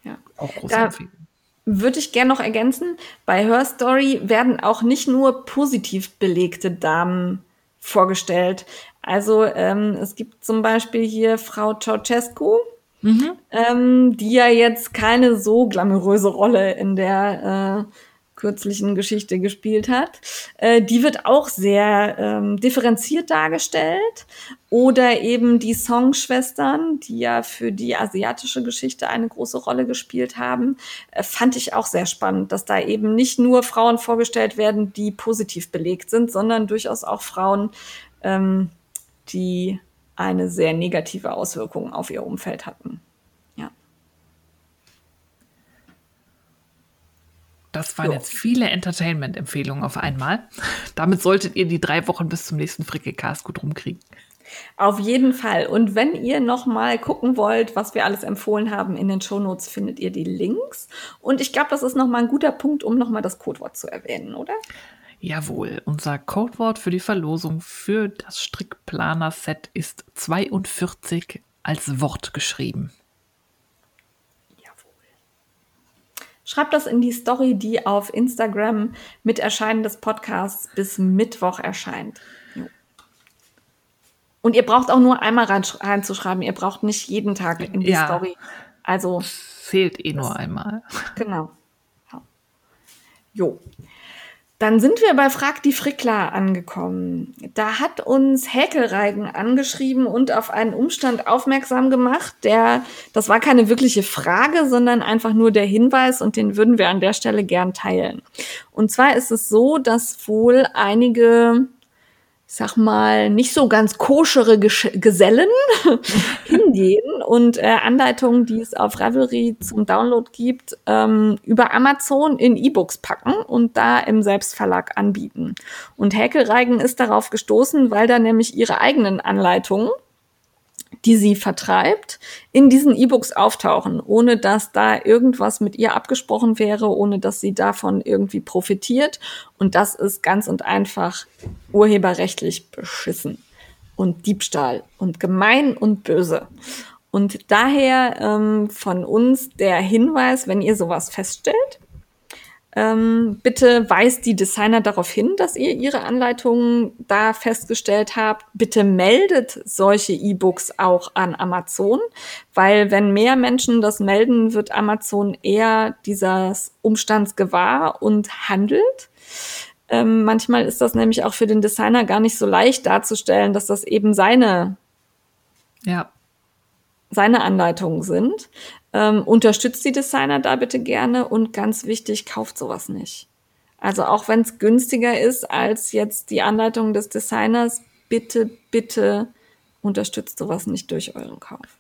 Ja. Auch große da Empfehlung. Würde ich gerne noch ergänzen, bei Her Story werden auch nicht nur positiv belegte Damen vorgestellt. Also ähm, es gibt zum Beispiel hier Frau Ceausescu, mhm. ähm, die ja jetzt keine so glamouröse Rolle in der äh, kürzlichen Geschichte gespielt hat. Äh, die wird auch sehr ähm, differenziert dargestellt. Oder eben die Songschwestern, die ja für die asiatische Geschichte eine große Rolle gespielt haben, äh, fand ich auch sehr spannend, dass da eben nicht nur Frauen vorgestellt werden, die positiv belegt sind, sondern durchaus auch Frauen, ähm, die eine sehr negative Auswirkung auf ihr Umfeld hatten. Das waren jo. jetzt viele Entertainment-Empfehlungen auf einmal. Damit solltet ihr die drei Wochen bis zum nächsten Frickelcast gut rumkriegen. Auf jeden Fall. Und wenn ihr noch mal gucken wollt, was wir alles empfohlen haben, in den Shownotes findet ihr die Links. Und ich glaube, das ist noch mal ein guter Punkt, um noch mal das Codewort zu erwähnen, oder? Jawohl, unser Codewort für die Verlosung für das Strickplaner-Set ist 42 als Wort geschrieben. Schreibt das in die Story, die auf Instagram mit Erscheinen des Podcasts bis Mittwoch erscheint. Und ihr braucht auch nur einmal rein, reinzuschreiben. Ihr braucht nicht jeden Tag in die ja. Story. Also zählt eh nur einmal. Genau. Jo. Dann sind wir bei Frag die Frickler angekommen. Da hat uns Häkelreigen angeschrieben und auf einen Umstand aufmerksam gemacht, der, das war keine wirkliche Frage, sondern einfach nur der Hinweis und den würden wir an der Stelle gern teilen. Und zwar ist es so, dass wohl einige ich sag mal, nicht so ganz koschere Gesch Gesellen hingehen und äh, Anleitungen, die es auf Ravelry zum Download gibt, ähm, über Amazon in E-Books packen und da im Selbstverlag anbieten. Und Häkelreigen ist darauf gestoßen, weil da nämlich ihre eigenen Anleitungen die sie vertreibt, in diesen E-Books auftauchen, ohne dass da irgendwas mit ihr abgesprochen wäre, ohne dass sie davon irgendwie profitiert. Und das ist ganz und einfach urheberrechtlich beschissen und Diebstahl und gemein und böse. Und daher ähm, von uns der Hinweis, wenn ihr sowas feststellt, ähm, bitte weist die Designer darauf hin, dass ihr ihre Anleitungen da festgestellt habt. Bitte meldet solche E-Books auch an Amazon, weil wenn mehr Menschen das melden, wird Amazon eher dieses Umstands gewahr und handelt. Ähm, manchmal ist das nämlich auch für den Designer gar nicht so leicht darzustellen, dass das eben seine ja seine Anleitungen sind. Ähm, unterstützt die Designer da bitte gerne und ganz wichtig, kauft sowas nicht. Also auch wenn es günstiger ist als jetzt die Anleitung des Designers, bitte, bitte unterstützt sowas nicht durch euren Kauf.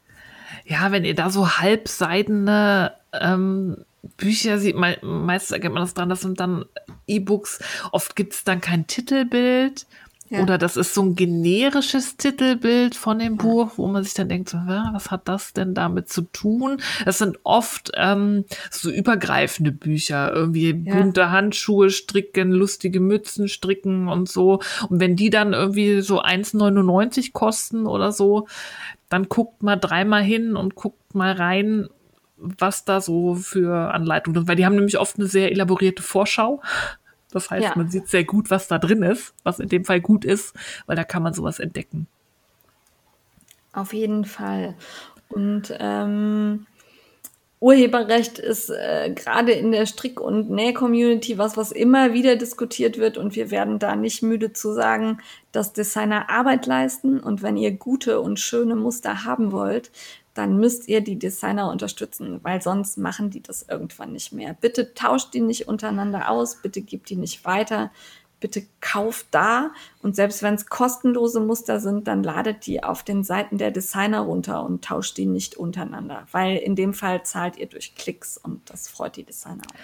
Ja, wenn ihr da so halbseidene ähm, Bücher sieht, me meistens erkennt man das dran, das sind dann E-Books. Oft gibt es dann kein Titelbild Ja. Oder das ist so ein generisches Titelbild von dem Buch, wo man sich dann denkt, so, was hat das denn damit zu tun? Das sind oft ähm, so übergreifende Bücher, irgendwie ja. bunte Handschuhe stricken, lustige Mützen stricken und so. Und wenn die dann irgendwie so 1,99 kosten oder so, dann guckt mal dreimal hin und guckt mal rein, was da so für Anleitungen sind. Weil die haben nämlich oft eine sehr elaborierte Vorschau. Das heißt, ja. man sieht sehr gut, was da drin ist, was in dem Fall gut ist, weil da kann man sowas entdecken. Auf jeden Fall. Und ähm, Urheberrecht ist äh, gerade in der Strick- und Näh-Community was, was immer wieder diskutiert wird. Und wir werden da nicht müde zu sagen, dass Designer Arbeit leisten. Und wenn ihr gute und schöne Muster haben wollt, dann müsst ihr die Designer unterstützen, weil sonst machen die das irgendwann nicht mehr. Bitte tauscht die nicht untereinander aus, bitte gebt die nicht weiter, bitte kauft da und selbst wenn es kostenlose Muster sind, dann ladet die auf den Seiten der Designer runter und tauscht die nicht untereinander, weil in dem Fall zahlt ihr durch Klicks und das freut die Designer auch.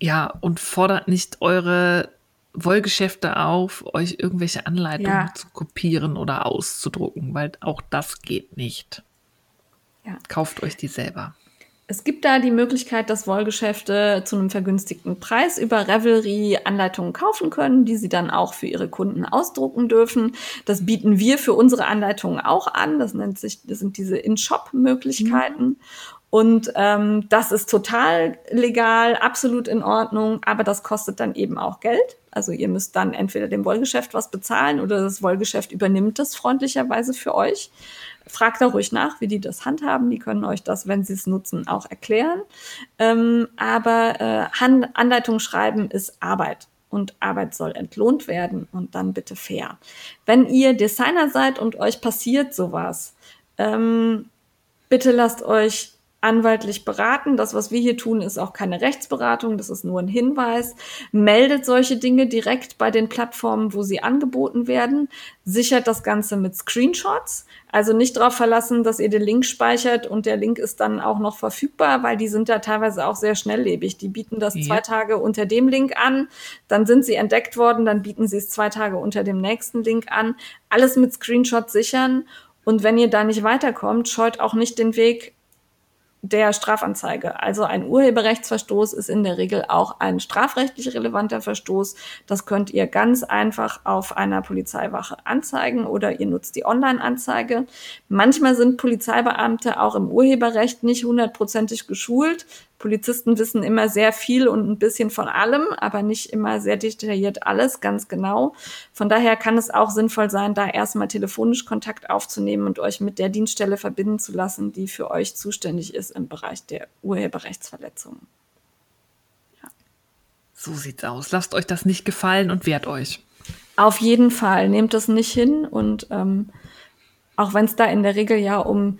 Ja, und fordert nicht eure Wollgeschäfte auf, euch irgendwelche Anleitungen ja. zu kopieren oder auszudrucken, weil auch das geht nicht. Ja. Kauft euch die selber. Es gibt da die Möglichkeit, dass Wollgeschäfte zu einem vergünstigten Preis über Revelry Anleitungen kaufen können, die sie dann auch für ihre Kunden ausdrucken dürfen. Das bieten wir für unsere Anleitungen auch an. Das nennt sich, das sind diese In-Shop-Möglichkeiten. Mhm. Und ähm, das ist total legal, absolut in Ordnung, aber das kostet dann eben auch Geld. Also ihr müsst dann entweder dem Wollgeschäft was bezahlen oder das Wollgeschäft übernimmt das freundlicherweise für euch. Fragt da ruhig nach, wie die das handhaben. Die können euch das, wenn sie es nutzen, auch erklären. Ähm, aber äh, Hand Anleitung schreiben ist Arbeit und Arbeit soll entlohnt werden und dann bitte fair. Wenn ihr Designer seid und euch passiert sowas, ähm, bitte lasst euch anwaltlich beraten. Das, was wir hier tun, ist auch keine Rechtsberatung, das ist nur ein Hinweis. Meldet solche Dinge direkt bei den Plattformen, wo sie angeboten werden. Sichert das Ganze mit Screenshots. Also nicht darauf verlassen, dass ihr den Link speichert und der Link ist dann auch noch verfügbar, weil die sind da teilweise auch sehr schnelllebig. Die bieten das ja. zwei Tage unter dem Link an, dann sind sie entdeckt worden, dann bieten sie es zwei Tage unter dem nächsten Link an. Alles mit Screenshots sichern. Und wenn ihr da nicht weiterkommt, scheut auch nicht den Weg der Strafanzeige. Also ein Urheberrechtsverstoß ist in der Regel auch ein strafrechtlich relevanter Verstoß. Das könnt ihr ganz einfach auf einer Polizeiwache anzeigen oder ihr nutzt die Online-Anzeige. Manchmal sind Polizeibeamte auch im Urheberrecht nicht hundertprozentig geschult. Polizisten wissen immer sehr viel und ein bisschen von allem, aber nicht immer sehr detailliert alles, ganz genau. Von daher kann es auch sinnvoll sein, da erstmal telefonisch Kontakt aufzunehmen und euch mit der Dienststelle verbinden zu lassen, die für euch zuständig ist im Bereich der Urheberrechtsverletzungen. Ja. So sieht's aus. Lasst euch das nicht gefallen und wehrt euch. Auf jeden Fall. Nehmt das nicht hin und ähm, auch wenn es da in der Regel ja um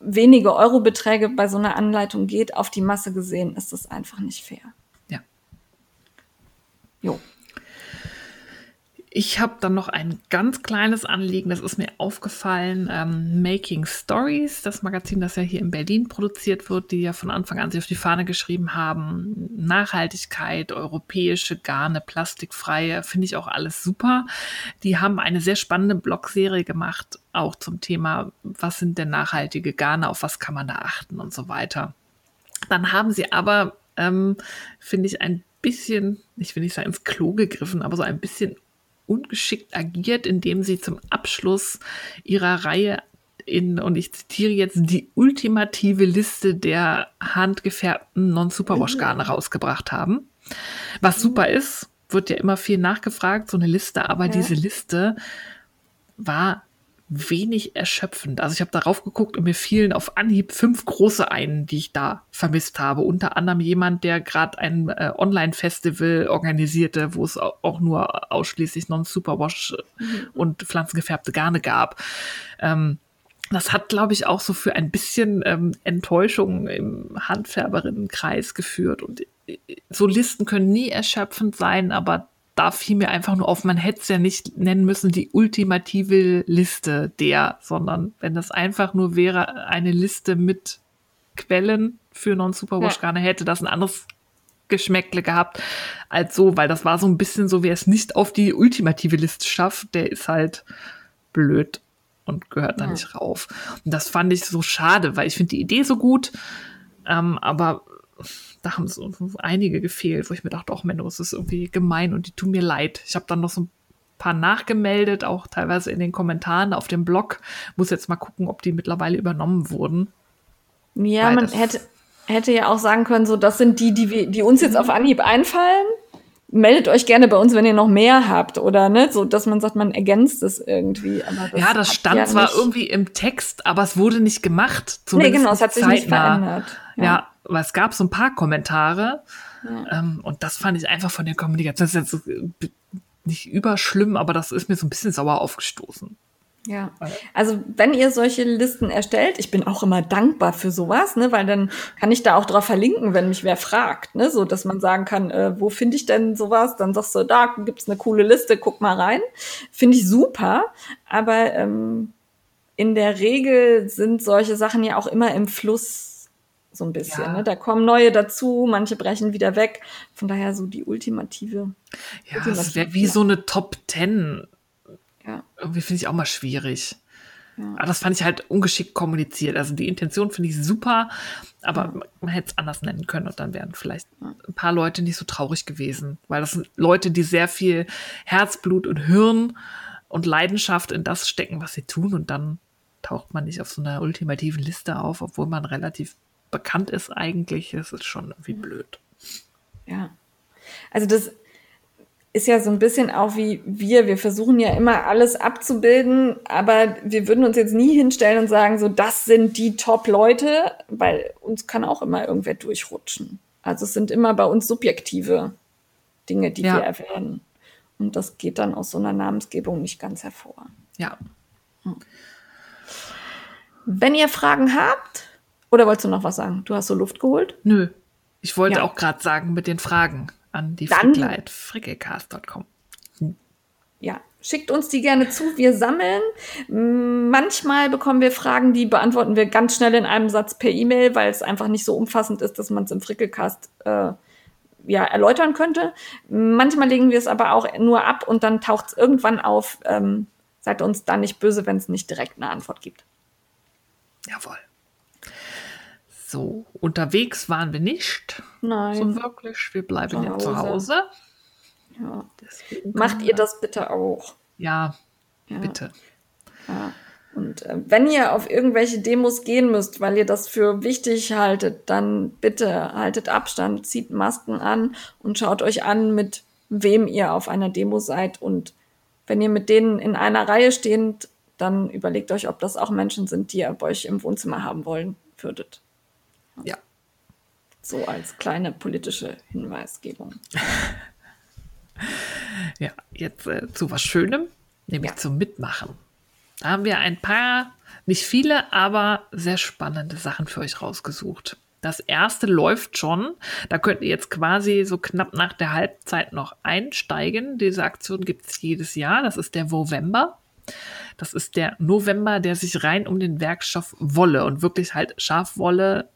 wenige Eurobeträge bei so einer Anleitung geht, auf die Masse gesehen, ist das einfach nicht fair. Ja. Jo. Ich habe dann noch ein ganz kleines Anliegen, das ist mir aufgefallen. Ähm, Making Stories, das Magazin, das ja hier in Berlin produziert wird, die ja von Anfang an sich auf die Fahne geschrieben haben. Nachhaltigkeit, europäische Garne, plastikfreie, finde ich auch alles super. Die haben eine sehr spannende Blogserie gemacht, auch zum Thema, was sind denn nachhaltige Garne, auf was kann man da achten und so weiter. Dann haben sie aber, ähm, finde ich, ein bisschen, ich will nicht sagen ins Klo gegriffen, aber so ein bisschen ungeschickt agiert, indem sie zum Abschluss ihrer Reihe in, und ich zitiere jetzt, die ultimative Liste der handgefärbten Non-Superwash-Garne mhm. rausgebracht haben. Was super ist, wird ja immer viel nachgefragt, so eine Liste, aber ja. diese Liste war wenig erschöpfend. Also ich habe darauf geguckt und mir fielen auf Anhieb fünf große ein, die ich da vermisst habe. Unter anderem jemand, der gerade ein äh, Online-Festival organisierte, wo es auch nur ausschließlich Non-Superwash mhm. und pflanzengefärbte Garne gab. Ähm, das hat, glaube ich, auch so für ein bisschen ähm, Enttäuschung im Handfärberinnenkreis geführt. Und äh, so Listen können nie erschöpfend sein, aber da fiel mir einfach nur auf, man hätte es ja nicht nennen müssen, die ultimative Liste der, sondern wenn das einfach nur wäre, eine Liste mit Quellen für Non-Superwash-Garne, hätte das ein anderes Geschmäckle gehabt als so, weil das war so ein bisschen so, wer es nicht auf die ultimative Liste schafft, der ist halt blöd und gehört da Ja. nicht rauf. Und das fand ich so schade, weil ich finde die Idee so gut, ähm, aber da haben so einige gefehlt, wo ich mir dachte, auch Menno, es ist irgendwie gemein und die tun mir leid. Ich habe dann noch so ein paar nachgemeldet, auch teilweise in den Kommentaren auf dem Blog. Muss jetzt mal gucken, ob die mittlerweile übernommen wurden. Ja, Weil man hätte, hätte ja auch sagen können, so, das sind die, die, wir, die uns jetzt auf Anhieb einfallen. Meldet euch gerne bei uns, wenn ihr noch mehr habt, oder ne? So, dass man sagt, man ergänzt es irgendwie. Aber das ja, das stand ja zwar nicht- irgendwie im Text, aber es wurde nicht gemacht. Nee, Zumindest genau, es hat sich nicht zeitnah. verändert. Ja, aber es gab so ein paar Kommentare ähm, und das fand ich einfach von der Kommunikation, das ist jetzt äh, nicht überschlimm, aber das ist mir so ein bisschen sauer aufgestoßen. Ja, also wenn ihr solche Listen erstellt, ich bin auch immer dankbar für sowas, ne, weil dann kann ich da auch drauf verlinken, wenn mich wer fragt, ne, so dass man sagen kann, äh, wo finde ich denn sowas? Dann sagst du, da gibt's eine coole Liste, guck mal rein. Finde ich super, aber ähm, in der Regel sind solche Sachen ja auch immer im Fluss so ein bisschen. Ja. Ne? Da kommen neue dazu, manche brechen wieder weg. Von daher so die ultimative. Ja, es was- wäre wie so eine Top Ten. Ja. Irgendwie finde ich auch mal schwierig. Aber das fand ich halt ungeschickt kommuniziert. Also die Intention finde ich super, aber man hätte es anders nennen können und dann wären vielleicht ein paar Leute nicht so traurig gewesen. Weil das sind Leute, die sehr viel Herzblut und Hirn und Leidenschaft in das stecken, was sie tun und dann taucht man nicht auf so einer ultimativen Liste auf, obwohl man relativ bekannt ist eigentlich. Es ist schon irgendwie blöd. Ja. Also das ist ja so ein bisschen auch wie wir. Wir versuchen ja immer alles abzubilden, aber wir würden uns jetzt nie hinstellen und sagen, so, das sind die Top-Leute, weil uns kann auch immer irgendwer durchrutschen. Also es sind immer bei uns subjektive Dinge, die Ja. wir erwähnen. Und das geht dann aus so einer Namensgebung nicht ganz hervor. Ja. Wenn ihr Fragen habt, oder wolltest du noch was sagen? Du hast so Luft geholt? Nö. Ich wollte Ja. auch gerade sagen mit den Fragen an die frickelcast.com. Ja, schickt uns die gerne zu. Wir sammeln. Manchmal bekommen wir Fragen, die beantworten wir ganz schnell in einem Satz per E-Mail, weil es einfach nicht so umfassend ist, dass man es im Frickelcast äh, ja, erläutern könnte. Manchmal legen wir es aber auch nur ab und dann taucht es irgendwann auf. Ähm, seid uns da nicht böse, wenn es nicht direkt eine Antwort gibt. Jawohl. So, unterwegs waren wir nicht. Nein. So wirklich. Wir bleiben Zu ja zu Hause. Ja. Macht ihr das bitte auch. Ja, Ja. bitte. Ja. Und äh, wenn ihr auf irgendwelche Demos gehen müsst, weil ihr das für wichtig haltet, dann bitte haltet Abstand, zieht Masken an und schaut euch an, mit wem ihr auf einer Demo seid. Und wenn ihr mit denen in einer Reihe steht, dann überlegt euch, ob das auch Menschen sind, die ihr bei euch im Wohnzimmer haben wollen würdet. Ja. So als kleine politische Hinweisgebung. Ja, jetzt äh, zu was Schönem, nämlich Ja. zum Mitmachen. Da haben wir ein paar, nicht viele, aber sehr spannende Sachen für euch rausgesucht. Das erste läuft schon. Da könnt ihr jetzt quasi so knapp nach der Halbzeit noch einsteigen. Diese Aktion gibt es jedes Jahr. Das ist der November. Das ist der November, der sich rein um den Werkstoff Wolle und wirklich halt Schafwolle,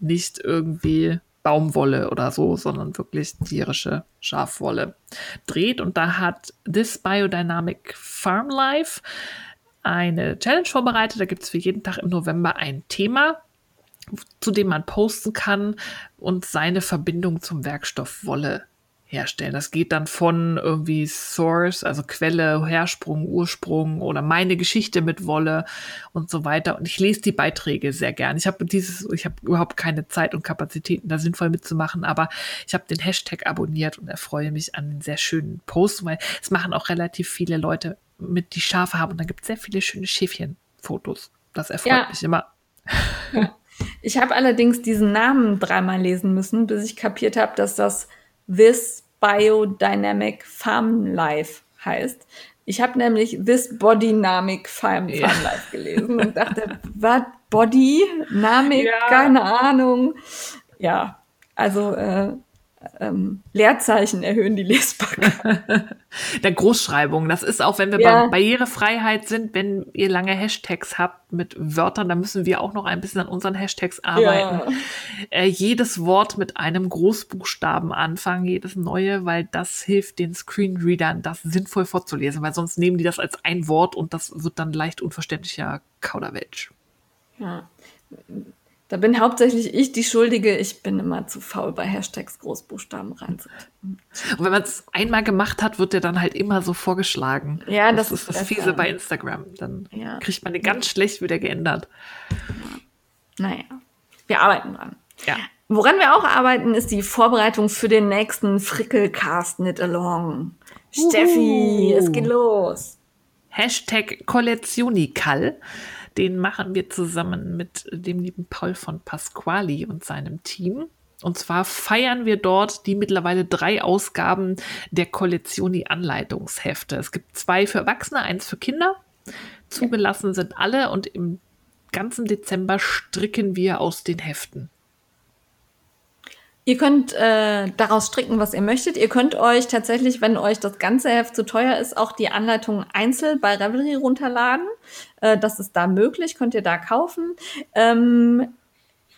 nicht irgendwie Baumwolle oder so, sondern wirklich tierische Schafwolle dreht. Und da hat This Biodynamic Farm Life eine Challenge vorbereitet. Da gibt es für jeden Tag im November ein Thema, zu dem man posten kann und seine Verbindung zum Werkstoff Wolle herstellen. Das geht dann von irgendwie Source, also Quelle, Hersprung, Ursprung oder meine Geschichte mit Wolle und so weiter. Und ich lese die Beiträge sehr gern. Ich habe dieses, ich habe überhaupt keine Zeit und Kapazitäten, da sinnvoll mitzumachen, aber ich habe den Hashtag abonniert und erfreue mich an den sehr schönen Posts, weil es machen auch relativ viele Leute mit, die Schafe haben. Und dann gibt es sehr viele schöne Schäfchenfotos. Das erfreut Ja. mich immer. Ich habe allerdings diesen Namen dreimal lesen müssen, bis ich kapiert habe, dass das This Biodynamic Farm Life heißt. Ich habe nämlich This Bodynamic Farm, Ja. Farm Life gelesen und dachte, was? Body? Namik? Ja. Keine Ahnung. Ja, also äh, ähm, Leerzeichen erhöhen die Lesbarkeit. Der Großschreibung. Das ist auch, wenn wir Ja. bei Barrierefreiheit sind, wenn ihr lange Hashtags habt mit Wörtern, dann müssen wir auch noch ein bisschen an unseren Hashtags arbeiten. Äh, jedes Wort mit einem Großbuchstaben anfangen, jedes neue, weil das hilft den Screenreadern, das sinnvoll vorzulesen, weil sonst nehmen die das als ein Wort und das wird dann leicht unverständlicher Kauderwelsch. Ja. Da bin hauptsächlich ich die Schuldige. Ich bin immer zu faul, bei Hashtags Großbuchstaben reinzutippen. Und wenn man es einmal gemacht hat, wird der dann halt immer so vorgeschlagen. Ja, das ist ist das besser. Fiese bei Instagram. Dann Ja. kriegt man den ganz schlecht wieder geändert. Naja, wir arbeiten dran. Ja. Woran wir auch arbeiten, ist die Vorbereitung für den nächsten Frickelcast Knit Along. Steffi, es geht los. Hashtag Kollezionikal. Den machen wir zusammen mit dem lieben Paul von Pasquali und seinem Team. Und zwar feiern wir dort die mittlerweile drei Ausgaben der Kollezioni-Anleitungshefte. Es gibt zwei für Erwachsene, eins für Kinder. Zugelassen sind alle und im ganzen Dezember stricken wir aus den Heften. Ihr könnt äh, daraus stricken, was ihr möchtet. Ihr könnt euch tatsächlich, wenn euch das ganze Heft zu teuer ist, auch die Anleitungen einzeln bei Revelry runterladen. Äh, das ist da möglich, könnt ihr da kaufen. Ähm,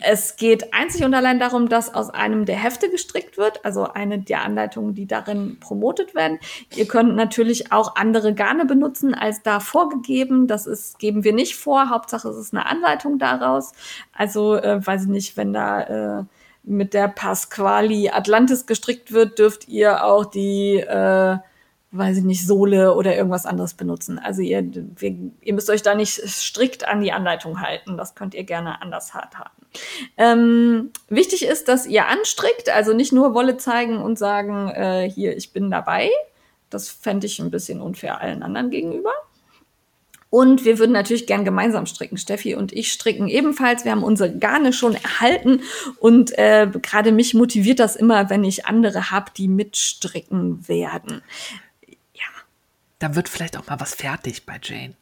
es geht einzig und allein darum, dass aus einem der Hefte gestrickt wird, also eine der Anleitungen, die darin promotet werden. Ihr könnt natürlich auch andere Garne benutzen als da vorgegeben. Das ist, geben wir nicht vor. Hauptsache es ist eine Anleitung daraus. Also, äh, weiß ich nicht, wenn da äh, mit der Pasquali Atlantis gestrickt wird, dürft ihr auch die, äh, weiß ich nicht, Sohle oder irgendwas anderes benutzen. Also ihr, wir, ihr müsst euch da nicht strikt an die Anleitung halten. Das könnt ihr gerne anders handhaben. Ähm, wichtig ist, dass ihr anstrickt, also nicht nur Wolle zeigen und sagen, äh, hier, ich bin dabei. Das fände ich ein bisschen unfair allen anderen gegenüber. Und wir würden natürlich gern gemeinsam stricken. Steffi und ich stricken ebenfalls. Wir haben unsere Garne schon erhalten. Und äh, gerade mich motiviert das immer, wenn ich andere habe, die mitstricken werden. Da wird vielleicht auch mal was fertig bei Jane.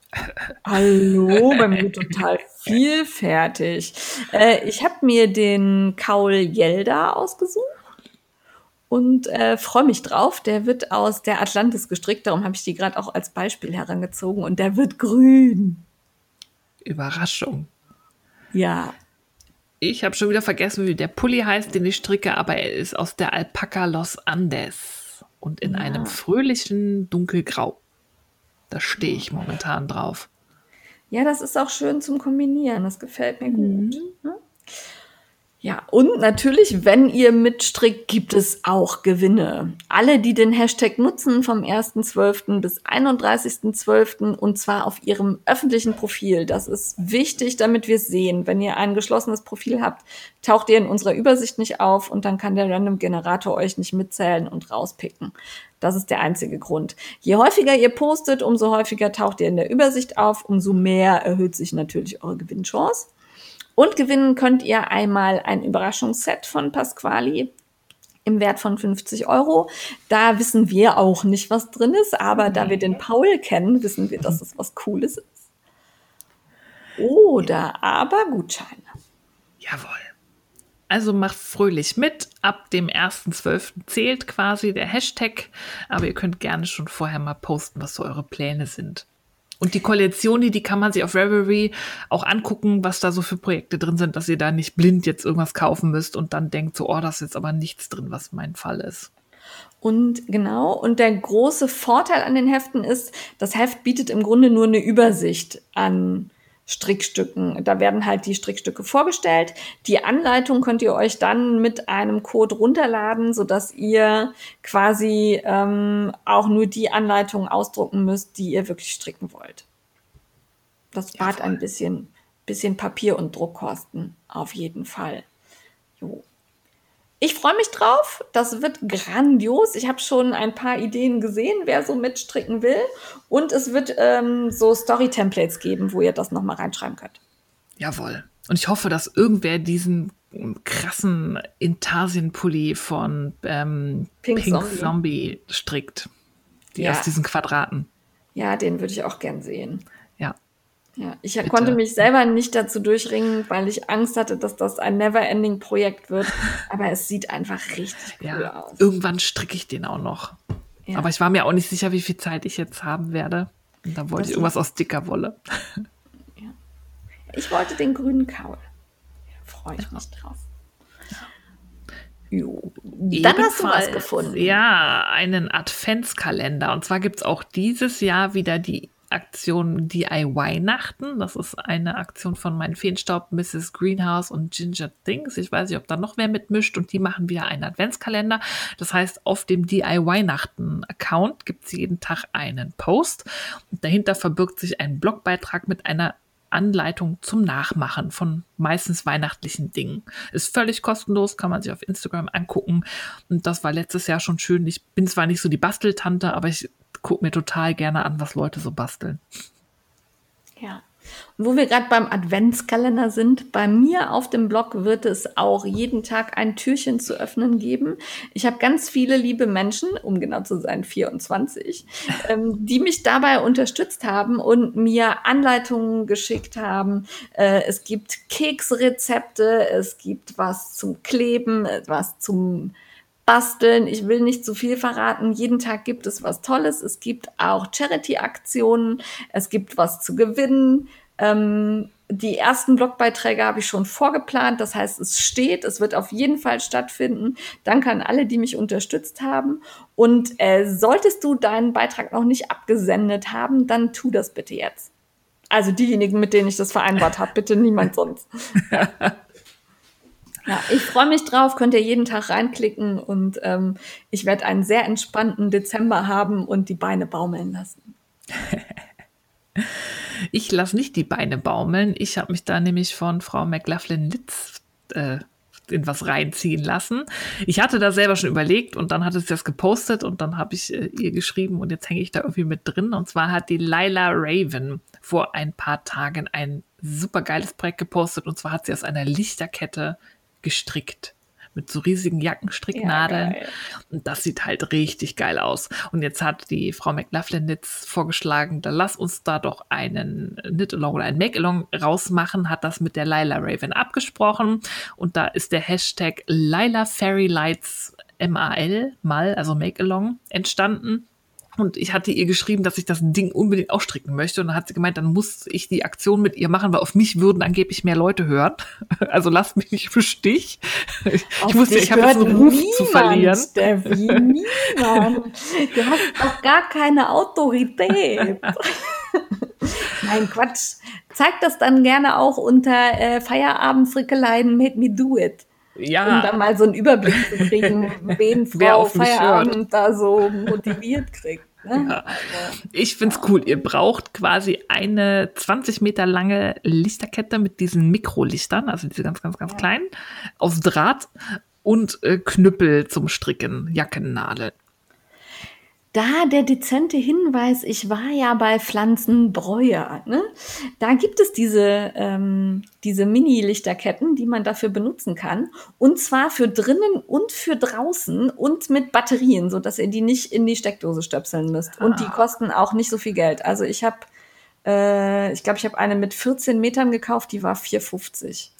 Hallo, bei mir total viel fertig. Äh, ich habe mir den Kaul Yelda ausgesucht und äh, freue mich drauf. Der wird aus der Atlantis gestrickt, darum habe ich die gerade auch als Beispiel herangezogen und der wird grün. Überraschung. Ja, Ich habe schon wieder vergessen, wie der Pulli heißt, den ich stricke, aber er ist aus der Alpaca Los Andes und in Ja. einem fröhlichen Dunkelgrau. Da stehe ich momentan drauf. Ja, das ist auch schön zum Kombinieren. Das gefällt mir gut. ne? Ja, und natürlich, wenn ihr mitstrickt, gibt es auch Gewinne. Alle, die den Hashtag nutzen vom 1.12. bis 31.12. und zwar auf ihrem öffentlichen Profil. Das ist wichtig, damit wir es sehen. Wenn ihr ein geschlossenes Profil habt, taucht ihr in unserer Übersicht nicht auf und dann kann der Random Generator euch nicht mitzählen und rauspicken. Das ist der einzige Grund. Je häufiger ihr postet, umso häufiger taucht ihr in der Übersicht auf, umso mehr erhöht sich natürlich eure Gewinnchance. Und gewinnen könnt ihr einmal ein Überraschungsset von Pasquali im Wert von 50 Euro. Da wissen wir auch nicht, was drin ist, aber da wir den Paul kennen, wissen wir, dass es was Cooles ist. Oder aber Gutscheine. Jawohl. Also macht fröhlich mit. Ab dem 1.12. zählt quasi der Hashtag, aber ihr könnt gerne schon vorher mal posten, was so eure Pläne sind. Und die Kollektion, die, die kann man sich auf Revelry auch angucken, was da so für Projekte drin sind, dass ihr da nicht blind jetzt irgendwas kaufen müsst und dann denkt so, oh, da ist jetzt aber nichts drin, was mein Fall ist. Und genau, und der große Vorteil an den Heften ist, das Heft bietet im Grunde nur eine Übersicht an Strickstücken. Da werden halt die Strickstücke vorgestellt. Die Anleitung könnt ihr euch dann mit einem Code runterladen, sodass ihr quasi ähm, auch nur die Anleitung ausdrucken müsst, die ihr wirklich stricken wollt. Das spart Jawohl. ein bisschen, bisschen Papier- und Druckkosten, auf jeden Fall. Jo. Ich freue mich drauf. Das wird grandios. Ich habe schon ein paar Ideen gesehen, wer so mitstricken will. Und es wird ähm, so Story-Templates geben, wo ihr das nochmal reinschreiben könnt. Jawohl. Und ich hoffe, dass irgendwer diesen krassen Intarsien-Pulli von ähm, Pink Pink, Zombie. Zombie. strickt. Die Ja. aus diesen Quadraten. Ja, den würde ich auch gern sehen. Ja. Ich Bitte. konnte mich selber nicht dazu durchringen, weil ich Angst hatte, dass das ein Never-Ending-Projekt wird. Aber es sieht einfach richtig cool ja, aus. Irgendwann stricke ich den auch noch. Ja. Aber ich war mir auch nicht sicher, wie viel Zeit ich jetzt haben werde. Und da wollte das ich irgendwas aus dicker Wolle. Ja. Ich wollte den grünen Kaul. Da freue ich mich drauf. Jo. Dann hast du was gefunden. Ja, einen Adventskalender. Und zwar gibt es auch dieses Jahr wieder die Aktion DIY-Nachten. Das ist eine Aktion von meinen Feenstaub, Mrs. Greenhouse und Ginger Things. Ich weiß nicht, ob da noch wer mitmischt und die machen wieder einen Adventskalender. Das heißt, auf dem DIY-Nachten-Account gibt es jeden Tag einen Post. Und dahinter verbirgt sich ein Blogbeitrag mit einer Anleitung zum Nachmachen von meistens weihnachtlichen Dingen. Ist völlig kostenlos, kann man sich auf Instagram angucken. Und das war letztes Jahr schon schön. Ich bin zwar nicht so die Basteltante, aber ich gucke mir total gerne an, was Leute so basteln. Ja. Und wo wir gerade beim Adventskalender sind, bei mir auf dem Blog wird es auch jeden Tag ein Türchen zu öffnen geben. Ich habe ganz viele liebe Menschen, um genau zu sein 24, ähm, die mich dabei unterstützt haben und mir Anleitungen geschickt haben. Äh, es gibt Keksrezepte, es gibt was zum Kleben, was zum basteln. Ich will nicht zu viel verraten. Jeden Tag gibt es was Tolles. Es gibt auch Charity-Aktionen. Es gibt was zu gewinnen. Ähm, die ersten Blogbeiträge habe ich schon vorgeplant. Das heißt, es steht, es wird auf jeden Fall stattfinden. Danke an alle, die mich unterstützt haben. Und äh, solltest du deinen Beitrag noch nicht abgesendet haben, dann tu das bitte jetzt. Also diejenigen, mit denen ich das vereinbart habe, bitte niemand sonst. ich freue mich drauf, könnt ihr jeden Tag reinklicken und ähm, ich werde einen sehr entspannten Dezember haben und die Beine baumeln lassen. ich lasse nicht die Beine baumeln. Ich habe mich da nämlich von Frau McLaughlin Litz äh, in was reinziehen lassen. Ich hatte da selber schon überlegt und dann hatte sie das gepostet und dann habe ich äh, ihr geschrieben und jetzt hänge ich da irgendwie mit drin. Und zwar hat die Lila Raven vor ein paar Tagen ein super geiles Projekt gepostet und zwar hat sie aus einer Lichterkette gestrickt mit so riesigen Jackenstricknadeln. Ja, und das sieht halt richtig geil aus. Und jetzt hat die Frau McLaughlin Nitz vorgeschlagen, da lass uns da doch einen Knit-Along oder ein Make-Along rausmachen, hat das mit der Lila Raven abgesprochen. Und da ist der Hashtag Lila Fairy Lights MAL, mal, also Make-Along, entstanden. Und ich hatte ihr geschrieben, dass ich das Ding unbedingt auch stricken möchte. Und dann hat sie gemeint, dann muss ich die Aktion mit ihr machen, weil auf mich würden angeblich mehr Leute hören. Also lasst mich nicht im Stich. Ich, auf wusste, ich habe jetzt einen Ruf niemand, zu verlieren. Steffi, niemand. Du hast doch gar keine Autorität. Nein, Quatsch. Zeig das dann gerne auch unter äh, Feierabendfrickeleien Made Me Do It. Ja. Um dann mal so einen Überblick zu kriegen, wen Frau Feierabend da so motiviert kriegt. Ne? Ja. Also, ich finde es cool. Ihr braucht quasi eine 20 Meter lange Lichterkette mit diesen Mikrolichtern, also diese ganz, ganz, ganz ja. kleinen, aus Draht und äh, Knüppel zum Stricken, Jackennadeln. Da der dezente Hinweis, ich war ja bei Pflanzenbreuer. Ne? Da gibt es diese, ähm, diese Mini-Lichterketten, die man dafür benutzen kann. Und zwar für drinnen und für draußen und mit Batterien, so dass ihr die nicht in die Steckdose stöpseln müsst. Und die ah. kosten auch nicht so viel Geld. Also ich habe, äh, ich glaube, ich habe eine mit 14 Metern gekauft, die war 4,50.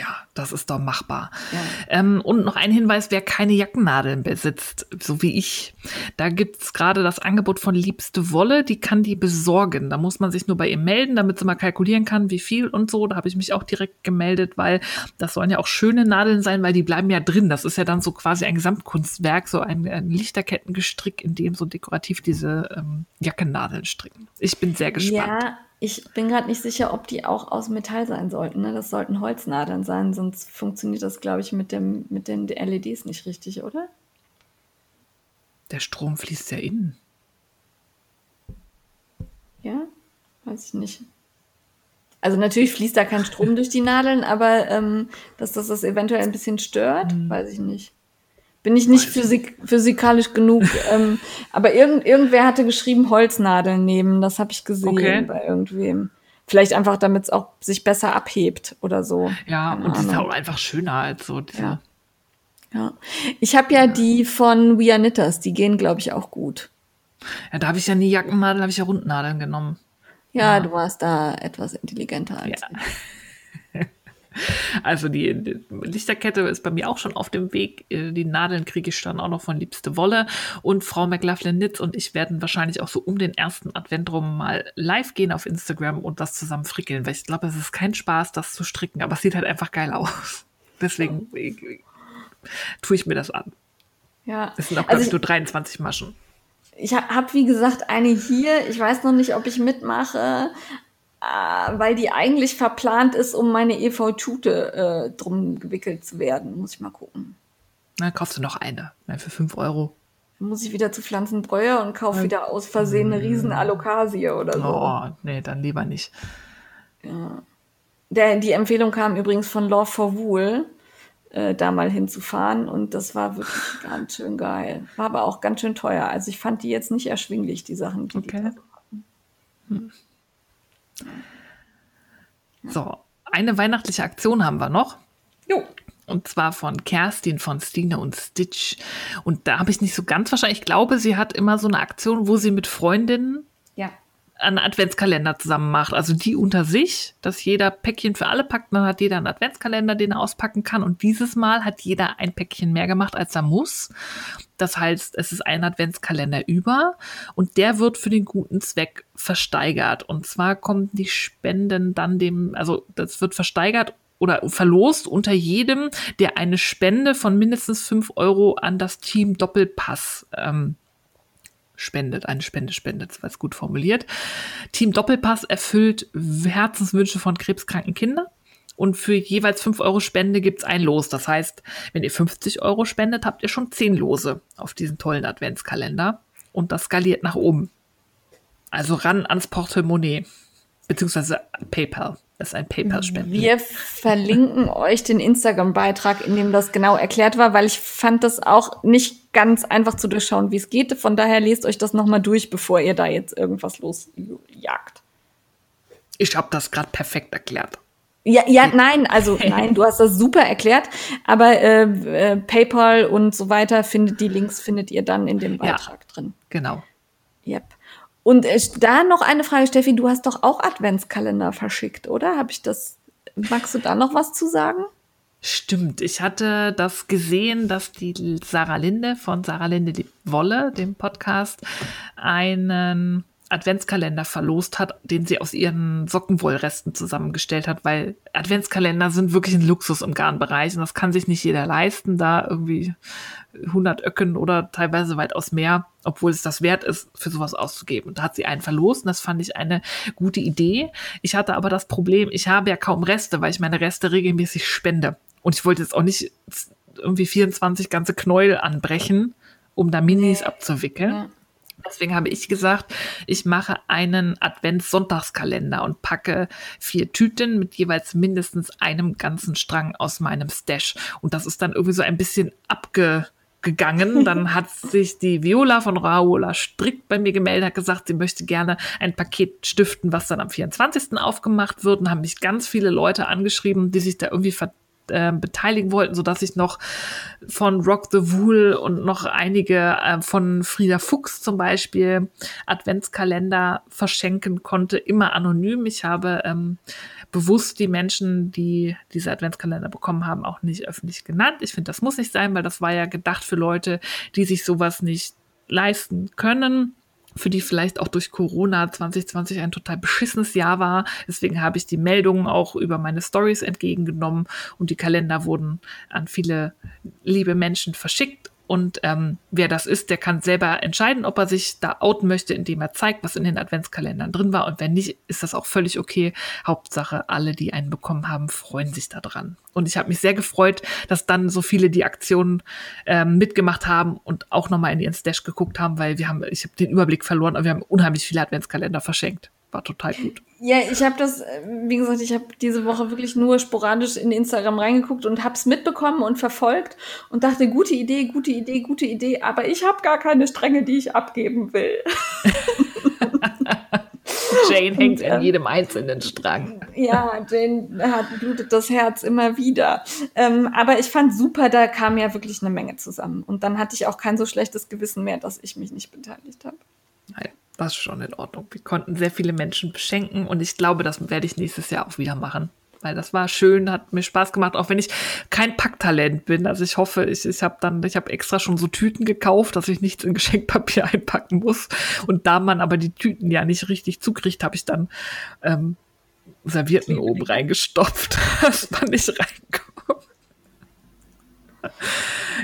Ja, das ist doch machbar. Ja. Ähm, und noch ein Hinweis, wer keine Jackennadeln besitzt, so wie ich, da gibt's gerade das Angebot von Liebste Wolle, die kann die besorgen. Da muss man sich nur bei ihr melden, damit sie mal kalkulieren kann, wie viel und so. Da habe ich mich auch direkt gemeldet, weil das sollen ja auch schöne Nadeln sein, weil die bleiben ja drin. Das ist ja dann so quasi ein Gesamtkunstwerk, so ein, ein Lichterkettengestrick, in dem so dekorativ diese ähm, Jackennadeln stricken. Ich bin sehr gespannt. Ja ich bin gerade nicht sicher, ob die auch aus Metall sein sollten. Ne? Das sollten Holznadeln sein, sonst funktioniert das, glaube ich, mit, dem, mit den LEDs nicht richtig, oder? Der Strom fließt ja innen. Ja, weiß ich nicht. Also natürlich fließt da kein Strom durch die Nadeln, aber ähm, dass das das eventuell ein bisschen stört, hm. weiß ich nicht. Bin ich nicht physik physikalisch genug. ähm, aber irgend, irgendwer hatte geschrieben, Holznadeln nehmen. Das habe ich gesehen okay. bei irgendwem. Vielleicht einfach, damit es auch sich besser abhebt oder so. Ja, Keine und die ist auch einfach schöner als so diese. Ja. ja. Ich habe ja die von We Are Knitters, die gehen, glaube ich, auch gut. Ja, da habe ich ja nie Jackennadeln, habe ich ja Rundnadeln genommen. Ja, ja, du warst da etwas intelligenter als ja. ich. Also die, die, Lichterkette ist bei mir auch schon auf dem Weg. Äh, die Nadeln kriege ich dann auch noch von Liebste Wolle. Und Frau McLaughlin Nitz und ich werden wahrscheinlich auch so um den ersten Advent rum mal live gehen auf Instagram und das zusammen frickeln. Weil ich glaube, es ist kein Spaß, das zu stricken, aber es sieht halt einfach geil aus. Deswegen tue ich mir das an. Ja. Es sind auch, glaube also ich, nur 23 Maschen. Ich habe, wie gesagt, eine hier. Ich weiß noch nicht, ob ich mitmache, äh, weil die eigentlich verplant ist, um meine EV-Tute äh, drum gewickelt zu werden. Muss ich mal gucken. Na, kaufst du noch eine. Ja, für 5 Euro. Dann muss ich wieder zu Pflanzenbräuer und kaufe ja. wieder aus Versehen eine riesen Alokasie oder so. Oh, nee, dann lieber nicht. Ja. Der, die Empfehlung kam übrigens von Love for Wool äh, da mal hinzufahren. Und das war wirklich ganz schön geil. War aber auch ganz schön teuer. Also ich fand die jetzt nicht erschwinglich, die Sachen, die okay. die da hatten. Hm. So, eine weihnachtliche Aktion haben wir noch. Jo. Und zwar von Kerstin von Stine und Stitch. Und da habe ich nicht so ganz wahrscheinlich, ich glaube, sie hat immer so eine Aktion, wo sie mit Freundinnen ja einen Adventskalender zusammen macht. Also die unter sich, dass jeder Päckchen für alle packt. Dann hat jeder einen Adventskalender, den er auspacken kann. Und dieses Mal hat jeder ein Päckchen mehr gemacht, als er muss. Das heißt, es ist ein Adventskalender über und der wird für den guten Zweck versteigert. Und zwar kommen die Spenden dann dem, also das wird versteigert oder verlost unter jedem, der eine Spende von mindestens fünf Euro an das Team Doppelpass ähm, spendet, eine Spende spendet, das war gut formuliert. Team Doppelpass erfüllt Herzenswünsche von krebskranken Kindern. Und für jeweils 5 Euro Spende gibt's ein Los. Das heißt, wenn ihr 50 Euro spendet, habt ihr schon 10 Lose auf diesen tollen Adventskalender. Und das skaliert nach oben. Also ran ans Portemonnaie. Beziehungsweise PayPal. Das ist ein PayPal-Spenden. Wir verlinken euch den Instagram-Beitrag, in dem das genau erklärt war, weil ich fand das auch nicht ganz einfach zu durchschauen, wie es geht. Von daher lest euch das nochmal durch, bevor ihr da jetzt irgendwas losjagt. Ich habe das gerade perfekt erklärt. Ja, ja, nein, also nein, du hast das super erklärt, aber äh, äh, PayPal und so weiter findet die Links findet ihr dann in dem Beitrag ja, drin. Genau. Yep. Und äh, da noch eine Frage, Steffi, du hast doch auch Adventskalender verschickt, oder? Habe ich das, magst du da noch was zu sagen? Stimmt, ich hatte das gesehen, dass die Sarah Linde von Sarah Linde die Wolle, dem Podcast, einen Adventskalender verlost hat, den sie aus ihren Sockenwollresten zusammengestellt hat, weil Adventskalender sind wirklich ein Luxus im Garnbereich und das kann sich nicht jeder leisten, da irgendwie 100 Öcken oder teilweise weitaus mehr, obwohl es das wert ist, für sowas auszugeben. Und da hat sie einen verlost und das fand ich eine gute Idee. Ich hatte aber das Problem, ich habe ja kaum Reste, weil ich meine Reste regelmäßig spende. Und ich wollte jetzt auch nicht irgendwie 24 ganze Knäuel anbrechen, um da Minis abzuwickeln. Ja. Deswegen habe ich gesagt, ich mache einen Advents-Sonntagskalender und packe vier Tüten mit jeweils mindestens einem ganzen Strang aus meinem Stash. Und das ist dann irgendwie so ein bisschen abgegangen. Dann hat sich die Viola von Raola Strick bei mir gemeldet, hat gesagt, sie möchte gerne ein Paket stiften, was dann am 24. aufgemacht wird. Und haben mich ganz viele Leute angeschrieben, die sich da irgendwie ver äh, beteiligen wollten, so dass ich noch von Rock the Wool und noch einige äh, von Frieda Fuchs zum Beispiel Adventskalender verschenken konnte, immer anonym. Ich habe ähm, bewusst die Menschen, die diese Adventskalender bekommen haben, auch nicht öffentlich genannt. Ich finde, das muss nicht sein, weil das war ja gedacht für Leute, die sich sowas nicht leisten können für die vielleicht auch durch Corona 2020 ein total beschissenes Jahr war. Deswegen habe ich die Meldungen auch über meine Stories entgegengenommen und die Kalender wurden an viele liebe Menschen verschickt. Und ähm, wer das ist, der kann selber entscheiden, ob er sich da outen möchte, indem er zeigt, was in den Adventskalendern drin war. Und wenn nicht, ist das auch völlig okay. Hauptsache, alle, die einen bekommen haben, freuen sich daran. Und ich habe mich sehr gefreut, dass dann so viele die Aktionen ähm, mitgemacht haben und auch nochmal in die Stash geguckt haben, weil wir haben, ich habe den Überblick verloren, aber wir haben unheimlich viele Adventskalender verschenkt war total gut. Ja, ich habe das, wie gesagt, ich habe diese Woche wirklich nur sporadisch in Instagram reingeguckt und habe es mitbekommen und verfolgt und dachte, gute Idee, gute Idee, gute Idee, aber ich habe gar keine Stränge, die ich abgeben will. Jane hängt und, an jedem einzelnen Strang. Ja, Jane hat blutet das Herz immer wieder. Ähm, aber ich fand super, da kam ja wirklich eine Menge zusammen. Und dann hatte ich auch kein so schlechtes Gewissen mehr, dass ich mich nicht beteiligt habe. Nein ist schon in Ordnung. Wir konnten sehr viele Menschen beschenken und ich glaube, das werde ich nächstes Jahr auch wieder machen. Weil das war schön, hat mir Spaß gemacht, auch wenn ich kein Packtalent bin. Also ich hoffe, ich, ich habe dann, ich habe extra schon so Tüten gekauft, dass ich nichts in Geschenkpapier einpacken muss. Und da man aber die Tüten ja nicht richtig zukriegt, habe ich dann ähm, Servierten oben reingestopft, dass man nicht reinkommt.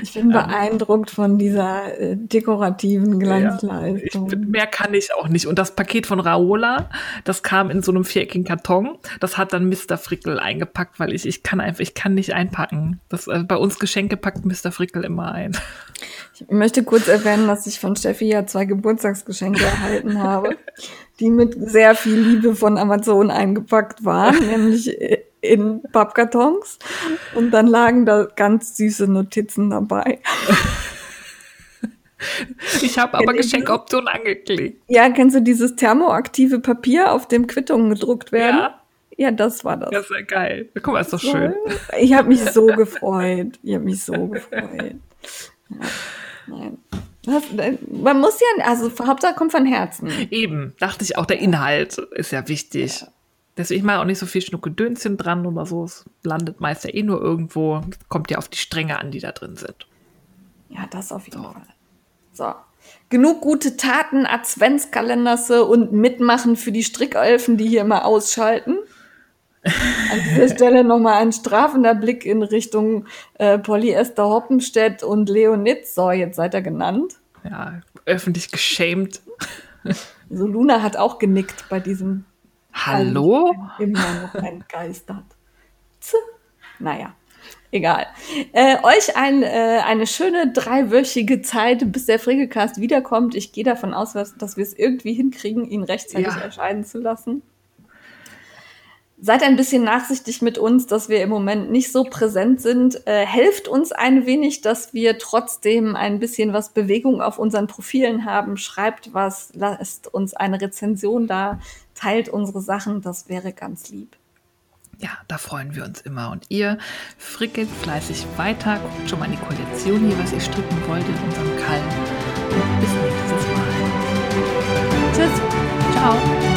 Ich bin beeindruckt von dieser äh, dekorativen Glanzleistung. Ja, ich, mehr kann ich auch nicht. Und das Paket von Raola, das kam in so einem viereckigen Karton. Das hat dann Mr. Frickel eingepackt, weil ich, ich kann einfach, ich kann nicht einpacken. Das, äh, bei uns Geschenke packt Mr. Frickel immer ein. Ich möchte kurz erwähnen, dass ich von Steffi ja zwei Geburtstagsgeschenke erhalten habe, die mit sehr viel Liebe von Amazon eingepackt waren, nämlich äh, in Pappkartons und dann lagen da ganz süße Notizen dabei. Ich habe aber Geschenkoptionen angeklickt. Ja, kennst du dieses thermoaktive Papier, auf dem Quittungen gedruckt werden? Ja. Ja, das war das. Das ist ja geil. Guck mal, ist doch schön. Ich habe mich so gefreut. Ich habe mich so gefreut. Ja, nein. Das, man muss ja, also Hauptsache kommt von Herzen. Eben, dachte ich auch, der Inhalt ist ja wichtig. Ja. Deswegen mache ich auch nicht so viel Schnuckedönschen dran oder so. Es landet meist ja eh nur irgendwo. Kommt ja auf die Stränge an, die da drin sind. Ja, das auf jeden so. Fall. So. Genug gute Taten, Adventskalenderse und Mitmachen für die Strickelfen, die hier immer ausschalten. An dieser Stelle nochmal ein strafender Blick in Richtung äh, Polyester Hoppenstedt und Leonitz. So, jetzt seid ihr genannt. Ja, öffentlich geschämt. So, Luna hat auch genickt bei diesem Hallo? Immer noch entgeistert. Naja, egal. Äh, euch ein, äh, eine schöne dreiwöchige Zeit, bis der Friggelcast wiederkommt. Ich gehe davon aus, dass wir es irgendwie hinkriegen, ihn rechtzeitig ja. erscheinen zu lassen. Seid ein bisschen nachsichtig mit uns, dass wir im Moment nicht so präsent sind. Äh, helft uns ein wenig, dass wir trotzdem ein bisschen was Bewegung auf unseren Profilen haben. Schreibt was, lasst uns eine Rezension da teilt unsere Sachen, das wäre ganz lieb. Ja, da freuen wir uns immer. Und ihr frickelt fleißig weiter, guckt schon mal in die Kollektion hier, was ihr stricken wollt in unserem Kall. Und bis nächstes Mal. Tschüss. Ciao.